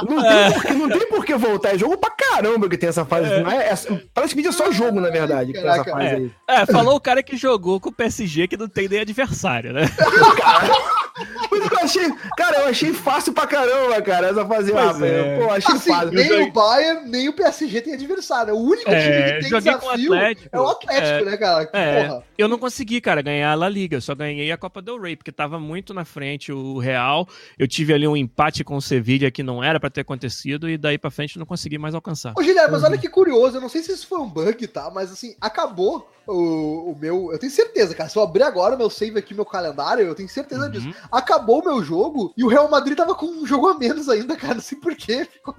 Não tem, por, que- não tem por que voltar. É jogo pra caramba que tem essa fase. Não é, é- parece que é só jogo, na verdade, que tem essa Caraca, fase é. aí. É, falou o cara que jogou com o PSG que não tem nem adversário, né? Mas eu achei, cara, eu achei fácil pra caramba, cara, essa fase lá. É. Pô, achei Assim, fácil. nem o Bayern, nem o PSG tem adversário. O único time É, que tem joguei com o desafio Atlético. é o Atlético, né, cara? Que É, porra. eu não consegui, cara, ganhar a La Liga, eu só ganhei a Copa del Rey, porque tava muito na frente o Real. Eu tive ali um empate com o Sevilla que não era pra ter acontecido e daí pra frente não consegui mais alcançar. Ô, Guilherme, mas olha que curioso, eu não sei se isso foi um bug, tá? Mas assim, acabou o, o meu. Eu tenho certeza, cara. Se eu abrir agora o meu save aqui, meu calendário, eu tenho certeza Uhum. disso. Acabou o meu jogo e o Real Madrid tava com um jogo a menos ainda, cara. Não sei porquê. Ficou...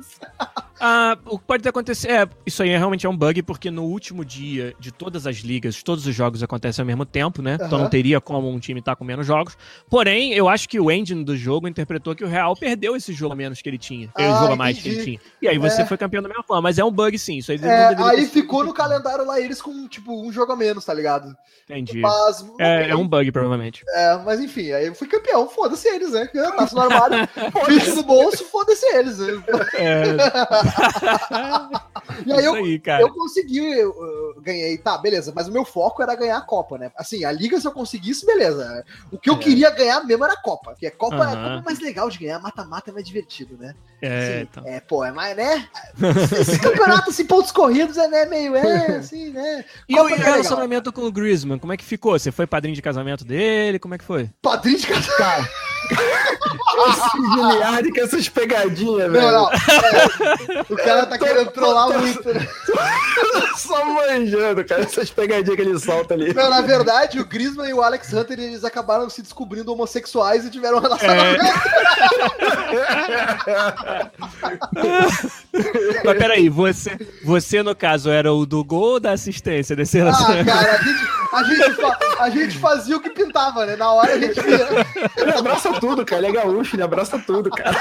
Ah, o que pode ter acontecido. É, isso aí realmente é um bug, porque no último dia de todas as ligas, todos os jogos acontecem ao mesmo tempo, né? Então não teria como um time estar com menos jogos. Porém, eu acho que o engine do jogo interpretou que o Real perdeu esse jogo a menos que ele tinha. Ah, jogo a mais que ele tinha. E aí você É. foi campeão da mesma forma. Mas é um bug sim. Isso aí É, aí ficou no calendário lá eles com, tipo, um jogo a menos, tá ligado? Entendi. Mas. É, é um bug, provavelmente. É, mas enfim, aí eu fui campeão, foda-se eles, né? Eu taço no armário, bicho no bolso, foda-se eles. né? E aí eu, aí, cara. eu consegui, eu, eu ganhei, tá, beleza, mas o meu foco era ganhar a Copa, né? Assim, a Liga se eu conseguisse, beleza. O que eu É. queria ganhar mesmo era a Copa, porque a Copa, Aham. a Copa é mais legal de ganhar, mata-mata é mais divertido, né? É, Assim, então. é, pô, é mais, né? Esse campeonato, assim, pontos corridos, é né, meio, é, assim, né? E Copa o é relacionamento com o Griezmann, como é que ficou? Você foi padrinho de casamento dele? Como é que foi? Padrinho de casamento. Cara, esse Giliardi com essas pegadinhas, velho. Não, não. é, o cara tá querendo trollar muito, né? Só manjando. cara, essas pegadinhas que ele solta ali. Não, na verdade, o Griezmann e o Alex Hunter, eles acabaram se descobrindo homossexuais e tiveram um relacionamento. Mas peraí, você, você no caso era o do gol ou da assistência desse Ah, relacionamento? cara, a gente, a, gente fa- a gente fazia o que pintava, né? Na hora a gente via. Ele abraça tudo, cara. Ele é gaúcho, ele abraça tudo, cara.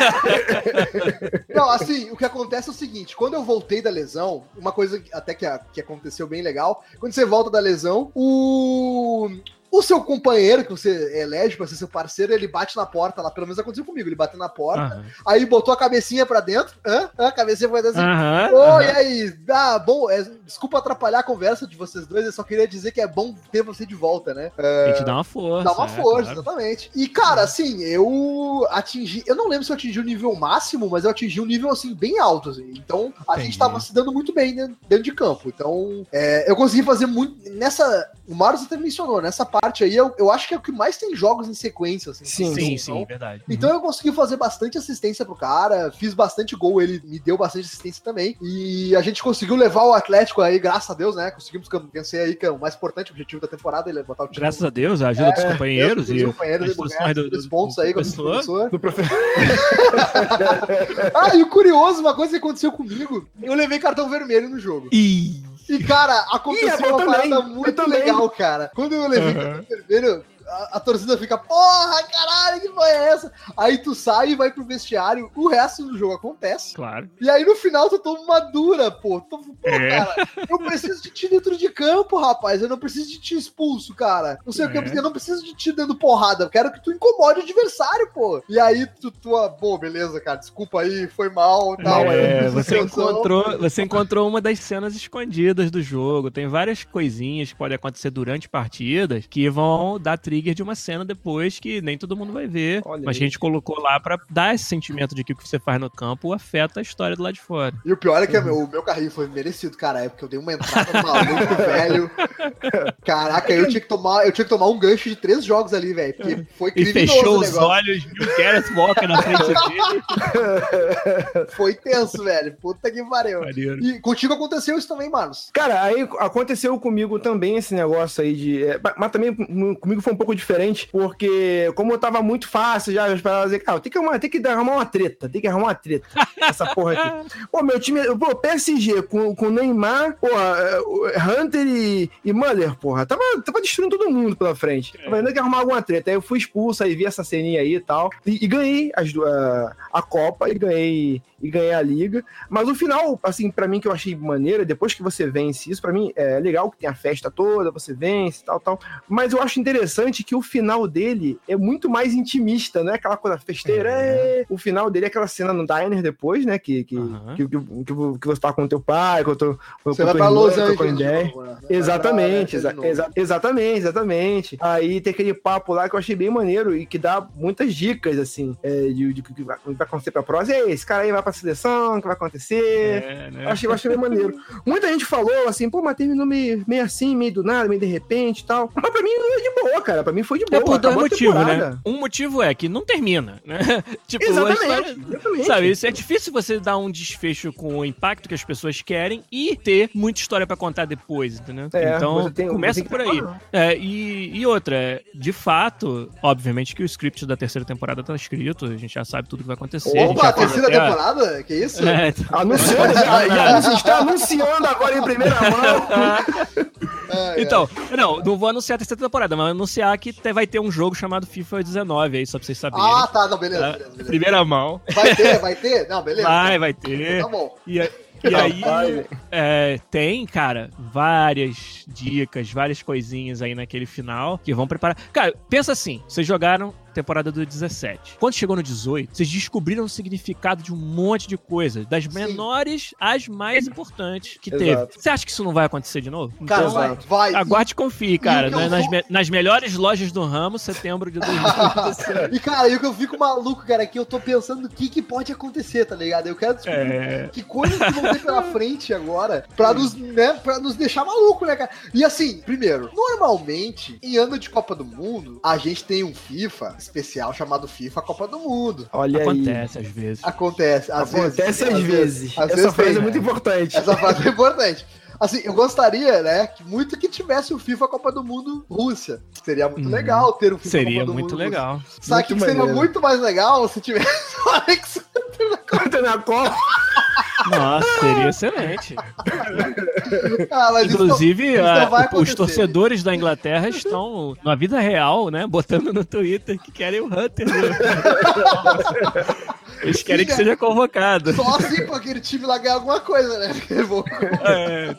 Não, assim, o que acontece é o seguinte: quando eu voltei da lesão, uma coisa até que, a- que aconteceu bem legal, quando você volta da lesão, o. O seu companheiro, que você elege pra ser seu parceiro, ele bate na porta lá. Pelo menos aconteceu comigo. Ele bateu na porta, Aham. aí botou a cabecinha pra dentro. Hã? Hã? A cabecinha foi assim. Aham. Oi, e aí? Ah, bom, é, desculpa atrapalhar a conversa de vocês dois, eu só queria dizer que é bom ter você de volta, né? A gente dá uma força. Dá uma é, força, claro. exatamente. E, cara, assim, eu atingi. Eu não lembro se eu atingi o nível máximo, mas eu atingi um nível, assim, bem alto. Assim. Então, a Entendi. gente tava se dando muito bem né, dentro de campo. Então, é, eu consegui fazer muito. Nessa. O Marius até mencionou, nessa parte aí, eu, eu acho que é o que mais tem jogos em sequência, assim. Sim, Sim, Então, sim, verdade. então eu consegui fazer bastante assistência pro cara, fiz bastante gol, ele me deu bastante assistência também. E a gente conseguiu levar o Atlético aí, graças a Deus, né? Conseguimos vencer aí, que é o mais importante objetivo da temporada, ele é botar o time. Graças a Deus, a ajuda dos É, companheiros Deus, e dos companheiros, do, três do, pontos do aí com o professor. Do professor. Ah, e o curioso, uma coisa que aconteceu comigo, eu levei cartão vermelho no jogo. Ih, E, cara, Ih, aconteceu eu uma também, parada muito legal, cara. Quando eu levei cartão vermelho, a, a torcida fica, porra, caralho, que foi essa? Aí tu sai e vai pro vestiário, o resto do jogo acontece. claro. E aí no final tu toma uma dura, pô. Tu, pô, É. cara, eu preciso de ti dentro de campo, rapaz. Eu não preciso de ti expulso, cara. Não sei o que, É. eu não preciso de ti dando porrada. Eu quero que tu incomode o adversário, pô. E aí tu, tu ah, pô, beleza, cara. Desculpa aí, foi mal, tal. É, você encontrou, você encontrou uma das cenas escondidas do jogo. Tem várias coisinhas que podem acontecer durante partidas que vão dar trigger de uma cena depois que nem todo mundo vai ver. Olha mas aí. a gente colocou lá pra dar esse sentimento de que o que você faz no campo afeta a história do lado de fora. E o pior é que Uhum. o meu carrinho foi merecido, cara. É porque eu dei uma entrada maluco, velho. Caraca, eu tinha, que tomar, eu tinha que tomar um gancho de três jogos ali, velho. Porque foi E fechou os olhos, viu o Gareth Walker na frente dele. Foi tenso, velho. Puta que pariu. Maneiro. E contigo aconteceu isso também, Marlos. Cara, aí aconteceu comigo também esse negócio aí de. é, mas- também com- comigo foi um pouco diferente, porque como eu tava muito fácil já, eu esperava dizer, cara, tem que, arrumar, tem que arrumar uma treta, tem que arrumar uma treta. Essa porra aqui. Pô, meu time, pô, PSG com, com Neymar, pô, é, Hunter e, e Muller, porra, tava, tava destruindo todo mundo pela frente. Tava ainda que arrumar alguma treta. Aí eu fui expulso, aí vi essa ceninha aí e tal. E, e ganhei as, a, a Copa e ganhei, e ganhei a Liga. Mas o final, assim, pra mim que eu achei maneiro, depois que você vence isso, pra mim é legal que tem a festa toda, você vence e tal, tal. Mas eu acho interessante que o final dele é muito mais intimista, não é aquela coisa festeira. é. O final dele é aquela cena no diner depois, né? Que, que, Aham. que, que, que- que você tá com o teu pai, com o teu, com Você com vai tua pra Los com a tua Angeles. de né? Exatamente, de exa- novo. exa- exatamente, exatamente. Aí tem aquele papo lá que eu achei bem maneiro e que dá muitas dicas, assim, é, de, de, que vai, vai acontecer pra próxima. E aí, esse cara aí vai pra seleção, o que vai acontecer? É, né? Eu achei, achei bem maneiro. Muita gente falou assim, pô, mas terminou meio, meio assim, meio do nada, meio de repente e tal. Mas pra mim não é de boa, cara. Pra mim foi de boa. É por dois a motivos, temporada. né? Um motivo é que não termina, né? tipo, a Exatamente, história- exatamente. Sabe, isso é difícil você dar um desfecho com o impacto que as pessoas querem e ter muita história pra contar depois, entendeu? É, então, tem- começa por aí. É, e, e outra, é, de fato, obviamente que o script da terceira temporada tá escrito, a gente já sabe tudo que vai acontecer. a Opa, a fez terceira até a- temporada? Que isso? É, então- Anunciando, está anunciando agora em primeira mão. É. Então, não, não vou anunciar a terceira temporada, mas anunciar que te- vai ter um jogo chamado FIFA 19 aí, só pra vocês saberem. Ah, tá, não, beleza, tá? beleza, beleza. Primeira mão. Vai ter, vai ter? Não, beleza. Vai, vai ter. Tá bom. E, a- e aí. É, tem, cara, várias dicas, várias coisinhas aí naquele final que vão preparar. Cara, pensa assim: vocês jogaram temporada do 17. Quando chegou no 18, vocês descobriram o significado de um monte de coisas, das menores às mais importantes que Exato. teve. Você acha que isso não vai acontecer de novo? Cara, Então, vai, vai. Aguarde e confie, cara. E eu né? nas, vou- me- nas melhores lojas do ramo, setembro de 2017. E, cara, e o que eu fico maluco, cara, é que eu tô pensando o que, que pode acontecer, tá ligado? Eu quero descobrir É. que coisas que vão ter pela frente agora pra nos, né, pra nos deixar maluco, né, cara? E assim, primeiro, normalmente, em ano de Copa do Mundo, a gente tem um FIFA especial chamado FIFA Copa do Mundo. Olha aí. Acontece às vezes. Acontece, às Acontece vezes. às vezes. às Essa vezes frase tem, é muito né? importante. Essa frase é importante. Assim, eu gostaria, né, que muito que tivesse o FIFA Copa do Mundo Rússia. Seria muito Uhum. legal ter o FIFA Seria Copa do muito Mundo legal. Rússia. Sabe o que Muito que seria maneiro. muito mais legal se tivesse o Alex na Copa. Nossa, seria excelente. Ah, Inclusive, a- vai os torcedores da Inglaterra estão, na vida real, né, botando no Twitter que querem o Hunter. Eles querem que seja convocado. Só assim pra aquele time lá ganhar alguma coisa, né? Eu vou- É,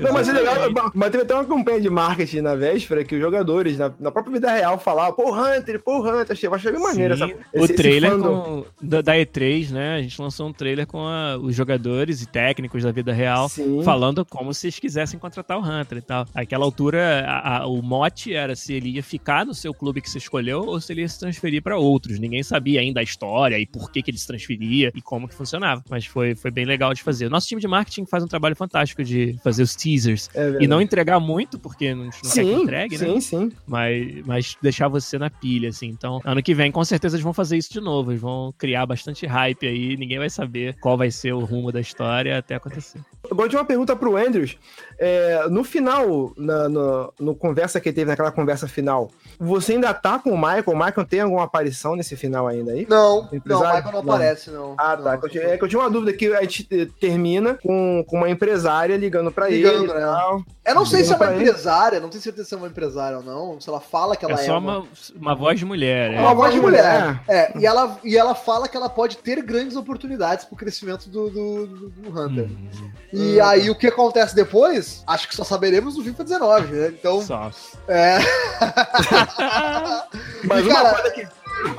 Não, mas é legal, mas teve até uma campanha de marketing na véspera que os jogadores, na, na própria vida real, falavam, pô, Hunter, pô, Hunter, achei, eu achei bem maneiro Sim, essa, o esse- esse trailer fandom. com, da, da E3, né? A gente lançou um trailer com a- os jogadores e técnicos da vida real Sim. falando como se eles quisessem contratar o Hunter e tal. Aquela altura, a- a- o mote era se ele ia ficar no seu clube que você escolheu ou se ele ia se transferir pra outros. Ninguém sabia ainda a história e por que, que ele se transferia e como que funcionava. Mas foi, foi bem legal de fazer. O nosso time de marketing faz um trabalho fantástico de fazer os teasers. É. E não entregar muito, porque não, não quer que Sim, entregue, né? sim, sim. mas, mas deixar você na pilha, assim. Então, ano que vem, com certeza, eles vão fazer isso de novo. Eles vão criar bastante hype aí, ninguém vai saber qual vai ser o rumo da história até acontecer. Agora, tinha uma pergunta pro Andrews. É, no final, na, no, no conversa que teve, naquela conversa final, você ainda tá com o Michael? O Michael tem alguma aparição nesse final ainda aí? Não, não, o? Michael não Não. aparece, não. Ah, tá. Não. É que eu tinha uma dúvida que a gente eh, termina com, com uma empresária ligando pra Ligando, ele e né? tal. Eu não sei se é uma Pra ele. empresária, não tenho certeza se é uma empresária ou não. Se ela fala que ela é é, só uma... uma, voz de mulher. É É. uma voz de mulher. É, e ela, e ela fala que ela pode ter grandes oportunidades pro crescimento do, do, do- do Hunter. Hum, E aí o que acontece depois, acho que só saberemos no FIFA 19, né? Então, só. é. Mas uma, cara- coisa que,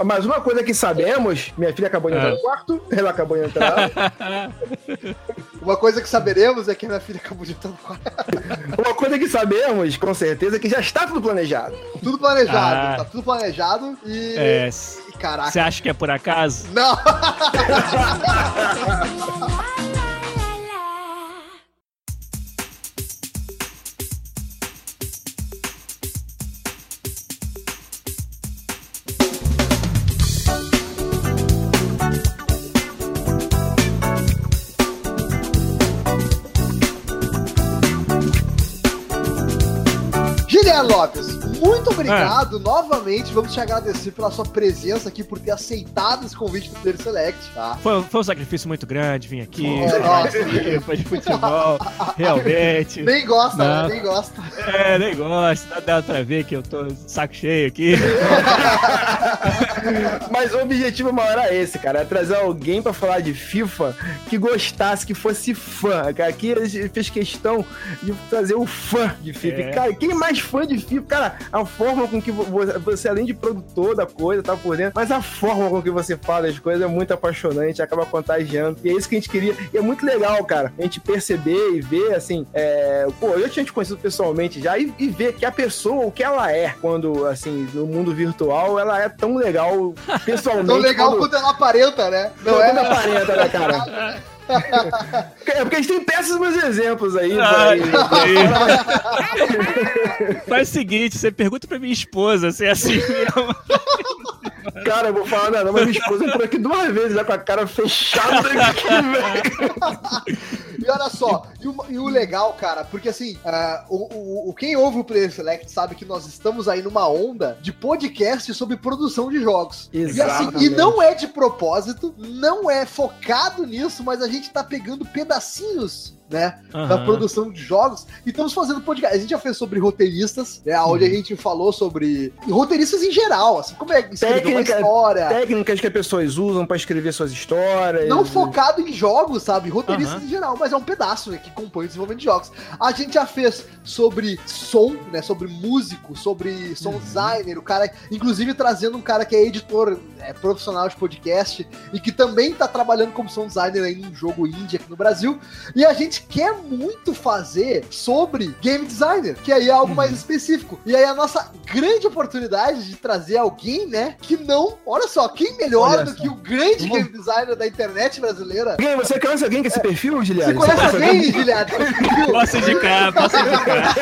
mas uma coisa que sabemos, minha filha acabou de entrar É. no quarto, ela acabou de entrar. Uma coisa que saberemos é que a minha filha acabou de entrar no quarto. uma coisa que sabemos, com certeza, é que já está tudo planejado. Tudo planejado, Ah. tá tudo planejado e. É, e caraca. Você acha que é por acaso? Não! Lopes, muito obrigado novamente. Vamos te agradecer pela sua presença aqui, por ter aceitado esse convite do Player Select, tá? Foi, foi um sacrifício muito grande vir aqui. Nossa. Foi de futebol, realmente. Nem gosta, Não. né? Nem gosta. É, nem gosto. Dá, dá pra ver que eu tô saco cheio aqui. Mas o objetivo maior era esse, cara. É trazer alguém pra falar de FIFA que gostasse, que fosse fã. Cara, aqui a gente fez questão de trazer o fã de FIFA. É. Cara, quem é mais fã de FIFA? Cara, a forma com que vo- você, além de produtor da coisa, tá por dentro, mas a forma com que você fala as coisas é muito apaixonante, acaba contagiando. E é isso que a gente queria. E é muito legal, cara, a gente perceber e ver, assim, é... pô, eu tinha te conhecido pessoalmente já e, e ver que a pessoa, o que ela é, quando, assim, no mundo virtual, ela é tão legal pessoalmente. Tão legal quando... quanto ela aparenta, né? Não Não é? é aparenta, né, cara? É porque a gente tem péssimos exemplos aí. Ah, aí. Faz o seguinte, você pergunta pra minha esposa se é assim mesmo. Cara, eu vou falar nada, mas minha esposa entrou aqui duas vezes já com a cara fechada aqui, velho. E olha só, e o, e o legal, cara, porque assim, ah, o, o, quem ouve o Player Select sabe que nós estamos aí numa onda de podcast sobre produção de jogos. E assim, e Exatamente. não é de propósito, não é focado nisso, mas a gente tá pegando pedacinhos. Né, da Aham. produção de jogos e estamos fazendo podcast. A gente já fez sobre roteiristas, né? Onde a gente falou sobre roteiristas em geral, assim, como é escrever uma Técnica- história. Técnicas que as pessoas usam pra escrever suas histórias. Não focado em jogos, sabe? Roteiristas Aham. em geral, mas é um pedaço né, que compõe o desenvolvimento de jogos. A gente já fez sobre som, né? Sobre músico, sobre som designer, o cara, inclusive trazendo um cara que é editor é, profissional de podcast e que também tá trabalhando como som designer aí num jogo indie aqui no Brasil. E a gente quer muito fazer sobre game designer, que aí é algo mais específico. E aí a nossa grande oportunidade de trazer alguém, né? Que não. Olha só, quem melhor Olha do só. que o grande game designer da internet brasileira? Alguém, você conhece alguém com esse perfil, Você Giliad? conhece alguém, Giliad? Posso indicar, posso indicar.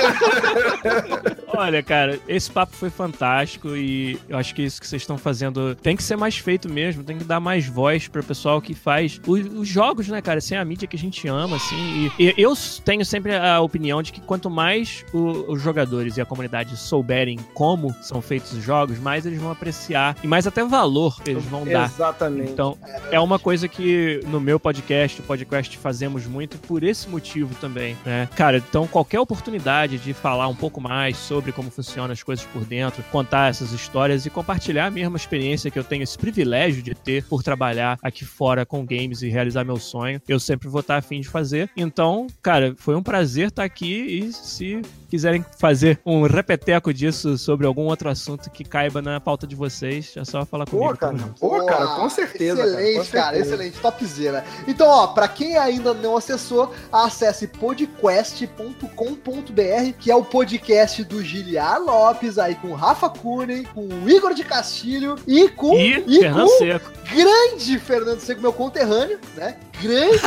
Olha, cara, esse papo foi fantástico e eu acho que isso que vocês estão fazendo tem que ser mais feito mesmo, tem que dar mais voz pro pessoal que faz os, os jogos, né, cara? Sem a mídia que a gente ama, assim. E, e eu tenho sempre a opinião de que quanto mais o- os jogadores e a comunidade souberem como são feitos os jogos, mais eles vão apreciar e mais até valor eles vão dar. Exatamente. Então, é uma coisa que no meu podcast, o podcast, fazemos muito por esse motivo também, né? Cara, então qualquer oportunidade de falar um pouco mais sobre como funcionam as coisas por dentro, contar essas histórias e compartilhar a mesma experiência que eu tenho esse privilégio de ter por trabalhar aqui fora com games e realizar meu sonho, eu sempre vou estar afim de fazer. Então, cara, foi um prazer estar aqui e se quiserem fazer um repeteco disso sobre algum outro assunto que caiba na pauta de vocês, é só falar comigo. Pô, cara, pô, cara, com certeza. Excelente, com cara, certeza. excelente, topzera. Então, ó, pra quem ainda não acessou, acesse podcast.com.br, que é o podcast do Giliar Lopes, aí com o Rafa Kunen, com o Igor de Castilho e com, E, e Fernando com Seco. grande Fernando Seco, meu conterrâneo, né? Grande.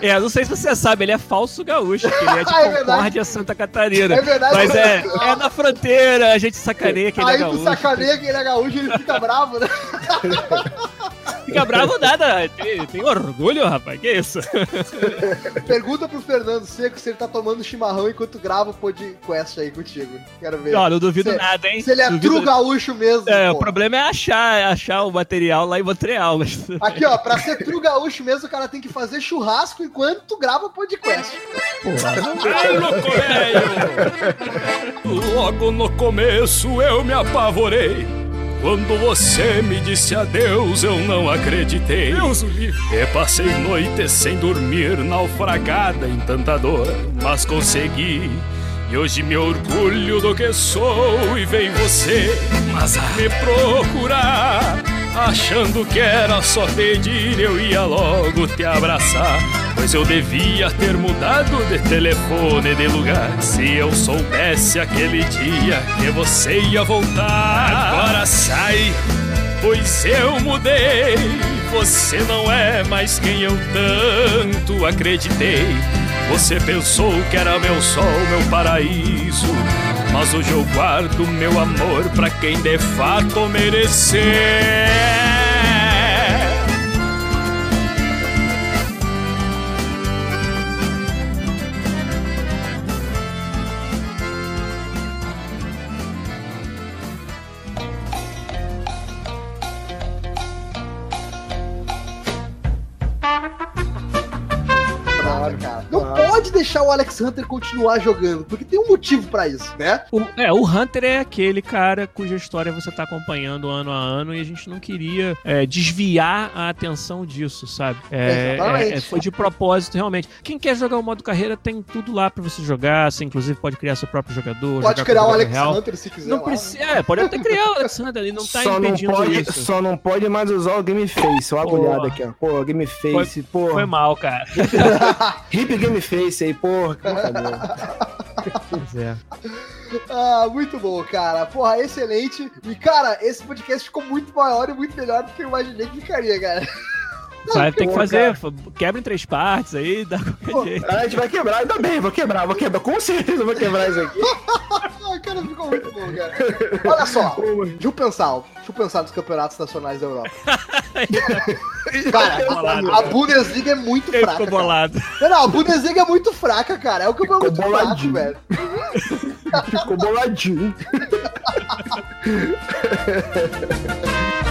É, não sei se você sabe, ele é falso gaúcho, que ele é de Ah, é. Concórdia, Santa Catarina. É verdade. Mas é, é na fronteira, a gente sacaneia que ele é Aí tu gaúcho. sacaneia que ele é gaúcho e ele fica bravo, né? Fica bravo nada, tem, tem orgulho, rapaz, que isso? Pergunta pro Fernando Seco se ele tá tomando chimarrão enquanto grava o podcast aí contigo. Quero ver. Ó, não duvido Se- nada, hein? Se ele é Duvido- true gaúcho mesmo. É, pô. o problema é achar, achar o material lá em Montreal, mas... Aqui, ó, pra ser true gaúcho mesmo, o cara tem que fazer churrasco enquanto grava o podcast. Ai, louco velho! Logo no começo eu me apavorei. Quando você me disse adeus, eu não acreditei. Deus o livre. E passei noites sem dormir, naufragada em tanta dor, mas consegui. E hoje me orgulho do que sou e vem você mas a me procurar. Achando que era só pedir, eu ia logo te abraçar. Pois eu devia ter mudado de telefone de lugar. Se eu soubesse aquele dia que você ia voltar. Agora sai, pois eu mudei. Você não é mais quem eu tanto acreditei. Você pensou que era meu sol, meu paraíso. Mas hoje eu guardo meu amor pra quem de fato merecer. Claro, cara. Não pode deixar o Alex Hunter continuar jogando, porque tem um motivo pra isso, né? O, é, o Hunter é aquele cara cuja história você tá acompanhando ano a ano e a gente não queria é, desviar a atenção disso, sabe? É, Exatamente. é, é, foi de propósito, realmente. Quem quer jogar o modo carreira tem tudo lá pra você jogar. Você, inclusive, pode criar seu próprio jogador. Pode jogar criar o Alex real. Hunter se quiser. Não lá. precisa, é, pode até criar o Alexander, ele não tá só, não impedindo pode, isso. só não pode mais usar o Game Face. Olha a agulhada aqui, ó. Pô, Game Face, pô. Foi mal, cara. Hip Game Face aí, porra. Pois é. Ah, muito bom, cara. Porra, excelente. E, cara, esse podcast ficou muito maior e muito melhor do que eu imaginei que ficaria, cara. Sabe, tem que Pô, fazer, quebra em três partes aí, dá qualquer Pô, jeito. A gente vai quebrar, ainda bem, vou quebrar, vou quebrar. Com certeza eu vou quebrar isso aqui. Cara, ficou muito bom, cara. Olha só, deixa eu pensar, deixa eu pensar nos campeonatos nacionais da Europa. Cara, a, a Bundesliga é muito Ele fraca. ficou Cara. bolado. Não, não, a Bundesliga é muito fraca, cara. É o campeonato muito Ficou fraco, boladinho. velho. Ficou boladinho.